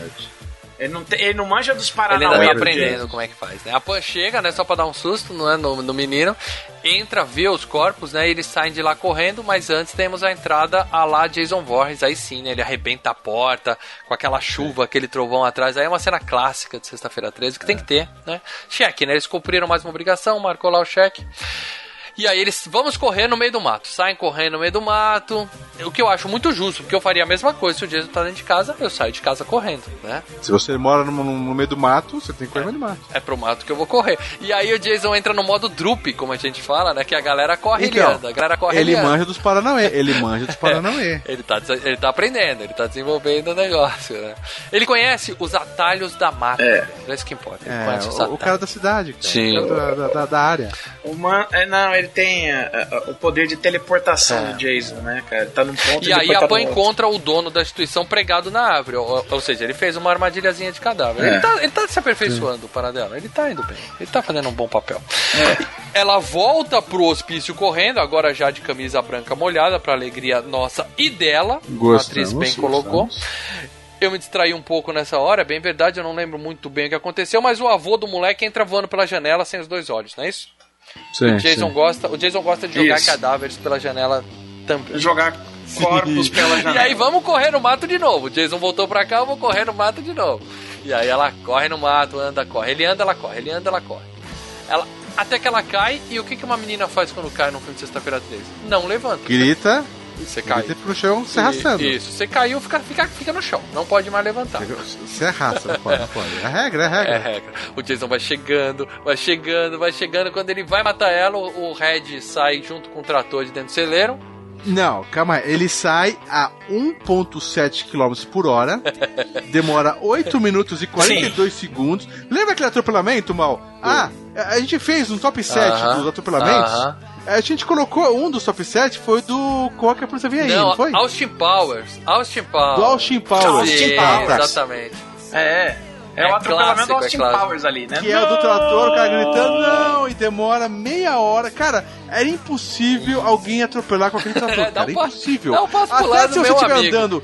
Ele não, tem- ele não manja dos Ele Paranauê. ainda tá do aprendendo como é que faz, né? A Pan chega, né, só pra dar um susto, não é, no, no menino, entra, vê os corpos, né, e eles saem de lá correndo, mas antes temos a entrada a lá Jason Voorhees, aí sim, né, ele arrebenta a porta, com aquela chuva, aquele trovão atrás, aí é uma cena clássica de Sexta-feira 13, que tem que ter, né? Cheque, né, eles cumpriram mais uma obrigação, marcou lá o cheque. E aí eles vamos correr no meio do mato. Saem correndo no meio do mato. O que eu acho muito justo, porque eu faria a mesma coisa se o Jason tá dentro de casa, eu saio de casa correndo, né? Se você mora no, no meio do mato, você tem que correr no meio do mato. É pro mato que eu vou correr. E aí o Jason entra no modo droop, como a gente fala, né? Que a galera corre Então, ele anda. A galera corre ele ele anda. manja dos Paranauê. Ele manja dos Paranauê. Ele tá, ele tá aprendendo, ele tá desenvolvendo o negócio, né? Ele conhece os atalhos da mata. É. É isso que importa. Ele É, conhece os o, o atalhos. cara da cidade, cara. Sim. O cara da, da, da área. O man... é, não, ele tem é, é, o poder de teleportação É. do Jason, né, cara? Ele tá num ponto E aí depois tá a Pan encontra o dono da instituição pregado na árvore. Ou, ou seja, ele fez uma armadilhazinha de cadáver. É. Ele, tá, ele tá se aperfeiçoando, o Paradela. Ele tá indo bem. Ele tá fazendo um bom papel. Ela volta pro hospício correndo, agora já de camisa branca molhada, pra alegria nossa e dela. como a atriz bem Gostamos, colocou. gostamos. Eu me distraí um pouco nessa hora, é bem verdade, eu não lembro muito bem o que aconteceu, mas o avô do moleque entra voando pela janela sem os dois olhos, não é isso? Sim, o, Jason sim. gosta, o Jason gosta de jogar Isso. cadáveres pela janela também. Jogar corpos pela E janela. aí vamos correr no mato de novo. O Jason voltou pra cá, eu vou correr no mato de novo. E aí ela corre no mato, anda, corre. Ele anda, ela corre. Ele anda, ela corre. Ela, até que ela cai. E o que, que uma menina faz quando cai no filme de Sexta-feira 13? Não levanta. Grita. Você cai. Grita pro chão se arrastando. Isso, você caiu, fica, fica, fica no chão. Não pode mais levantar. Você arrasta, não pode, não pode. É a regra, é regra. É regra. O Jason vai chegando, vai chegando, vai chegando. Quando ele vai matar ela, o Red sai junto com o trator de dentro do celeiro. Não, calma aí. Ele sai a 1.7 km por hora, demora 8 minutos e 42 segundos. Lembra aquele atropelamento, Mal? Ah, a gente fez um top 7 Aham, dos atropelamentos. aham. A gente colocou um dos top 7, foi do Qual que a polícia vem aí, não, Não, foi? Austin Powers. Austin Powers. Do Austin Powers. Sim, Austin Powers. Exatamente. É, é, É o atropelamento do é Austin clássico. Powers ali, né? Que é o do trator, o cara gritando, não, e demora meia hora. Cara, era impossível alguém atropelar com aquele trator, É, cara. um passo- impossível. dá um passo Até se você estiver amigo. andando.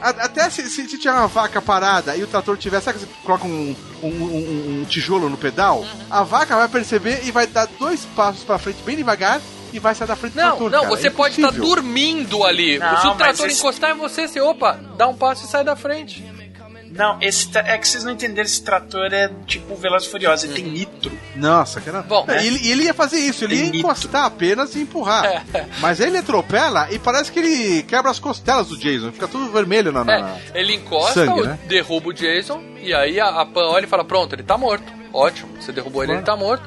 Até se, se, uma vaca parada e o trator tiver, sabe que você coloca um, um, um- um tijolo no pedal? Uhum. A vaca vai perceber e vai dar dois passos pra frente bem devagar e vai sair da frente do Não, trator. não, cara. você É pode estar impossível. dormindo ali. Não, Se o trator esse- encostar em você, você, opa, dá um passo e sai da frente. Não, esse é que vocês não entenderam, esse trator é tipo Veloz e Furioso, ele tem nitro. Nossa, cara. Bom, É, ele, ele ia fazer isso, ele Tem ia nitro. encostar apenas e empurrar. É. Mas ele atropela e parece que ele quebra as costelas do Jason, fica tudo vermelho na. na- É, ele encosta, Sangue, né? derruba o Jason, e aí a, a Pan olha e fala: Pronto, ele tá morto. Ótimo, você derrubou ele, ele tá morto.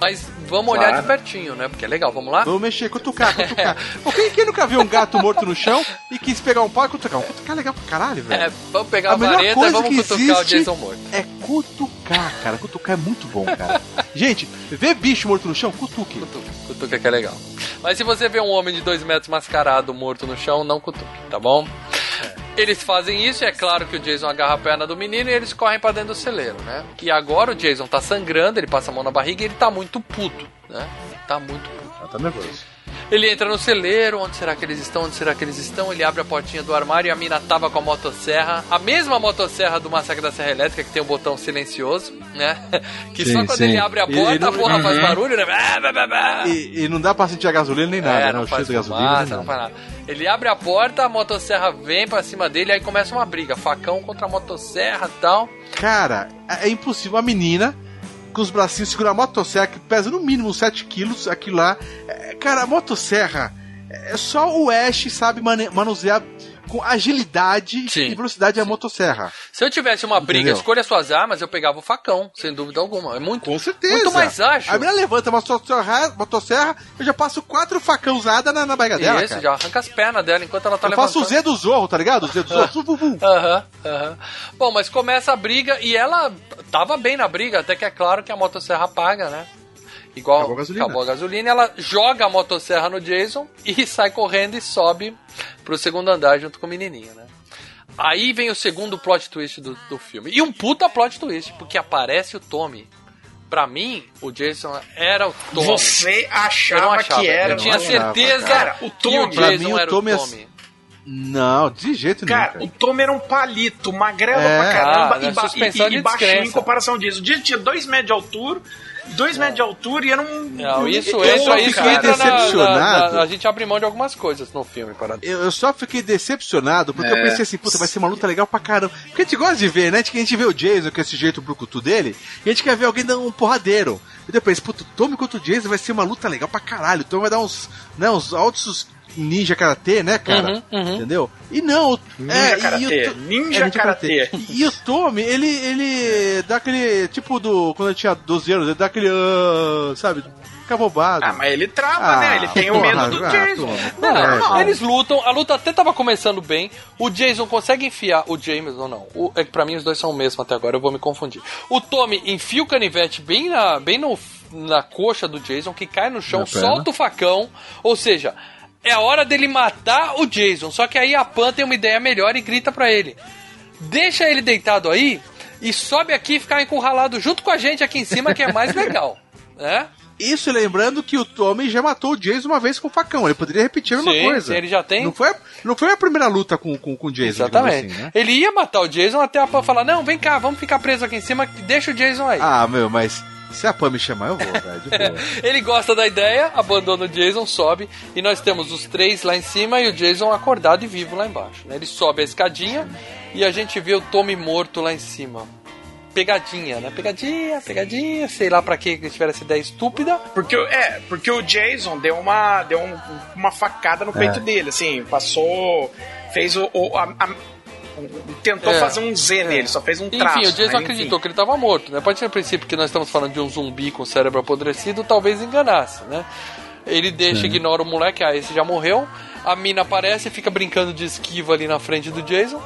Mas vamos olhar Claro. de pertinho, né? Porque é legal, vamos lá? Vamos mexer, cutucar, cutucar. Pô, quem, quem nunca viu um gato morto no chão e quis pegar um pau e cutucar? Um cutucar é legal pra caralho, velho. É, vamos pegar a, melhor vareta e vamos que cutucar o Jason morto. É cutucar, cara. Cutucar é muito bom, cara. Gente, vê bicho morto no chão, cutuque. Cutuca, cutuca que é legal. Mas se você vê um homem de dois metros mascarado morto no chão, não cutuque, tá bom? Eles fazem isso e é claro que o Jason agarra a perna do menino e eles correm pra dentro do celeiro, né? E agora o Jason tá sangrando, ele passa a mão na barriga e ele tá muito puto, né? Tá muito puto. Tá nervoso. Ele entra no celeiro, onde será que eles estão? Onde será que eles estão? Ele abre a portinha do armário e a mina tava com a motosserra, a mesma motosserra do Massacre da Serra Elétrica, que tem um botão silencioso, né? Que só Sim, quando sim. ele abre a porta, e não- a porra faz Uhum. barulho, né? Bah, bah, bah, bah. E, e não dá pra sentir a gasolina nem nada, é, né? não O faz gasolina. fumaça, nem não nada. faz nada. Ele abre a porta, a motosserra vem pra cima dele, aí começa uma briga, facão contra a motosserra e tal. Cara, é é impossível. A menina com os bracinhos segurando a motosserra que pesa no mínimo 7 quilos, aquilo lá. É, cara, a motosserra é só o Ash sabe manusear com agilidade e velocidade a motosserra. Se eu tivesse uma briga, Entendeu? escolha suas armas, eu pegava o facão, sem dúvida alguma. É muito, Com certeza. muito mais ágil. A menina levanta a motosserra, eu já passo quatro facão usada na, na barriga dela. Isso, cara. já arranca as pernas dela enquanto ela tá Eu faço o levantando. Z do Zorro, tá ligado? O Z do Zorro. Aham, aham. Bom, mas começa a briga e ela tava bem na briga, até que é claro que a motosserra apaga, né? Igual Acabou a gasolina. acabou a gasolina, ela joga a motosserra no Jason e sai correndo e sobe pro segundo andar junto com o menininho, né? Aí vem o segundo plot twist do, do filme. E um puta plot twist, porque aparece o Tommy. Pra mim, o Jason era o Tommy. Você achava, Eu não achava. que era. Eu tinha não certeza Cara, o que o Tommy. Pra Jason mim, o era Tommy é- o Tommy. Não, de jeito nenhum. Cara, Cara, o Tommy era um palito, magrelo É. pra caramba Ah, e, ba- suspensão e- e baixinho em comparação disso. O Jason tinha dois metros de altura, dois metros de altura e era um. Não, isso eu entra, só isso fiquei entra na, na- decepcionado. na- A gente abre mão de algumas coisas no filme, para eu, eu só fiquei decepcionado porque É. eu pensei assim, puta, vai ser uma luta legal pra caramba. Porque a gente gosta de ver, né? A gente vê o Jason com esse jeito brucutu dele e a gente quer ver alguém dando um porradeiro. E depois, puta, o Tommy contra o Jason vai ser uma luta legal pra caralho. Então vai dar uns, né, uns altos ninja karatê, né, cara? Uhum, uhum. Entendeu? E não, o- Ninja é, e karatê, o To- ninja é, karatê. E, e o Tommy, ele, ele dá aquele, tipo do, quando ele tinha 12 anos, ele dá aquele, ah, sabe, fica bobado. Ah, mas ele trava, Ah, né? Ele tem o porra, medo do ah, Jason. Tommy. Não, É, não, eles lutam, a luta até tava começando bem. O Jason consegue enfiar. O James ou não? O, é que pra mim os dois são o mesmo até agora, eu vou me confundir. O Tommy enfia o canivete bem na, bem no, na coxa do Jason, que cai no chão, solta o facão. Ou seja, é a hora dele matar o Jason. Só que aí a Pan tem uma ideia melhor e grita pra ele: Deixa ele deitado aí e sobe aqui e ficar encurralado junto com a gente aqui em cima, que é mais legal. Né? Isso lembrando que o Tommy já matou o Jason uma vez com o facão. Ele poderia repetir a mesma Sim, coisa. sim, ele já tem. Não foi, a- não foi a primeira luta com, com, com o Jason, Exatamente. assim, né? Ele ia matar o Jason até a Pan falar: Não, vem cá, vamos ficar preso aqui em cima, deixa o Jason aí. Ah, meu, mas se a Pam me chamar, eu vou, velho. de boa. Ele gosta da ideia, abandona o Jason, sobe e nós temos os três lá em cima e o Jason acordado e vivo lá embaixo. né? Ele sobe a escadinha e a gente vê o Tommy morto lá em cima. Pegadinha, né? Pegadinha, pegadinha, sei lá pra que eles tiveram essa ideia estúpida. Porque, o- é, porque o Jason deu uma, deu um- uma facada no É. peito dele, assim, passou. Fez o. o- a- a- tentou É. fazer um Z nele, só fez um traço. Enfim, o Jason né? acreditou que ele estava morto, né? Pode ser no princípio que nós estamos falando de um zumbi com cérebro apodrecido, talvez enganasse, né? Ele deixa, ignora o moleque, ah, esse já morreu. A mina aparece e fica brincando de esquiva ali na frente do Jason.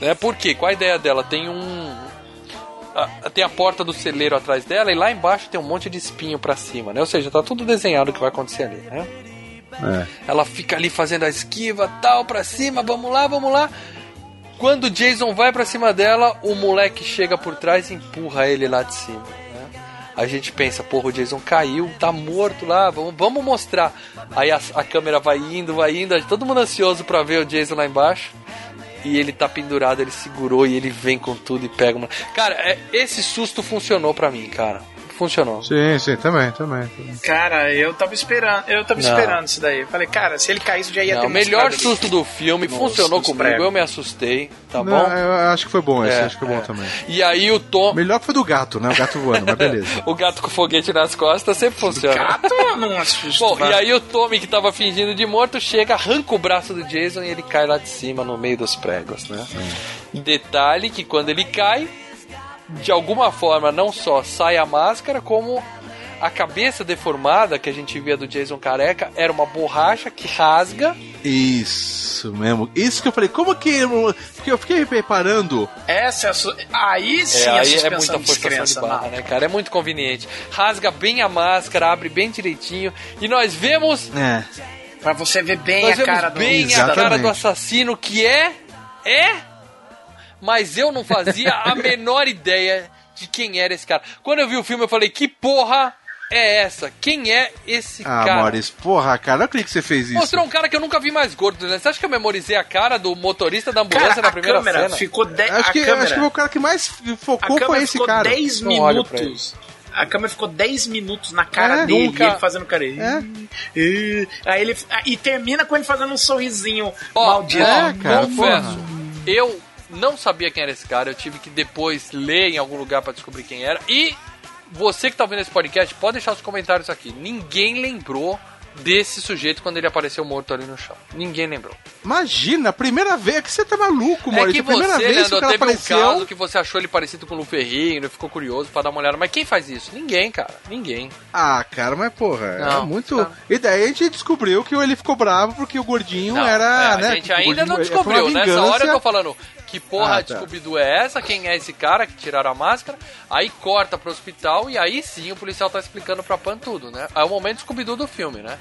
Né? Por quê? Qual a ideia dela? Tem um. a- tem a porta do celeiro atrás dela e lá embaixo tem um monte de espinho pra cima, né? Ou seja, tá tudo desenhado o que vai acontecer ali, né? É. Ela fica ali fazendo a esquiva, tal, pra cima, vamos lá, vamos lá. Quando o Jason vai pra cima dela, o moleque chega por trás e empurra ele lá de cima. né? A gente pensa, porra, o Jason caiu, tá morto lá, vamos, vamos mostrar. Aí a, a câmera vai indo, vai indo, todo mundo ansioso pra ver o Jason lá embaixo. E ele tá pendurado, ele segurou e ele vem com tudo e pega uma. Cara, é, esse susto funcionou pra mim, cara. Funcionou. Sim, sim, também, também. também. Cara, eu tava esperando, eu tava Não. esperando isso daí. Falei, cara, se ele caísse já ia Não, ter o melhor mostrado ali. susto do filme Nos- funcionou comigo, pregos. eu me assustei, tá Não, bom? Eu acho que foi bom esse, É, acho que foi bom é. também. E aí o Tom. Melhor foi do gato, né? O gato voando, mas beleza. o gato com foguete nas costas sempre funciona. Gato não assusta. Bom, e aí o Tommy que tava fingindo de morto chega, arranca o braço do Jason e ele cai lá de cima no meio dos pregos, né? Detalhe que quando ele cai, de alguma forma não só sai a máscara, como a cabeça deformada que a gente via do Jason careca era uma borracha que rasga. Isso mesmo. Isso que eu falei, como que. Porque eu fiquei reparando. Essa é a su... Aí sim é, a aí é suspensão muita de forçação de descrença, barra, né, cara? É muito conveniente. Rasga bem a máscara, abre bem direitinho e nós vemos É. Pra você ver bem Nós a vemos cara do bem a cara do assassino que é. É. Mas eu não fazia a menor ideia de quem era esse cara. Quando eu vi o filme, eu falei: que porra é essa? Quem é esse Ah, cara? Maurício, porra, cara, acredito que você fez isso. Mostrou um cara que eu nunca vi mais gordo, né? Você acha que eu memorizei a cara do motorista da ambulância Cara, na a primeira câmera cena? ficou 10 Acho a que, câmera, acho que o cara que mais focou foi esse ficou cara. 10 Não olho pra minutos. A câmera ficou 10 minutos na cara É, dele, nunca- e ele fazendo cara. É. "Ih". Aí ele e termina com ele fazendo um sorrisinho Ó, maldito. É, cara, confesso, eu não sabia quem era esse cara, eu tive que depois ler em algum lugar pra descobrir quem era. E você que tá ouvindo esse podcast, pode deixar os comentários aqui. Ninguém lembrou desse sujeito quando ele apareceu morto ali no chão. Ninguém lembrou. Imagina, primeira vez que você tá maluco, É Maurício. que a primeira você, vez que Leandro, cara teve apareceu. um caso que você achou ele parecido com o Lu Ferrigno, ficou curioso pra dar uma olhada. Mas quem faz isso? Ninguém, cara. Ninguém. Ah, cara, mas porra, é Não, muito. tá. E daí a gente descobriu que ele ficou bravo porque o gordinho Não, era, é, né? A gente o ainda não descobriu. uma Nessa hora eu tô falando que porra Ah, de tá. Scooby-Doo é essa? Quem é esse cara que tiraram a máscara? Aí corta pro hospital e aí sim o policial tá explicando pra Pan tudo, né? É o momento Scooby-Doo do filme, né?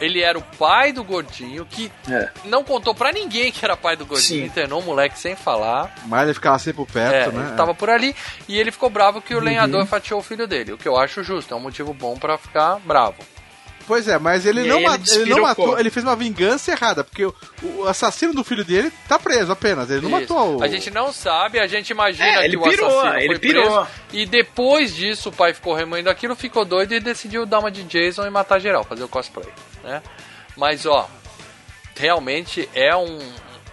Ele era o pai do gordinho, que É. não contou pra ninguém que era pai do gordinho, Sim. internou o moleque sem falar. Mas ele ficava sempre por perto, É, né? ele tava por ali e ele ficou bravo que o Uhum. lenhador fatiou o filho dele, o que eu acho justo, é um motivo bom pra ficar bravo. Pois é, mas ele E não, ele ma- ele, não matou, ele fez uma vingança errada, porque o, o assassino do filho dele tá preso apenas, ele não Isso. matou o... A gente não sabe, a gente imagina É, que ele o pirou, assassino ele foi pirou. preso. E depois disso, o pai ficou remoendo aquilo, ficou doido e decidiu dar uma de Jason e matar geral, fazer o cosplay, né? Mas, ó, realmente é um,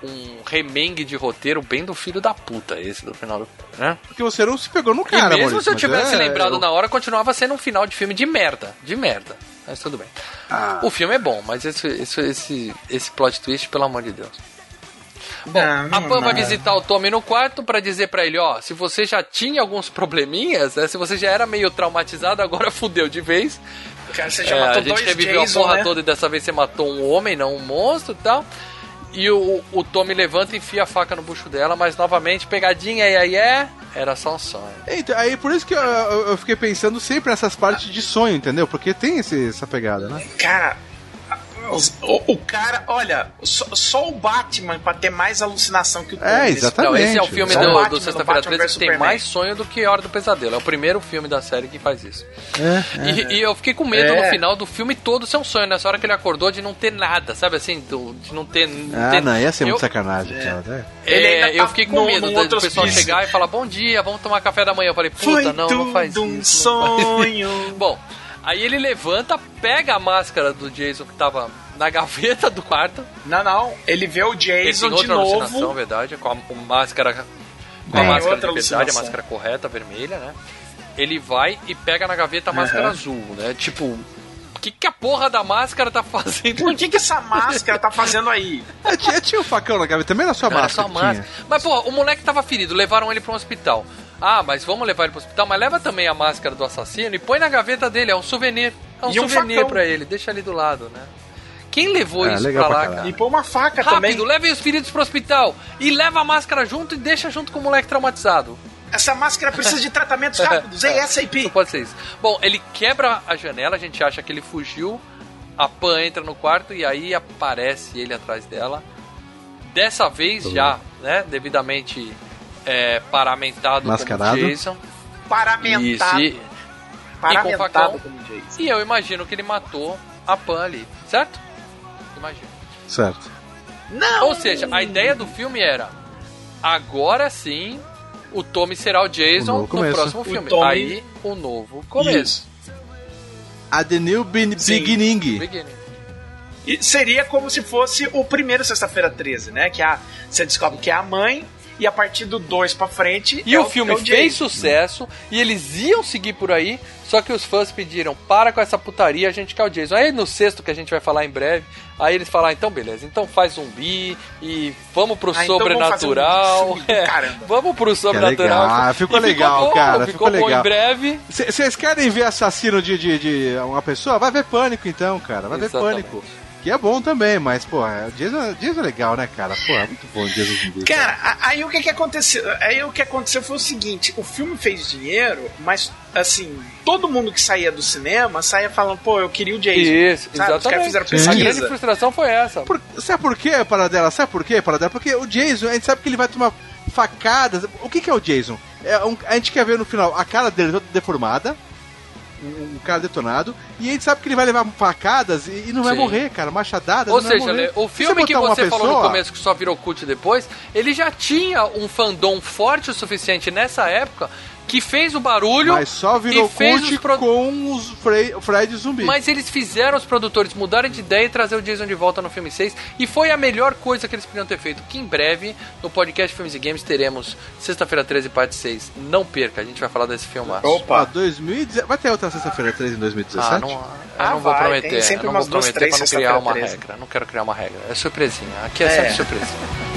um remengue de roteiro bem do filho da puta esse do final do né? Porque você não se pegou no cara, e mesmo Maurício, se eu tivesse é- lembrado eu- na hora, continuava sendo um final de filme de merda. De merda. Mas tudo bem. Ah. O filme é bom, mas esse, esse, esse, esse plot twist, pelo amor de Deus. Bom, Não, a Pam vai visitar o Tommy no quarto pra dizer pra ele, ó, se você já tinha alguns probleminhas, né, se você já era meio traumatizado, agora fudeu de vez. Cara, você já É, matou a gente dois reviveu Jason, a porra né? toda e dessa vez você matou um homem, não um monstro e tal. E o, o Tommy levanta e enfia a faca no bucho dela, mas novamente, pegadinha e aí é, era só um sonho. Então, aí por isso que eu, eu- fiquei pensando sempre nessas partes de sonho, entendeu? Porque tem esse- essa pegada, né? Cara, o, o cara, olha, só, só o Batman pra ter mais alucinação que o Tommy. É, exatamente. Não, esse é o filme Só do, Batman do Sexta-feira Batman 13 vs que tem Superman. mais sonho do que Hora do Pesadelo. É o primeiro filme da série que faz isso. É, E, e eu fiquei com medo É. no final do filme todo ser um sonho, nessa hora que ele acordou, de não ter nada, sabe assim? do- de não ter. Ah, ter- não, ia ser eu, muito sacanagem, cara. Ele É, ainda eu tá fiquei com medo do, pessoal hospício. chegar e falar: Bom dia, vamos tomar café da manhã. Eu falei: Puta, Foi não, não faz um isso. faz sonho. isso. Bom, aí ele levanta, pega a máscara do Jason que tava na gaveta do quarto. Não, não. Ele vê o Jason de novo. verdade, com a, com máscara. Com a Tem máscara de verdade, a máscara correta, vermelha, né? Ele vai e pega na gaveta a máscara Aham. azul, né? Tipo, o que, que a porra da máscara tá fazendo? Por que, que essa máscara tá fazendo aí? É, tinha, tinha o facão na gaveta, também era só Era máscara. só máscara. Mas, pô, o moleque tava ferido, levaram ele pra um hospital. Ah, mas vamos levar ele pro hospital, mas leva também a máscara do assassino e põe na gaveta dele, é um souvenir. É um E um souvenir facão. pra ele, deixa ali do lado, né? Quem levou É, isso legal pra pra lá, caralho. cara? E pôr uma faca Rápido, também. levem os feridos pro hospital e leva a máscara junto e deixa junto com o moleque traumatizado. Essa máscara precisa de tratamentos rápidos. É SAP. Não pode ser isso. Bom, ele quebra a janela, a gente acha que ele fugiu. A Pan entra no quarto e aí aparece ele atrás dela. Dessa vez já, né, devidamente é, paramentado Mascarado. como Jason. Paramentado. Isso, e, Paramentado facão. como Jason. e eu imagino que ele matou a Pan ali, certo? Imagino. Certo. Não! Ou seja, a ideia do filme era agora sim o Tommy será o O Jason novo no próximo O filme. Tommy- Aí o novo começo. A The New Be- Sim. Beginning. Beginning. E seria como se fosse o primeiro Sexta-feira 13, né? Que a, você descobre que é a mãe, e a partir do 2 pra frente. E é o filme é fez Jason. sucesso e eles iam seguir por aí, só que os fãs pediram: para com essa putaria, a gente quer o Jason. Aí no sexto, que a gente vai falar em breve, aí eles falaram: então beleza, então faz zumbi e vamos pro Ah, então vamos sobrenatural. um É, caramba. vamos pro sobrenatural. ah, ficou E legal, bom, cara, Ficou, ficou bom legal. em breve. Vocês querem ver assassino de, de, de uma pessoa? Vai ver Pânico então, cara. Vai Exatamente. ver Pânico. Que é bom também, mas, porra, Jason, Jason é legal, né, cara? Pô, é muito bom o Jason zumbi. Cara, a- aí o que que aconteceu? Aí o que aconteceu foi o seguinte: o filme fez dinheiro, mas assim, todo mundo que saía do cinema saía falando, pô, eu queria o Jason. Isso, Sabe? Os caras exatamente. fizeram A grande frustração foi essa. Por- sabe por quê, Paradela? Sabe por quê, Paradela? Porque o Jason, a gente sabe que ele vai tomar facadas. O que, que é o Jason? É um- a gente quer ver no final a cara dele toda deformada, um, um cara detonado, e a gente sabe que ele vai levar facadas e, e não vai Sim. morrer, cara. Machadadas. Ou não vai seja, né, o filme que botar uma você falou no pessoa- começo que só virou cult depois, ele já tinha um fandom forte o suficiente nessa época que fez o barulho Mas só virou e fez cult os pro- com os Frey, o Fred zumbi. Mas eles fizeram os produtores mudarem de ideia e trazer o Jason de volta no filme 6 e foi a melhor coisa que eles podiam ter feito. Que em breve, no podcast Filmes e Games, teremos Sexta-feira 13, parte 6. Não perca, a gente vai falar desse filme. Opa! 2017. Vai ter outra sexta-feira 13 em 2017? Ah, não, eu Ah, não vou vai, prometer. tem sempre eu não umas vou duas, prometer três pra não criar uma sexta-feira 13. regra. Não quero criar uma regra. É surpresinha. Aqui é, É. sempre surpresa.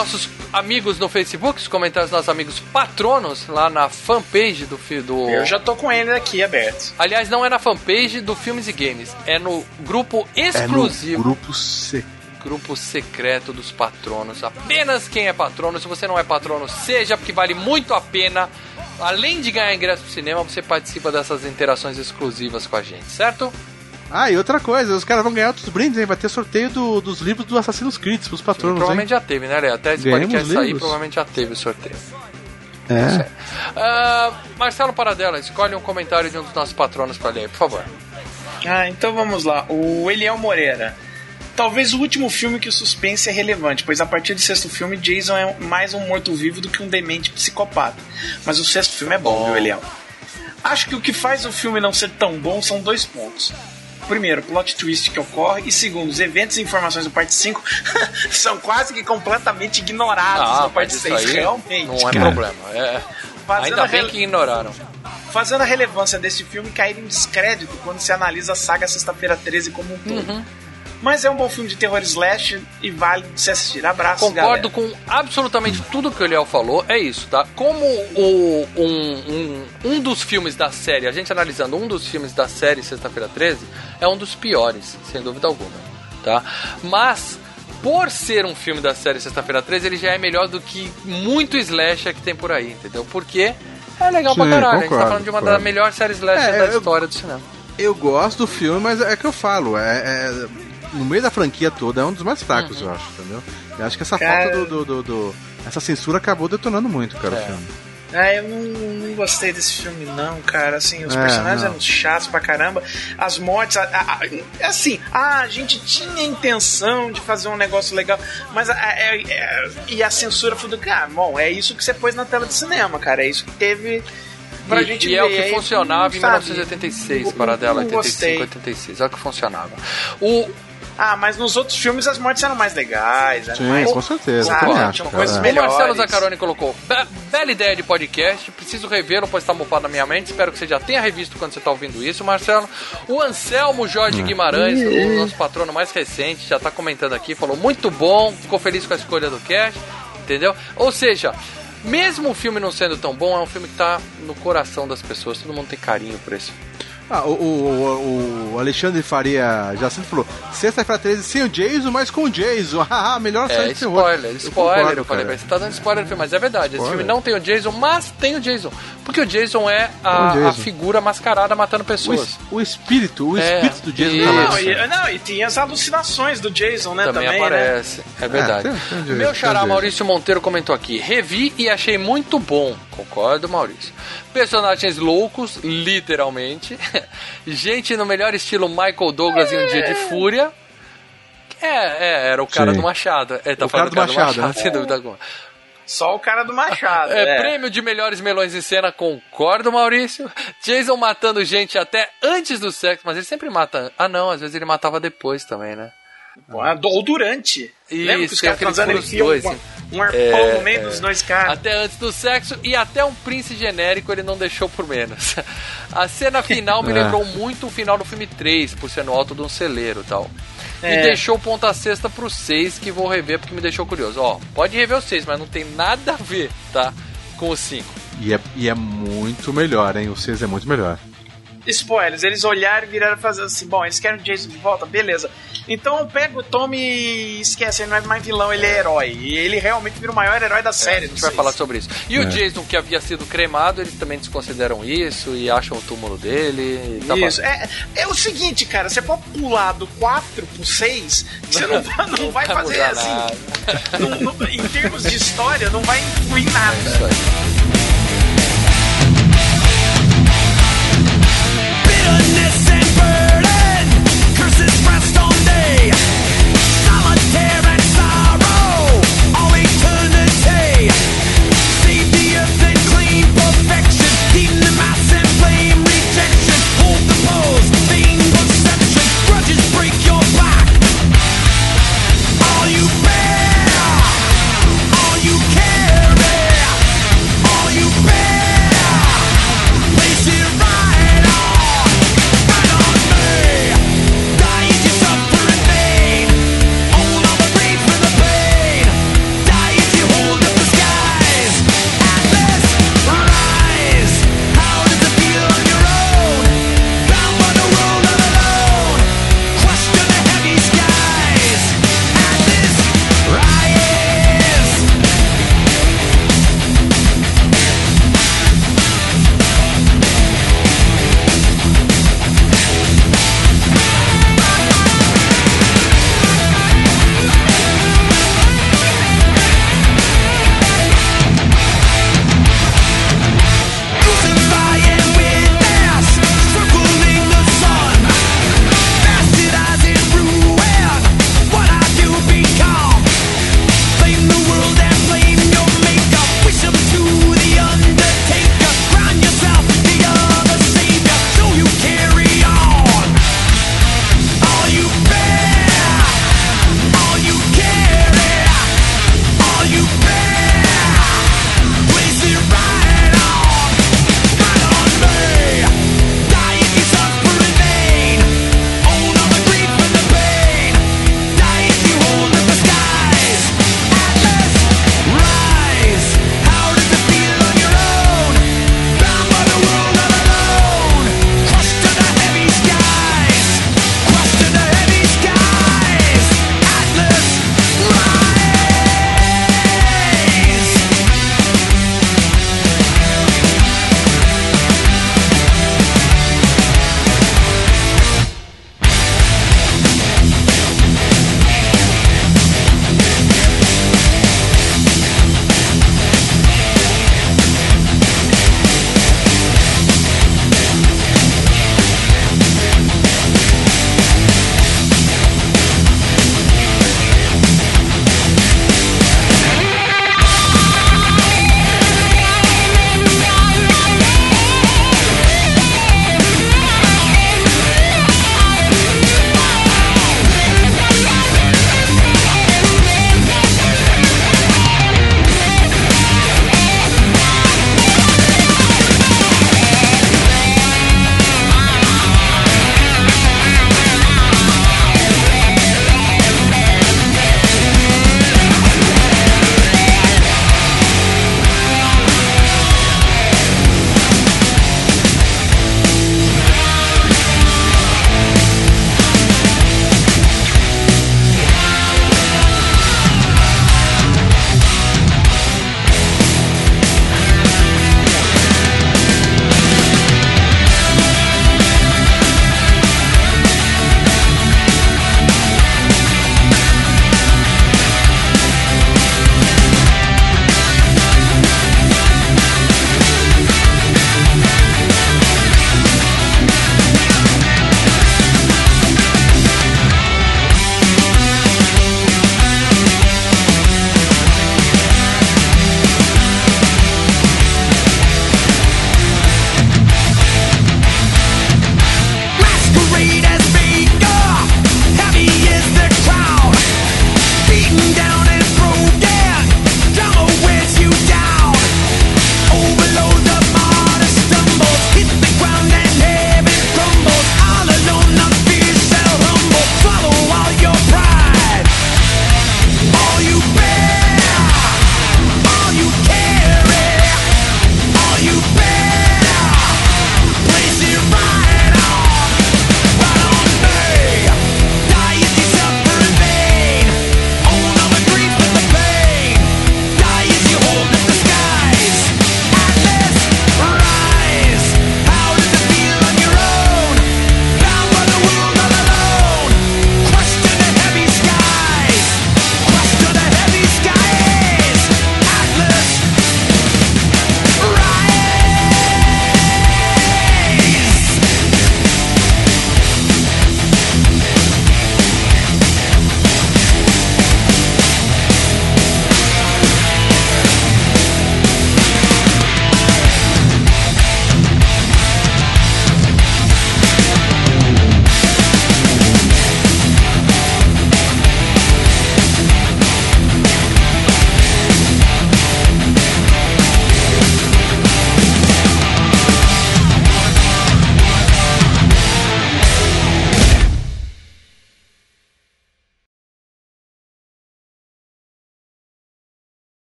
Nossos amigos no Facebook, os comentários dos nossos amigos patronos lá na fanpage do fi- do. Eu já tô com ele aqui aberto. Aliás, não é na fanpage do Filmes e Games, é no grupo exclusivo. É no grupo C. grupo secreto dos patronos. Apenas quem é patrono. Se você não é patrono, seja, porque vale muito a pena. Além de ganhar ingresso pro cinema, você participa dessas interações exclusivas com a gente, certo? Ah, e outra coisa, os caras vão ganhar outros brindes, hein? Vai ter sorteio do- dos livros do Assassin's Creed pros patronos, provavelmente hein? já teve, né, Léo? Até esse Ganhamos podcast sair, provavelmente já teve o sorteio. É. Ah, Marcelo Paradela, escolhe um comentário de um dos nossos patronos pra ler, por favor. Ah, então vamos lá. O Eliel Moreira. Talvez o último filme que o suspense é relevante, pois a partir do sexto filme, Jason é mais um morto-vivo do que um demente psicopata. Mas o sexto filme é bom, viu, Eliel? Acho que o que faz o filme não ser tão bom são dois pontos. Primeiro, plot twist que ocorre, e segundo, os eventos e informações do parte 5 são quase que completamente ignorados Ah, na parte mas 6, isso aí realmente. Não é cara. problema. É. Fazendo Ainda bem que ignoraram. Fazendo a relevância desse filme cair em descrédito quando se analisa a saga Sexta-feira 13 como um todo. Uhum. Mas é um bom filme de terror slash e vale de se assistir. Abraço, Concordo com absolutamente tudo que o Eliel falou. É isso, tá? Como o, um, um, um dos filmes da série, a gente analisando um dos filmes da série Sexta-feira 13, é um dos piores, sem dúvida alguma, tá? Mas, por ser um filme da série Sexta-feira 13, ele já é melhor do que muito slasher que tem por aí, entendeu? Porque é legal pra Sim, caralho. a gente tá concordo, falando de uma concordo. das melhores séries slasher É, da eu- história do cinema. Eu gosto do filme, mas é que eu falo, é, é- no meio da franquia toda é um dos mais fracos, Uhum. eu acho, entendeu? Eu acho que essa Cara- falta do, do, do- do- Essa censura acabou detonando muito, cara, É. o filme. Ah, eu não, não gostei desse filme, não, cara. Assim, os É, personagens não. eram chatos pra caramba. As mortes, a- a- a- assim, ah, a gente tinha a intenção de fazer um negócio legal, mas a, a- é- é- e a censura foi do cara, bom, é isso que você pôs na tela de cinema, cara. É isso que teve pra e, gente e ver. é o que Aí, funcionava em sabe, 1986, não- para dela, não gostei. 85, 86. É o que funcionava. O, Ah, mas nos outros filmes as mortes eram mais legais. Eram Sim, mais, com certeza, Sabe, acho, cara. coisas É. O melhores. Marcelo Zaccaroni colocou "Be- bela ideia de podcast, preciso revê-lo, pois está mofado na minha mente. Espero que você já tenha revisto quando você está ouvindo isso, Marcelo. O Anselmo Jorge Guimarães, o nosso patrono mais recente, já está comentando aqui, falou muito bom, ficou feliz com a escolha do cast, entendeu? Ou seja, mesmo o filme não sendo tão bom, é um filme que está no coração das pessoas, todo mundo tem carinho por esse filme. Ah, o, o, o Alexandre Faria Jacinto falou: Sexta-feira 13 sem o Jason, mas com o Jason. Haha, melhor série É, de terror. spoiler, Eu spoiler. Eu, concordo, falei, cara. você tá dando spoiler do filme, mas é verdade. Esse Spoiler. filme não tem o Jason, mas tem o Jason. Porque o Jason é É o a, Jason. a figura mascarada matando O, pessoas. es- o espírito, o É, espírito do Jason isso. tá. Não e, não, e tinha as alucinações do Jason, né? também, Também, né? aparece. É verdade. tem- tem o Jason, Meu tem o xará. Maurício Monteiro comentou aqui: revi e achei muito bom. Concordo, Maurício. Personagens loucos, literalmente. Gente no melhor estilo Michael Douglas em Um Dia de Fúria. É, é, era o cara Sim. do Machado. É, tá O falando cara do Machado, né? sem dúvida alguma. Só o cara do Machado. É, é. prêmio de melhores melões em cena, concordo, Maurício. Jason matando gente até antes do sexo, mas ele sempre mata. Ah, não, às vezes ele matava depois também, né? Ou durante. Lembra que os caras transando e enfiam dois, um, hein? Um arpão É, no meio é. dos dois caras. Até antes do sexo e até um Prince genérico ele não deixou por menos. A cena final me É. lembrou muito o final do filme 3, por ser no alto de um celeiro e tal. É. Me deixou ponta sexta pro 6, que vou rever porque me deixou curioso. Ó, pode rever o 6, mas não tem nada a ver, tá? Com o 5. E é, e é muito melhor, hein? O 6 é muito melhor. Spoilers, eles olharam e viraram fazer assim: bom, eles querem o Jason de volta, beleza. Então pega o Tommy e esquece, ele não é mais vilão, ele é herói. E ele realmente vira o maior herói da É, série. a gente vai falar sobre isso. E o Jason, que havia sido cremado, eles também desconsideram isso e acham o túmulo dele. e Tá Isso, é, é o seguinte, cara, você pode pular do 4 pro 6, você não, vai- não vai Vai fazer assim. não- não- em termos de história, não vai influir É nada. isso aí. Solitaire and sorrow, all eternity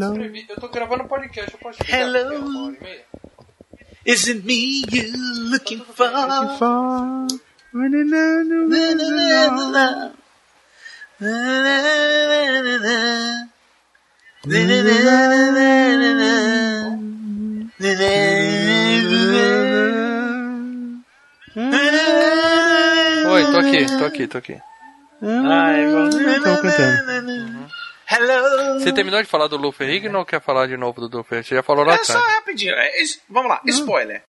Hello. Eu tô gravando podcast, eu posso ligar Hello. uma hora e meia? Is it me you looking for? Oi, tô aqui, tô aqui, tô aqui. Ai, vamos. Estamos cantando. Hello. Você terminou de falar do Lou Ferrigno ou quer falar de novo do Ferrigno? Você já falou lá É só atrás. rapidinho. É, vamos lá, spoiler.